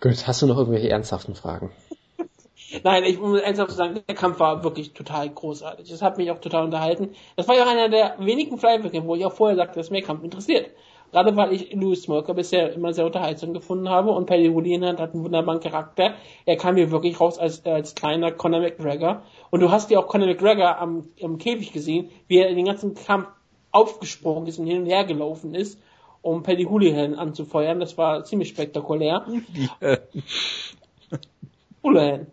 Speaker 2: Gut, hast du noch irgendwelche ernsthaften Fragen?
Speaker 3: Nein, ich muss ernsthaft sagen, der Kampf war wirklich total großartig. Das hat mich auch total unterhalten. Das war ja auch einer der wenigen Flyweight-Kämpfe, wo ich auch vorher sagte, dass mir Kampf interessiert. Gerade weil ich Louis Smoker bisher immer sehr unterhaltsam gefunden habe und Paddy Hoolihan hat einen wunderbaren Charakter. Er kam hier wirklich raus als, als kleiner Conor McGregor. Und du hast ja auch Conor McGregor am, am Käfig gesehen, wie er in den ganzen Kampf aufgesprungen ist und hin und her gelaufen ist, um Paddy Hoolihan anzufeuern. Das war ziemlich spektakulär. Hoolihan.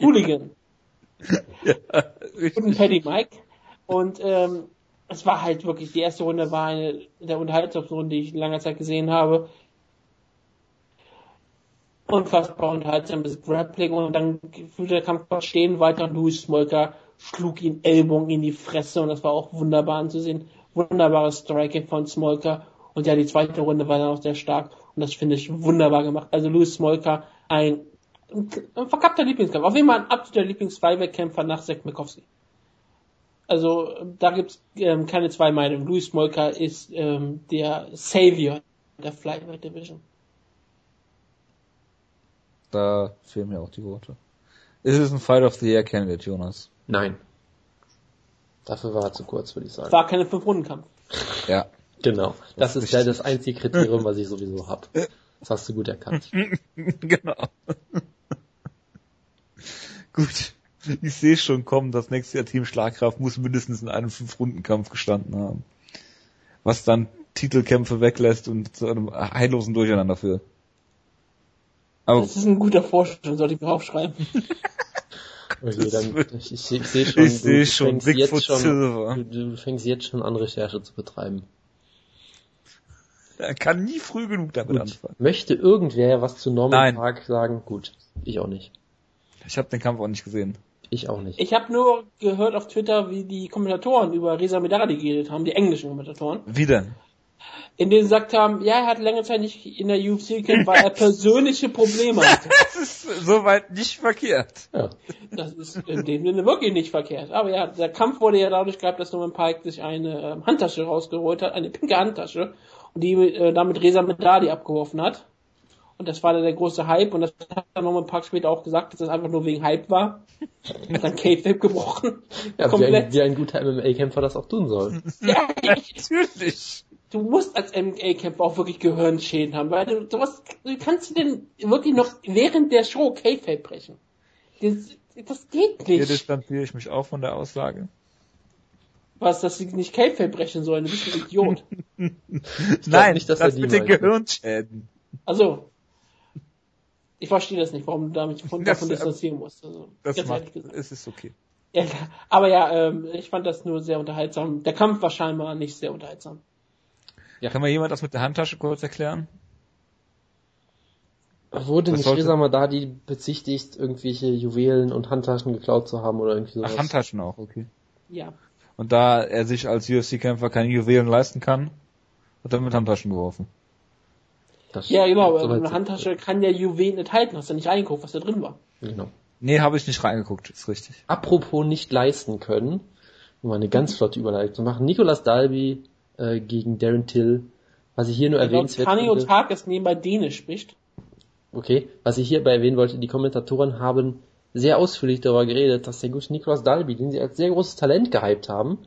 Speaker 3: Hooligan.
Speaker 1: ja, richtig.
Speaker 3: Paddy Mike. Und ähm, es war halt wirklich, die erste Runde war eine der unterhaltsamsten die ich in langer Zeit gesehen habe. Unfassbar unterhaltsames Grappling und dann fühlte der Kampf stehen weiter Louis Smolka schlug ihn Ellbogen in die Fresse und das war auch wunderbar anzusehen. Wunderbares Striking von Smolka und ja, die zweite Runde war dann auch sehr stark und das finde ich wunderbar gemacht. Also Louis Smolka, ein, ein verkappter Lieblingskampf. Auf jeden Fall ein absoluter Lieblings-Flyweight-Kämpfer nach Zach Mikowski. Also da gibt's ähm, keine zwei Meinungen. Louis Smolka ist ähm, der Savior der Flyweight Division.
Speaker 1: Da fehlen mir auch die Worte. Ist es ein Fight of the Year Candidate, Jonas?
Speaker 2: Nein. Dafür war er zu kurz, würde ich sagen.
Speaker 3: War keine Fünf-Runden-Kampf.
Speaker 1: Ja.
Speaker 2: Genau. Das,
Speaker 1: Das
Speaker 2: ist ja das einzige Kriterium, was ich sowieso habe. Das hast du gut erkannt.
Speaker 1: genau. Gut. Ich sehe schon kommen, das nächste Jahr Team Schlagkraft muss mindestens in einem Fünf-Runden-Kampf gestanden haben. Was dann Titelkämpfe weglässt und zu einem heillosen Durcheinander führt. Aber
Speaker 3: Das ist ein guter Vorschlag, sollte ich mir aufschreiben.
Speaker 2: Okay, dann, ich, ich, ich sehe schon,
Speaker 1: Ich seh
Speaker 2: du
Speaker 1: schon,
Speaker 2: fängst
Speaker 1: Bigfoot
Speaker 2: jetzt schon,
Speaker 1: Silver.
Speaker 2: du, du fängst jetzt schon an, Recherche zu betreiben.
Speaker 1: er kann nie früh genug damit
Speaker 2: Gut.
Speaker 1: anfangen.
Speaker 2: Möchte irgendwer was zu Norman
Speaker 1: Nein.
Speaker 2: Park sagen? Gut. Ich auch nicht.
Speaker 1: Ich habe den Kampf auch nicht gesehen.
Speaker 2: Ich auch nicht.
Speaker 3: Ich habe nur gehört auf Twitter, wie die Kommentatoren über Reza Medadi geredet haben, die englischen Kommentatoren,
Speaker 1: Wie denn?
Speaker 3: in denen sie gesagt haben, ja, er hat längere Zeit nicht in der UFC gekämpft, weil er persönliche Probleme hatte.
Speaker 1: Das ist soweit nicht verkehrt.
Speaker 2: Ja.
Speaker 3: Das ist in dem Sinne wirklich nicht verkehrt. Aber ja, der Kampf wurde ja dadurch gehabt, dass Norman Pike sich eine ähm, Handtasche rausgeholt hat, eine pinke Handtasche, und die äh, damit Reza Medadi abgeworfen hat. Und das war dann der große Hype und das hat dann Norman Park später auch gesagt, dass das einfach nur wegen Hype war. Hat dann Kayfabe gebrochen.
Speaker 2: Ja, wie
Speaker 3: Komplett.
Speaker 2: ein, wie ein guter MMA-Kämpfer das auch tun soll.
Speaker 3: Ja, ich,
Speaker 1: Natürlich.
Speaker 3: du musst als MMA-Kämpfer auch wirklich Gehirnschäden haben, weil du, du, was, wie kannst du denn wirklich noch während der Show Kayfabe brechen? Das, das geht
Speaker 1: Hier
Speaker 3: nicht.
Speaker 1: distanziere ich mich auch von der Aussage.
Speaker 3: Was, dass sie nicht Kayfabe brechen sollen, du bist ein Idiot.
Speaker 1: Nein,
Speaker 2: nicht, dass
Speaker 1: das mit den. Gehirnschäden.
Speaker 3: Also, ich verstehe das nicht, warum du damit von,
Speaker 1: Das-
Speaker 3: davon distanzieren musst. Also,
Speaker 1: Das
Speaker 3: ganz
Speaker 1: macht, es ist okay.
Speaker 3: Ja, aber ja, ähm, ich fand das nur sehr unterhaltsam. Der Kampf war scheinbar nicht sehr unterhaltsam.
Speaker 1: Kann mir jemand das mit der Handtasche kurz erklären?
Speaker 2: Wurde
Speaker 1: Das
Speaker 2: nicht
Speaker 1: sollte-
Speaker 2: Reza Madadi bezichtigt, irgendwelche Juwelen und Handtaschen geklaut zu haben oder irgendwie sowas?
Speaker 1: Ach, Handtaschen auch, okay.
Speaker 3: Ja.
Speaker 1: Und da er sich als UFC-Kämpfer keine Juwelen leisten kann, hat er mit Handtaschen geworfen.
Speaker 2: Das
Speaker 3: Ja, genau,
Speaker 2: soweit
Speaker 3: eine
Speaker 2: so-
Speaker 3: Handtasche kann ja Juwelen enthalten, hast du nicht reingeguckt, was da drin war.
Speaker 2: Genau.
Speaker 1: Nee, habe ich nicht reingeguckt, ist richtig.
Speaker 2: Apropos nicht leisten können, um eine ganz flotte Überleitung zu machen. Nicolas Dalby äh, gegen Darren Till. Was ich hier nur erwähnenswert
Speaker 3: Kanio
Speaker 2: finde,
Speaker 3: Tag ist nebenbei Dänisch spricht.
Speaker 2: okay, was ich hierbei erwähnen wollte, die Kommentatoren haben sehr ausführlich darüber geredet, dass der gute Nicolas Dalby, den sie als sehr großes Talent gehypt haben,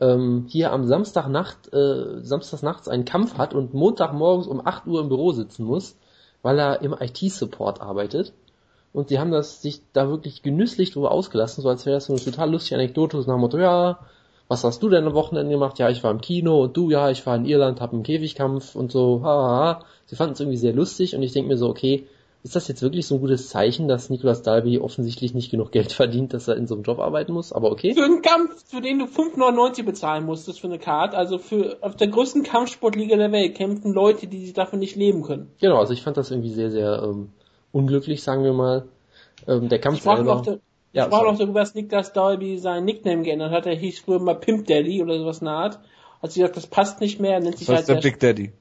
Speaker 2: ähm, hier am Samstagnacht, äh, Samstagsnachts einen Kampf hat und Montagmorgens um 8 Uhr im Büro sitzen muss, weil er im IT-Support arbeitet. Und sie haben das sich da wirklich genüsslich drüber ausgelassen, so als wäre das so eine total lustige Anekdote, so nach dem Motto, ja, was hast du denn am Wochenende gemacht? Ja, ich war im Kino und du, ja, ich war in Irland, hab einen Käfigkampf und so, ha, Sie fanden es irgendwie sehr lustig und ich denke mir so, okay, ist das jetzt wirklich so ein gutes Zeichen, dass Nicolas Dalby offensichtlich nicht genug Geld verdient, dass er in so einem Job arbeiten muss? Aber okay.
Speaker 3: Für einen Kampf, für den du 5,99 bezahlen musstest für eine Card, also für auf der größten Kampfsportliga der Welt kämpfen Leute, die sich davon nicht leben können.
Speaker 2: Genau, also ich fand das irgendwie sehr, sehr ähm, unglücklich, sagen wir mal. Ähm, der Kampf
Speaker 3: Ich
Speaker 2: selber.
Speaker 3: der,
Speaker 2: Ja,
Speaker 3: ich
Speaker 2: sorry.
Speaker 3: noch darüber, dass Nicolas Dalby sein Nickname geändert hat. Er hieß früher mal Pimp Daddy oder sowas in der Art. Hat sie gesagt, das passt nicht mehr, er nennt sich
Speaker 1: Das
Speaker 3: halt
Speaker 1: heißt der
Speaker 3: der
Speaker 1: Big Daddy.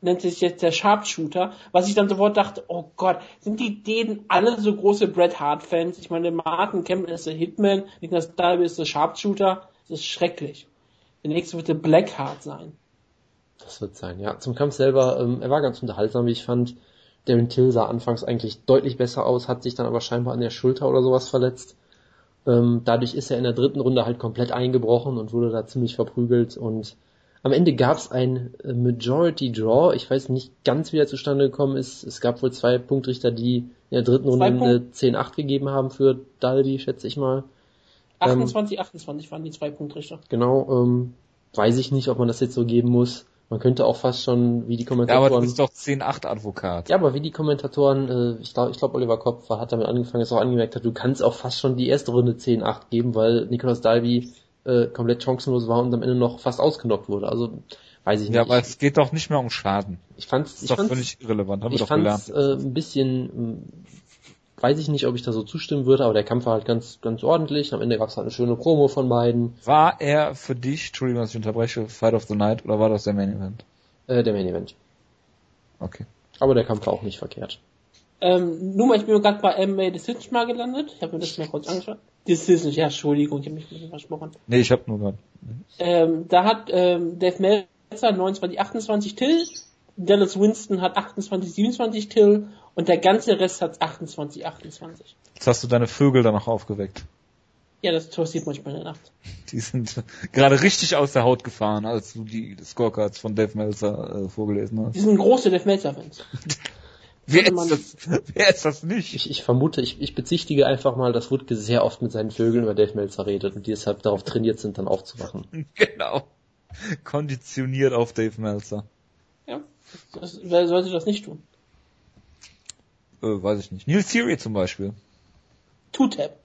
Speaker 3: Nennt sich jetzt der Sharpshooter, was ich dann sofort dachte, oh Gott, sind die denen alle so große Bret Hart Fans? Ich meine, Martin Campbell ist der Hitman, Nicolas Dalby ist der Sharpshooter, das ist schrecklich. Der nächste wird der Blackheart sein.
Speaker 2: Das wird sein, ja. Zum Kampf selber, ähm, er war ganz unterhaltsam, wie ich fand. Darren Till sah anfangs eigentlich deutlich besser aus, hat sich dann aber scheinbar an der Schulter oder sowas verletzt. Ähm, dadurch ist er in der dritten Runde halt komplett eingebrochen und wurde da ziemlich verprügelt und am Ende gab es ein äh, Majority Draw. Ich weiß nicht ganz, wie er zustande gekommen ist. Es gab wohl zwei Punktrichter, die in der dritten Runde eine 10-8 gegeben haben für Dalby, schätze ich mal.
Speaker 3: 28, 28 waren die zwei Punktrichter.
Speaker 2: Genau, ähm, weiß ich nicht, ob man das jetzt so geben muss. Man könnte auch fast schon, wie die
Speaker 1: Ja, aber
Speaker 2: Kommentatoren...
Speaker 1: du bist doch 10-8 Advokat.
Speaker 2: Ja, aber wie die Kommentatoren, äh, ich glaube, ich glaub, Oliver Kopf hat damit angefangen, dass er auch angemerkt hat, du kannst auch fast schon die erste Runde 10-8 geben, weil Nicolas Dalby äh, komplett chancenlos war und am Ende noch fast ausgenockt wurde. Also weiß ich nicht.
Speaker 1: Ja, aber es geht doch nicht mehr um Schaden.
Speaker 2: ich fand's,
Speaker 1: Das
Speaker 2: ich
Speaker 1: ist doch
Speaker 2: fand's,
Speaker 1: völlig irrelevant, haben wir
Speaker 2: ich
Speaker 1: doch gelernt.
Speaker 2: äh, ein bisschen, mh, weiß ich nicht, ob ich da so zustimmen würde, aber der Kampf war halt ganz, ganz ordentlich. Am Ende gab's halt eine schöne Promo von beiden.
Speaker 1: War er für dich, Entschuldigung, dass ich unterbreche, Fight of the Night oder war das der Main Event?
Speaker 2: Äh, der Main Event.
Speaker 1: Okay.
Speaker 2: Aber der Kampf war auch nicht verkehrt.
Speaker 3: Ähm, nur mal, ich bin gerade bei MMA Decision mal gelandet. Ich habe mir das mal kurz angeschaut. Decision, ja, Entschuldigung, ich habe mich ein bisschen versprochen.
Speaker 1: Nee, ich hab nur gerade.
Speaker 3: Ähm, da hat ähm, Dave Meltzer 29, 28 Till, Dallas Winston hat 28, 27 Till und der ganze Rest hat 28, 28.
Speaker 1: Jetzt hast du deine Vögel dann noch aufgeweckt.
Speaker 3: Ja, das passiert manchmal in der Nacht.
Speaker 1: Die sind gerade richtig aus der Haut gefahren, als du die Scorecards von Dave Meltzer äh, vorgelesen hast.
Speaker 3: Die sind große Dave Meltzer-Fans.
Speaker 1: Wer
Speaker 3: man-
Speaker 1: ist das, wer ist das nicht?
Speaker 2: Ich, ich vermute, ich, ich bezichtige einfach mal, dass Wutke sehr oft mit seinen Vögeln über Dave Meltzer redet und die deshalb darauf trainiert sind, dann aufzuwachen.
Speaker 1: Genau. Konditioniert auf Dave Meltzer.
Speaker 3: Ja, das, wer sollte das nicht tun?
Speaker 1: Äh, weiß ich nicht. Neil Theory zum Beispiel.
Speaker 3: Two-Tap.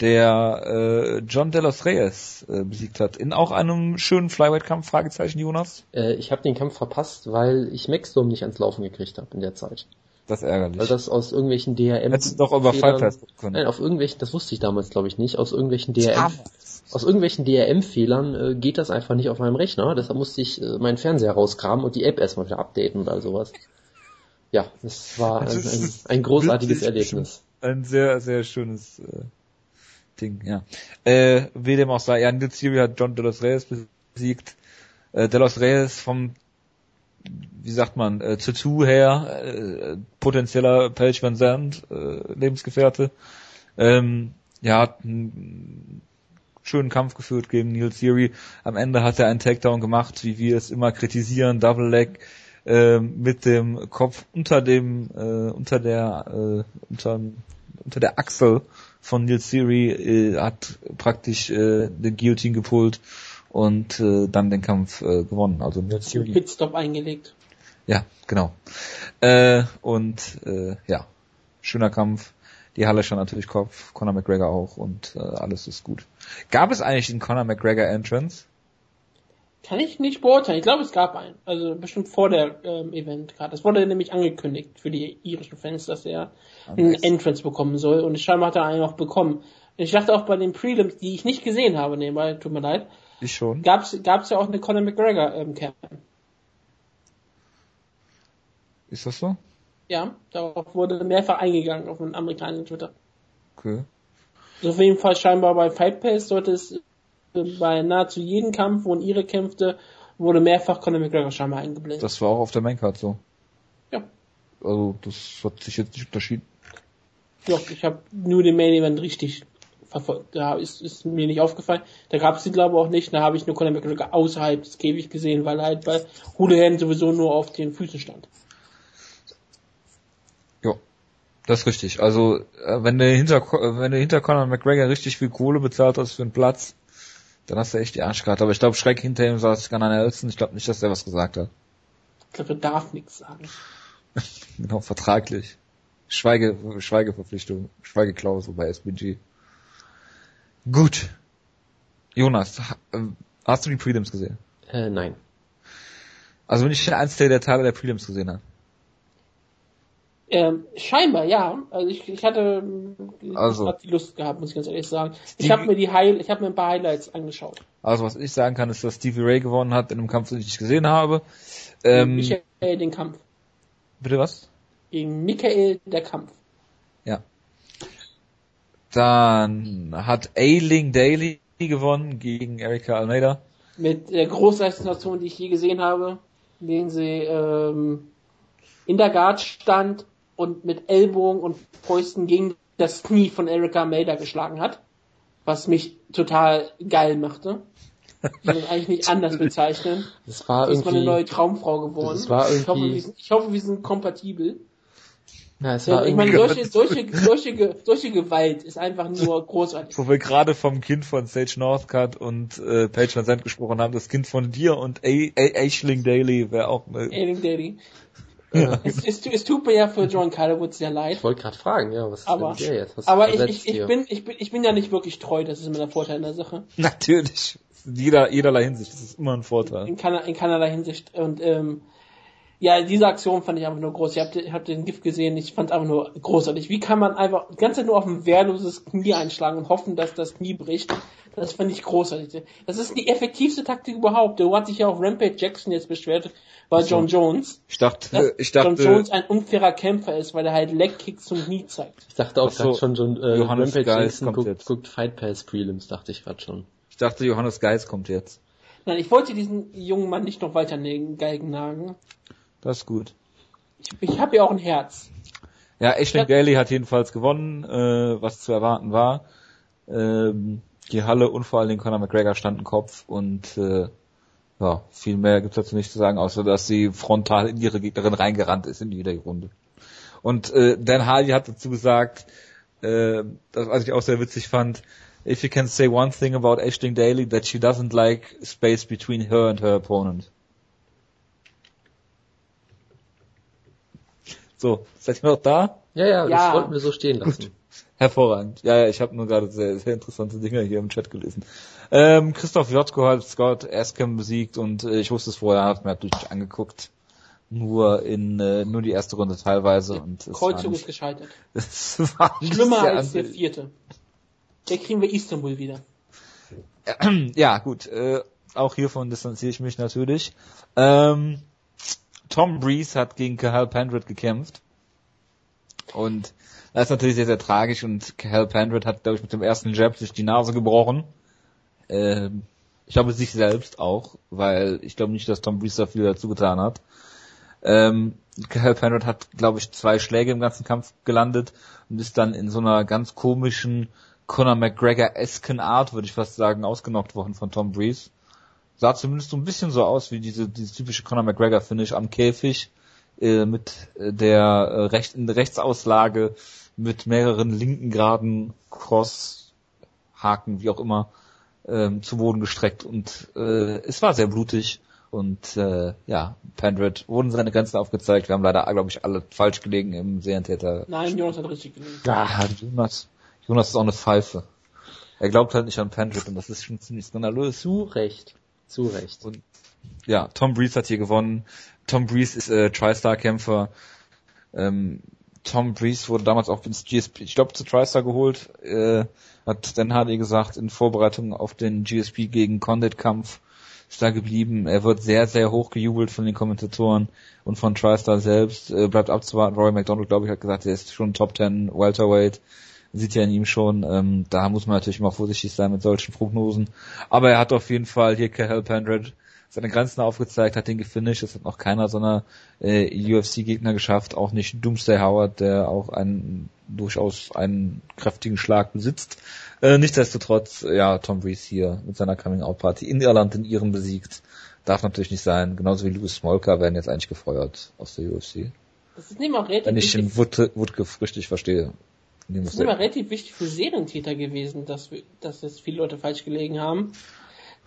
Speaker 1: Der äh, John De Los Reyes äh, besiegt hat. In auch einem schönen Flyweight-Kampf, Fragezeichen Jonas.
Speaker 2: Äh, ich habe den Kampf verpasst, weil ich Maxstorm nicht ans Laufen gekriegt habe in der Zeit.
Speaker 1: Das ist ärgerlich.
Speaker 2: Weil das aus irgendwelchen DRM...
Speaker 1: Hättest du doch über
Speaker 2: Fehlern-
Speaker 1: Fight Pass gucken können.
Speaker 2: Nein, auf irgendwelchen, das wusste ich damals glaube ich nicht, aus irgendwelchen DRM... Aus irgendwelchen DRM-Fehlern äh, geht das einfach nicht auf meinem Rechner, deshalb musste ich äh, meinen Fernseher rauskramen und die App erstmal wieder updaten und all sowas. Ja, das war ein, ein, ein großartiges Erlebnis.
Speaker 1: Ein sehr, sehr schönes äh, Ding, ja. Äh, wie dem auch sei, ja, Neil Theory hat John De Los Reyes besiegt. Äh, De Los Reyes vom, wie sagt man, äh, Tattoo her, äh, potenzieller Page Van Zandt, äh, Lebensgefährte. Ähm, ja, hat einen schönen Kampf geführt gegen Neil Theory. Am Ende hat er einen Takedown gemacht, wie wir es immer kritisieren, Double Leg ähm, mit dem Kopf unter dem äh, unter der äh, unter, unter der Achsel von Neil Theory äh, hat praktisch äh, den Guillotine gepult und äh, dann den Kampf äh, gewonnen. Also Neil Theory.
Speaker 3: Pitstop eingelegt.
Speaker 1: Ja, genau. Äh, und äh, ja, schöner Kampf. Die Halle stand natürlich Kopf, Conor McGregor auch und äh, alles ist gut. Gab es eigentlich einen Conor McGregor Entrance?
Speaker 3: Kann ich nicht beurteilen. Ich glaube, es gab einen. Also bestimmt vor der ähm, Event gerade. Es wurde nämlich angekündigt für die irischen Fans, dass er einen
Speaker 1: nice.
Speaker 3: Entrance bekommen soll. Und scheinbar hat er einen auch bekommen. Ich dachte auch bei den Prelims, die ich nicht gesehen habe, nebenbei, tut mir leid,
Speaker 1: Ich schon.
Speaker 3: gab's gab's ja auch eine Conor McGregor ähm, Camp.
Speaker 1: Ist das so?
Speaker 3: Ja, darauf wurde mehrfach eingegangen auf dem amerikanischen Twitter.
Speaker 1: Okay.
Speaker 3: Also auf jeden Fall scheinbar bei Fight Pass sollte es bei nahezu jedem Kampf, wo ihre kämpfte, wurde mehrfach Conor McGregor scheinbar eingeblendet.
Speaker 1: Das war auch auf der Maincard so.
Speaker 3: Ja.
Speaker 1: Also das hat sich jetzt nicht unterschieden.
Speaker 3: Doch, ich habe nur den Main Event richtig verfolgt. Da ist, ist mir nicht aufgefallen. Da gab es die glaube ich auch nicht. Da habe ich nur Conor McGregor außerhalb des Käfigs gesehen, weil er halt bei Houlihan sowieso nur auf den Füßen stand.
Speaker 1: Ja, das ist richtig. Also äh, wenn du hinter wenn du hinter Conor McGregor richtig viel Kohle bezahlt hast für einen Platz, dann hast du echt die Arschkarte. Aber ich glaube, schräg hinter ihm saß Gunnar Nelson. Ich glaube nicht, dass der was gesagt hat.
Speaker 3: Ich glaube, er darf nichts sagen.
Speaker 1: genau, vertraglich. Schweige, Schweigeverpflichtung, Schweigeklausel bei SBG. Gut. Jonas, äh, hast du die Prelims gesehen?
Speaker 2: Äh, nein.
Speaker 1: Also bin ich eins der, der Teile der Prelims gesehen habe.
Speaker 3: Ähm, scheinbar, ja. Also ich, ich hatte
Speaker 1: Also.
Speaker 3: hab die Lust gehabt, muss ich ganz ehrlich sagen. Ich habe mir die Heil, ich habe mir ein paar Highlights angeschaut.
Speaker 1: Also was ich sagen kann, ist, dass Stevie Ray gewonnen hat in einem Kampf, den ich gesehen habe. Ähm,
Speaker 3: Michael den Kampf.
Speaker 1: bitte was?
Speaker 3: Gegen Michael der Kampf.
Speaker 1: Ja. Dann hat Ailing Daly gewonnen gegen Erika Almeida.
Speaker 3: Mit der größten Nation, die ich je gesehen habe, in denen sie ähm, in der Guard stand und mit Ellbogen und Fäusten gegen das Knie von Erika Almeida geschlagen hat. Was mich total geil machte. Ich kann das eigentlich nicht anders bezeichnen.
Speaker 2: Das war
Speaker 3: Sie ist meine neue
Speaker 2: irgendwie,
Speaker 3: Traumfrau geworden.
Speaker 2: Das war
Speaker 3: ich, hoffe,
Speaker 2: irgendwie-
Speaker 3: wir sind, ich hoffe, wir sind kompatibel.
Speaker 2: na, es
Speaker 3: Ja,
Speaker 2: war
Speaker 3: ich meine,
Speaker 2: irgendwie,
Speaker 3: solche, solche, solche, solche Gewalt ist einfach nur großartig.
Speaker 1: Wo wir gerade vom Kind von Sage Northcutt und äh, Paige Van Zandt gesprochen haben, das Kind von dir und A A Aisling Daly wäre auch äh,
Speaker 3: Ailing Daily. Es, es, es tut mir ja für John Calderwood sehr leid.
Speaker 2: ich wollte gerade fragen, ja, was
Speaker 3: Aber,
Speaker 2: ist denn der jetzt? Was
Speaker 3: aber ich, ich, ich, bin, ich, bin, ich bin ja nicht wirklich treu, das ist immer der Vorteil in der Sache.
Speaker 1: natürlich jeder jederlei Hinsicht, das ist immer ein Vorteil.
Speaker 3: In, Kanada, in Kanada Hinsicht. Und ähm, ja, diese Aktion fand ich einfach nur groß. Ich habe hab den Gift gesehen, ich fand einfach nur großartig. Wie kann man einfach die ganze Zeit nur auf ein wehrloses Knie einschlagen und hoffen, dass das Knie bricht? Das fand ich großartig. Das ist die effektivste Taktik überhaupt. Du hat sich ja auch Rampage Jackson jetzt beschwert bei John Jones.
Speaker 1: Ich dachte, ich
Speaker 3: John
Speaker 1: dachte,
Speaker 3: Jones ein unfairer Kämpfer ist, weil er halt Leg-Kicks zum Knie zeigt.
Speaker 2: Ich dachte auch
Speaker 1: so,
Speaker 2: schon, schon äh,
Speaker 1: Johannes
Speaker 2: Rampage
Speaker 1: Geist
Speaker 2: Jackson
Speaker 1: kommt
Speaker 2: guckt,
Speaker 1: jetzt.
Speaker 2: guckt Fight Pass Prelims, dachte ich gerade schon.
Speaker 1: ich dachte, Johannes Geis kommt jetzt.
Speaker 3: Nein, ich wollte diesen jungen Mann nicht noch weiter in den Geigen nagen.
Speaker 1: Das ist gut.
Speaker 3: Ich, ich habe ja auch ein Herz.
Speaker 1: Ja,
Speaker 3: Ja.
Speaker 1: Daly hat jedenfalls gewonnen, äh, was zu erwarten war. Ähm, die Halle und vor allen Dingen Conor McGregor standen Kopf und äh, ja, viel mehr gibt's dazu nicht zu sagen, außer dass sie frontal in ihre Gegnerin reingerannt ist in jeder Runde. Und äh, Dan Hardy hat dazu gesagt, äh, das, was ich auch sehr witzig fand, if you can say one thing about Aisling Daly, that she doesn't like space between her and her opponent. So, seid ihr noch da?
Speaker 2: Ja, ja,
Speaker 3: Ja.
Speaker 2: das wollten wir so stehen lassen.
Speaker 1: Hervorragend. Ja, ja, ich habe nur gerade sehr, sehr interessante Dinge hier im Chat gelesen. Ähm, Christoph Jotko hat Scott Askham besiegt und äh, ich wusste es vorher, hat mir natürlich angeguckt. Nur in äh, nur die erste Runde teilweise und es war
Speaker 3: Kreuzzug ist gescheitert.
Speaker 1: es war
Speaker 3: Schlimmer als der vierte. Der kriegen wir Istanbul wieder.
Speaker 1: Ja, gut. Äh, auch hiervon distanziere ich mich natürlich. Ähm, Tom Breeze hat gegen Kahal Pendred gekämpft. Und das ist natürlich sehr, sehr tragisch und Kahal Pendred hat, glaube ich, mit dem ersten Jab sich die Nase gebrochen. Ähm, ich glaube sich selbst auch, weil ich glaube nicht, dass Tom Breeze da viel dazu getan hat. Ähm, Kahal Pendred hat, glaube ich, zwei Schläge im ganzen Kampf gelandet und ist dann in so einer ganz komischen Conor McGregor-esken Art, würde ich fast sagen, ausgenockt worden von Tom Breeze. Sah zumindest so ein bisschen so aus wie diese, diese typische Conor McGregor-Finish am Käfig äh, mit äh, der äh, Recht, in der Rechtsauslage mit mehreren linken geraden Cross-Haken, wie auch immer, ähm, zu Boden gestreckt und äh, es war sehr blutig und äh, ja, Pendred wurden seine Grenzen aufgezeigt. Wir haben leider, glaube ich, alle falsch gelegen im Serientäter.
Speaker 3: Nein, Jonas hat richtig gelegen.
Speaker 1: Ah, Jonas, Jonas ist auch eine Pfeife. Er glaubt halt nicht an Pendred und das ist schon ziemlich skandalös.
Speaker 2: Zu Recht. Zu Recht.
Speaker 1: Und ja, Tom Breeze hat hier gewonnen. Tom Breeze ist äh, TriStar-Kämpfer. Ähm, Tom Breeze wurde damals auch ins GSP, ich glaube, zu TriStar geholt, äh, hat Dan Hardy gesagt, in Vorbereitung auf den GSP gegen Condit-Kampf ist da geblieben. Er wird sehr, sehr hoch gejubelt von den Kommentatoren und von TriStar selbst. Äh, bleibt abzuwarten. Roy McDonald, glaube ich, hat gesagt, er ist schon Top 10 Welterweight. Sieht ja in ihm schon. Ähm, da muss man natürlich mal vorsichtig sein mit solchen Prognosen. Aber er hat auf jeden Fall hier Kahel Pendred seine Grenzen aufgezeigt, hat den gefinisht. Das hat noch keiner so einer äh, UFC-Gegner geschafft, auch nicht Doomsday Howard, der auch einen durchaus einen kräftigen Schlag besitzt. Äh, nichtsdestotrotz, ja, Tom Breeze hier mit seiner Coming-Out-Party in Irland in Iren besiegt. Darf natürlich nicht sein. Genauso wie Louis Smolka werden jetzt eigentlich gefeuert aus der UFC.
Speaker 3: Das ist nicht mal
Speaker 1: Wenn ich den Wood Woodcliff richtig verstehe. Nee,
Speaker 3: das ist
Speaker 1: der-
Speaker 3: relativ wichtig für Serientäter gewesen, dass, wir, dass jetzt viele Leute falsch gelegen haben.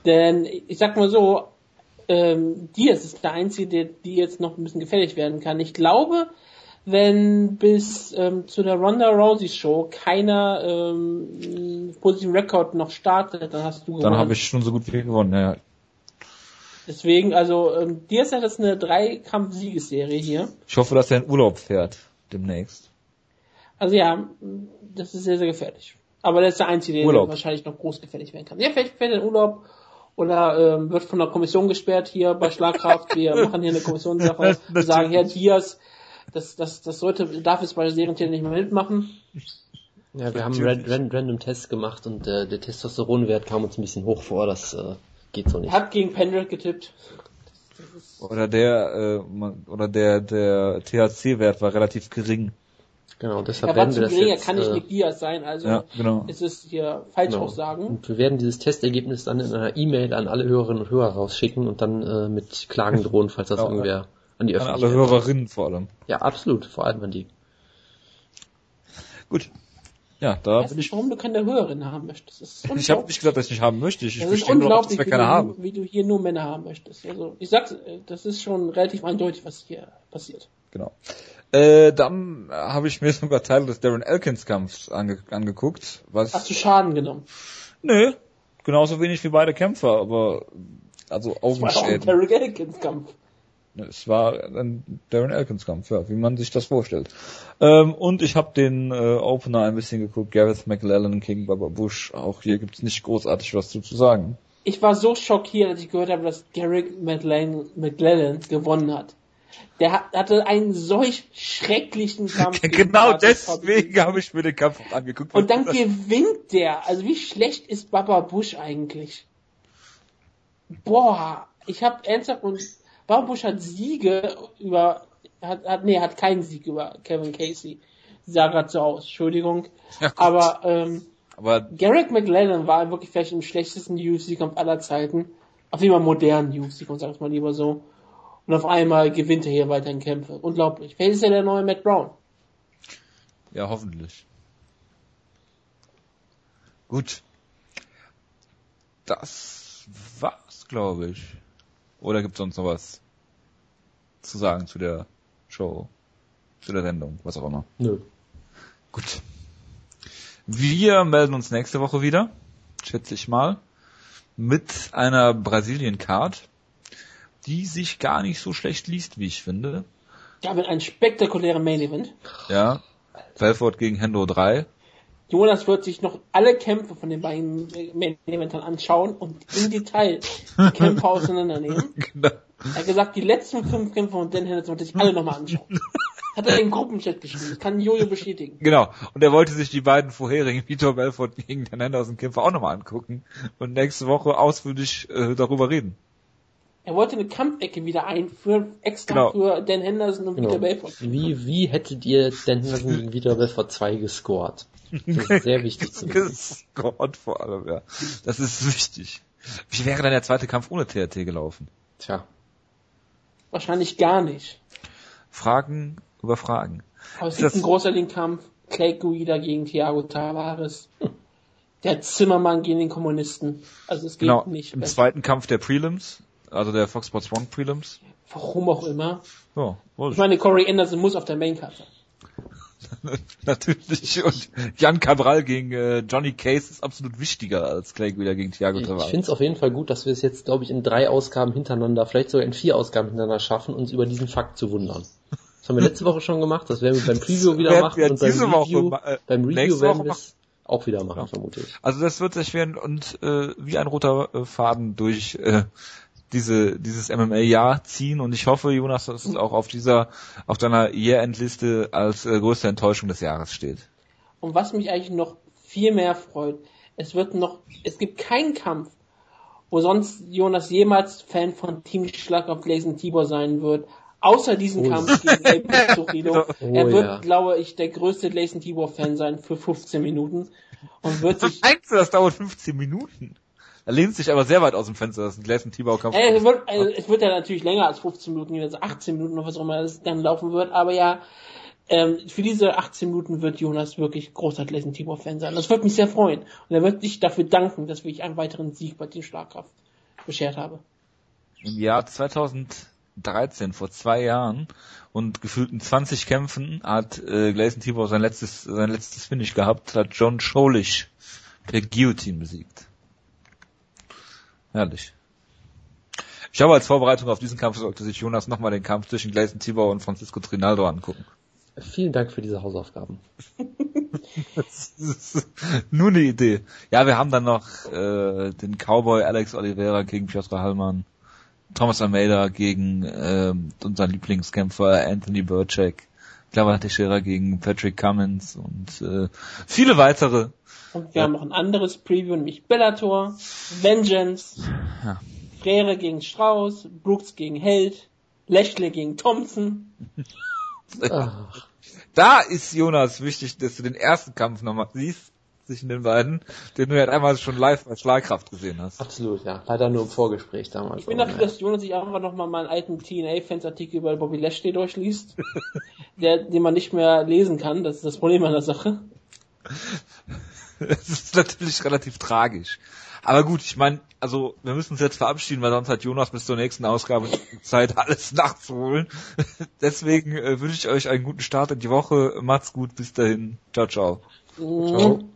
Speaker 3: Denn ich sag mal so, ähm, Diaz ist der Einzige, der die jetzt noch ein bisschen gefährlich werden kann. Ich glaube, wenn bis ähm, zu der Ronda Rousey Show keiner ähm, positiven Rekord noch startet, dann hast du
Speaker 1: Dann habe ich schon so gut wie gewonnen, ja.
Speaker 3: Deswegen, also ähm, Diaz hat jetzt eine Dreikampf-Siegesserie hier.
Speaker 1: Ich hoffe, dass er in Urlaub fährt demnächst.
Speaker 3: Also ja, das ist sehr, sehr gefährlich. Aber der ist der Einzige, der
Speaker 1: Urlaub.
Speaker 3: wahrscheinlich noch groß gefährlich werden kann. Ja, vielleicht fährt er in Urlaub oder ähm, wird von der Kommission gesperrt hier bei Schlagkraft. Wir machen hier eine Kommissionssache und sagen, Herr Diaz, das, das, das sollte, darf es bei Serientieren nicht mehr mitmachen.
Speaker 2: Ja, wir haben ran, ran, random Tests gemacht und äh, der Testosteronwert kam uns ein bisschen hoch vor, das äh, geht so nicht.
Speaker 3: Hat gegen Pendrick getippt.
Speaker 1: Oder der, äh, man- oder der, der THC-Wert war relativ gering.
Speaker 2: Genau,
Speaker 3: Er
Speaker 2: deshalb
Speaker 3: war
Speaker 2: werden
Speaker 3: zu
Speaker 2: wir das
Speaker 3: gering, er
Speaker 2: jetzt,
Speaker 3: kann nicht
Speaker 2: äh,
Speaker 3: Nick Diaz sein, also
Speaker 1: Ja, genau.
Speaker 3: ist es hier
Speaker 2: genau.
Speaker 3: Falschaussagen.
Speaker 2: Und wir werden dieses Testergebnis dann in einer E-Mail an alle Hörerinnen und Hörer rausschicken und dann äh, mit Klagen drohen, falls das
Speaker 1: Ja,
Speaker 2: irgendwer an die
Speaker 1: An
Speaker 2: Öffentlichkeit
Speaker 1: alle Hörerinnen vor allem.
Speaker 2: Ja, absolut, vor allem an die.
Speaker 1: Gut. Ja, da
Speaker 3: Weißt
Speaker 1: bin ich.
Speaker 3: warum du keine Hörerin haben möchtest? Das ist
Speaker 1: Ich habe nicht gesagt, dass ich nicht haben möchte. Ich
Speaker 3: Das ist
Speaker 1: verstehe nur, noch, dass
Speaker 3: unglaublich,
Speaker 1: wir
Speaker 3: wie
Speaker 1: keine
Speaker 3: du,
Speaker 1: haben.
Speaker 3: wie du hier nur Männer haben möchtest. Also ich sag's, äh, das ist schon relativ eindeutig, was hier passiert.
Speaker 1: Genau. Äh, dann äh, habe ich mir sogar Teile des Darren Elkins Kampfs ange angeguckt. Was?
Speaker 3: Hast du Schaden genommen?
Speaker 1: Nö. Genauso wenig wie beide Kämpfer, aber also
Speaker 3: Das war auch ein
Speaker 1: Augenschäden.
Speaker 3: Derrick Elkins Kampf.
Speaker 1: Es war ein Darren Elkins Kampf, ja, wie man sich das vorstellt. Ähm, und ich habe den äh, Opener ein bisschen geguckt, Gareth McLellan gegen Baba Bush. Auch hier gibt's nicht großartig was zu, zu sagen.
Speaker 3: Ich war so schockiert, als ich gehört habe, dass McLean, McLellan gewonnen hat. Der hat, hatte einen solch schrecklichen Kampf.
Speaker 1: genau deswegen habe ich mir den Kampf auch angeguckt.
Speaker 3: Und dann gewinnt der. Also wie schlecht ist Baba Bush eigentlich? Boah, ich habe ernsthaft und Baba Bush hat Siege über hat, hat nee, hat keinen Sieg über Kevin Casey. Sah grad so aus, Entschuldigung.
Speaker 1: Ja.
Speaker 3: Aber ähm,
Speaker 1: aber
Speaker 3: Garrick McLennan war wirklich vielleicht im schlechtesten UFC-Kampf aller Zeiten. Auf jeden Fall modernen UFC-Kampf, sag ich mal lieber so. Und auf einmal gewinnt er hier weiterhin Kämpfe. Unglaublich. Vielleicht ist er der neue Matt Brown.
Speaker 1: ja, hoffentlich. Gut. Das war's, glaube ich. Oder gibt's sonst noch was zu sagen zu der Show, zu der Sendung, was auch immer?
Speaker 2: Nö.
Speaker 1: Gut. Wir melden uns nächste Woche wieder, schätze ich mal, mit einer Brasilien-Card, die sich gar nicht so schlecht liest, wie ich finde.
Speaker 3: Ja, mit einem spektakulären Main-Event.
Speaker 1: Ja. Belfort gegen Hendo 3.
Speaker 3: Jonas wird sich noch alle Kämpfe von den beiden Main-Eventern anschauen und im Detail die Kämpfe auseinandernehmen.
Speaker 1: Genau.
Speaker 3: Er hat gesagt, die letzten fünf Kämpfe von Dan Henderson wollte sich alle nochmal anschauen. Hat er im Gruppenchat geschrieben. Das kann Jojo bestätigen.
Speaker 1: Genau. Und er wollte sich die beiden vorherigen Vitor Belfort gegen den Henderson Kämpfe auch nochmal angucken und nächste Woche ausführlich äh, darüber reden.
Speaker 3: Er wollte eine Kampfecke wieder einführen, extra
Speaker 1: Genau.
Speaker 3: für Dan Henderson und
Speaker 2: Genau.
Speaker 3: Peter Belfort.
Speaker 2: Wie, wie hättet ihr Dan Henderson gegen Vitor Belfort 2 gescored? Das ist sehr wichtig zu wissen.
Speaker 1: Gott vor allem, ja. Das ist wichtig. Wie wäre dann der zweite Kampf ohne TRT gelaufen?
Speaker 2: Tja.
Speaker 3: Wahrscheinlich gar nicht.
Speaker 1: Fragen über Fragen.
Speaker 3: Aber es
Speaker 1: Das-
Speaker 3: gibt einen großartigen Kampf. Clay Guida gegen Thiago Tavares. Der Zimmermann gegen den Kommunisten. Also es geht
Speaker 1: Genau.
Speaker 3: nicht
Speaker 1: Im
Speaker 3: besser.
Speaker 1: zweiten Kampf der Prelims, also der Fox Sports One Prelims.
Speaker 3: Warum auch immer.
Speaker 1: Ja,
Speaker 3: Ich
Speaker 1: wollte
Speaker 3: meine, Corey Anderson muss auf der Maincard sein.
Speaker 1: ich. Natürlich. Und Jan Cabral gegen äh, Johnny Case ist absolut wichtiger als Clay wieder gegen Thiago
Speaker 2: Ich
Speaker 1: Tavares.
Speaker 2: finde es auf jeden Fall gut, dass wir es jetzt, glaube ich, in drei Ausgaben hintereinander, vielleicht sogar in vier Ausgaben hintereinander schaffen, uns über diesen Fakt zu wundern. Das haben wir letzte Woche schon gemacht, das werden wir beim Preview wieder machen und beim Review,
Speaker 1: äh,
Speaker 2: beim Review werden wir es auch wieder machen, vermute ich.
Speaker 1: Also das wird sich werden und äh, wie ein roter äh, Faden durch äh, diese dieses MMA-Jahr ziehen und ich hoffe, Jonas, dass es auch auf dieser auf deiner Year-End-Liste als äh, größte Enttäuschung des Jahres steht.
Speaker 3: Und was mich eigentlich noch viel mehr freut, es wird noch, es gibt keinen Kampf, wo sonst Jonas jemals Fan von Team Schlag auf Gleisen Tibor sein wird, außer diesen
Speaker 2: Oh.
Speaker 3: Kampf gegen El Zurilo.
Speaker 2: Oh,
Speaker 3: er wird,
Speaker 2: ja.
Speaker 3: glaube ich, der größte Gleison Tibor Fan sein für 15 Minuten und wird sich
Speaker 1: Meinst du, das dauert 15 Minuten? Da lehnt sich aber sehr weit aus dem Fenster, das ist ein Gleison Tibau Kampf.
Speaker 3: Äh, es, wird, also, es wird ja natürlich länger als 15 Minuten, also 18 Minuten oder was auch immer es dann laufen wird, aber ja, ähm, für diese 18 Minuten wird Jonas wirklich großer Gleisen Tibor Fan sein. Das wird mich sehr freuen. Und er wird sich dafür danken, dass ich einen weiteren Sieg bei Team Schlagkraft beschert habe.
Speaker 1: Im Jahr 2013, vor zwei Jahren und gefühlten 20 Kämpfen hat äh, Gleison Tibau sein letztes, sein letztes Finish gehabt, hat John Scholich per Guillotine besiegt. Herrlich. Ich habe als Vorbereitung auf diesen Kampf sollte sich Jonas nochmal den Kampf zwischen Gleison Tibau und Francisco Trinaldo angucken.
Speaker 2: Vielen Dank für diese Hausaufgaben.
Speaker 1: Das ist nur eine Idee. Ja, wir haben dann noch äh, den Cowboy Alex Oliveira gegen Piotr Hallmann, Thomas Almeida gegen ähm, unseren Lieblingskämpfer Anthony Burchak, Clever Teixeira gegen Patrick Cummins und äh, viele weitere.
Speaker 3: Und wir haben noch ein anderes Preview, nämlich Bellator, Vengeance,
Speaker 1: Ja.
Speaker 3: Frere gegen Strauß, Brooks gegen Held, Lechle gegen Thompson.
Speaker 2: Ach,
Speaker 1: Da ist Jonas wichtig, dass du den ersten Kampf nochmal siehst zwischen den beiden, den du ja einmal schon live bei Schlagkraft gesehen hast.
Speaker 2: absolut, ja. Leider nur im Vorgespräch damals.
Speaker 3: Ich bin dafür, dass Jonas sich einfach nochmal meinen alten TNA-Fans-Artikel über Bobby Lashley durchliest, der, den man nicht mehr lesen kann. Das ist das Problem an der Sache.
Speaker 1: Das ist natürlich relativ tragisch. Aber gut, ich meine, also wir müssen uns jetzt verabschieden, weil sonst hat Jonas bis zur nächsten Ausgabe Zeit, alles nachzuholen. Deswegen äh, wünsche ich euch einen guten Start in die Woche. Macht's gut, bis dahin. Ciao, ciao.
Speaker 2: Ciao.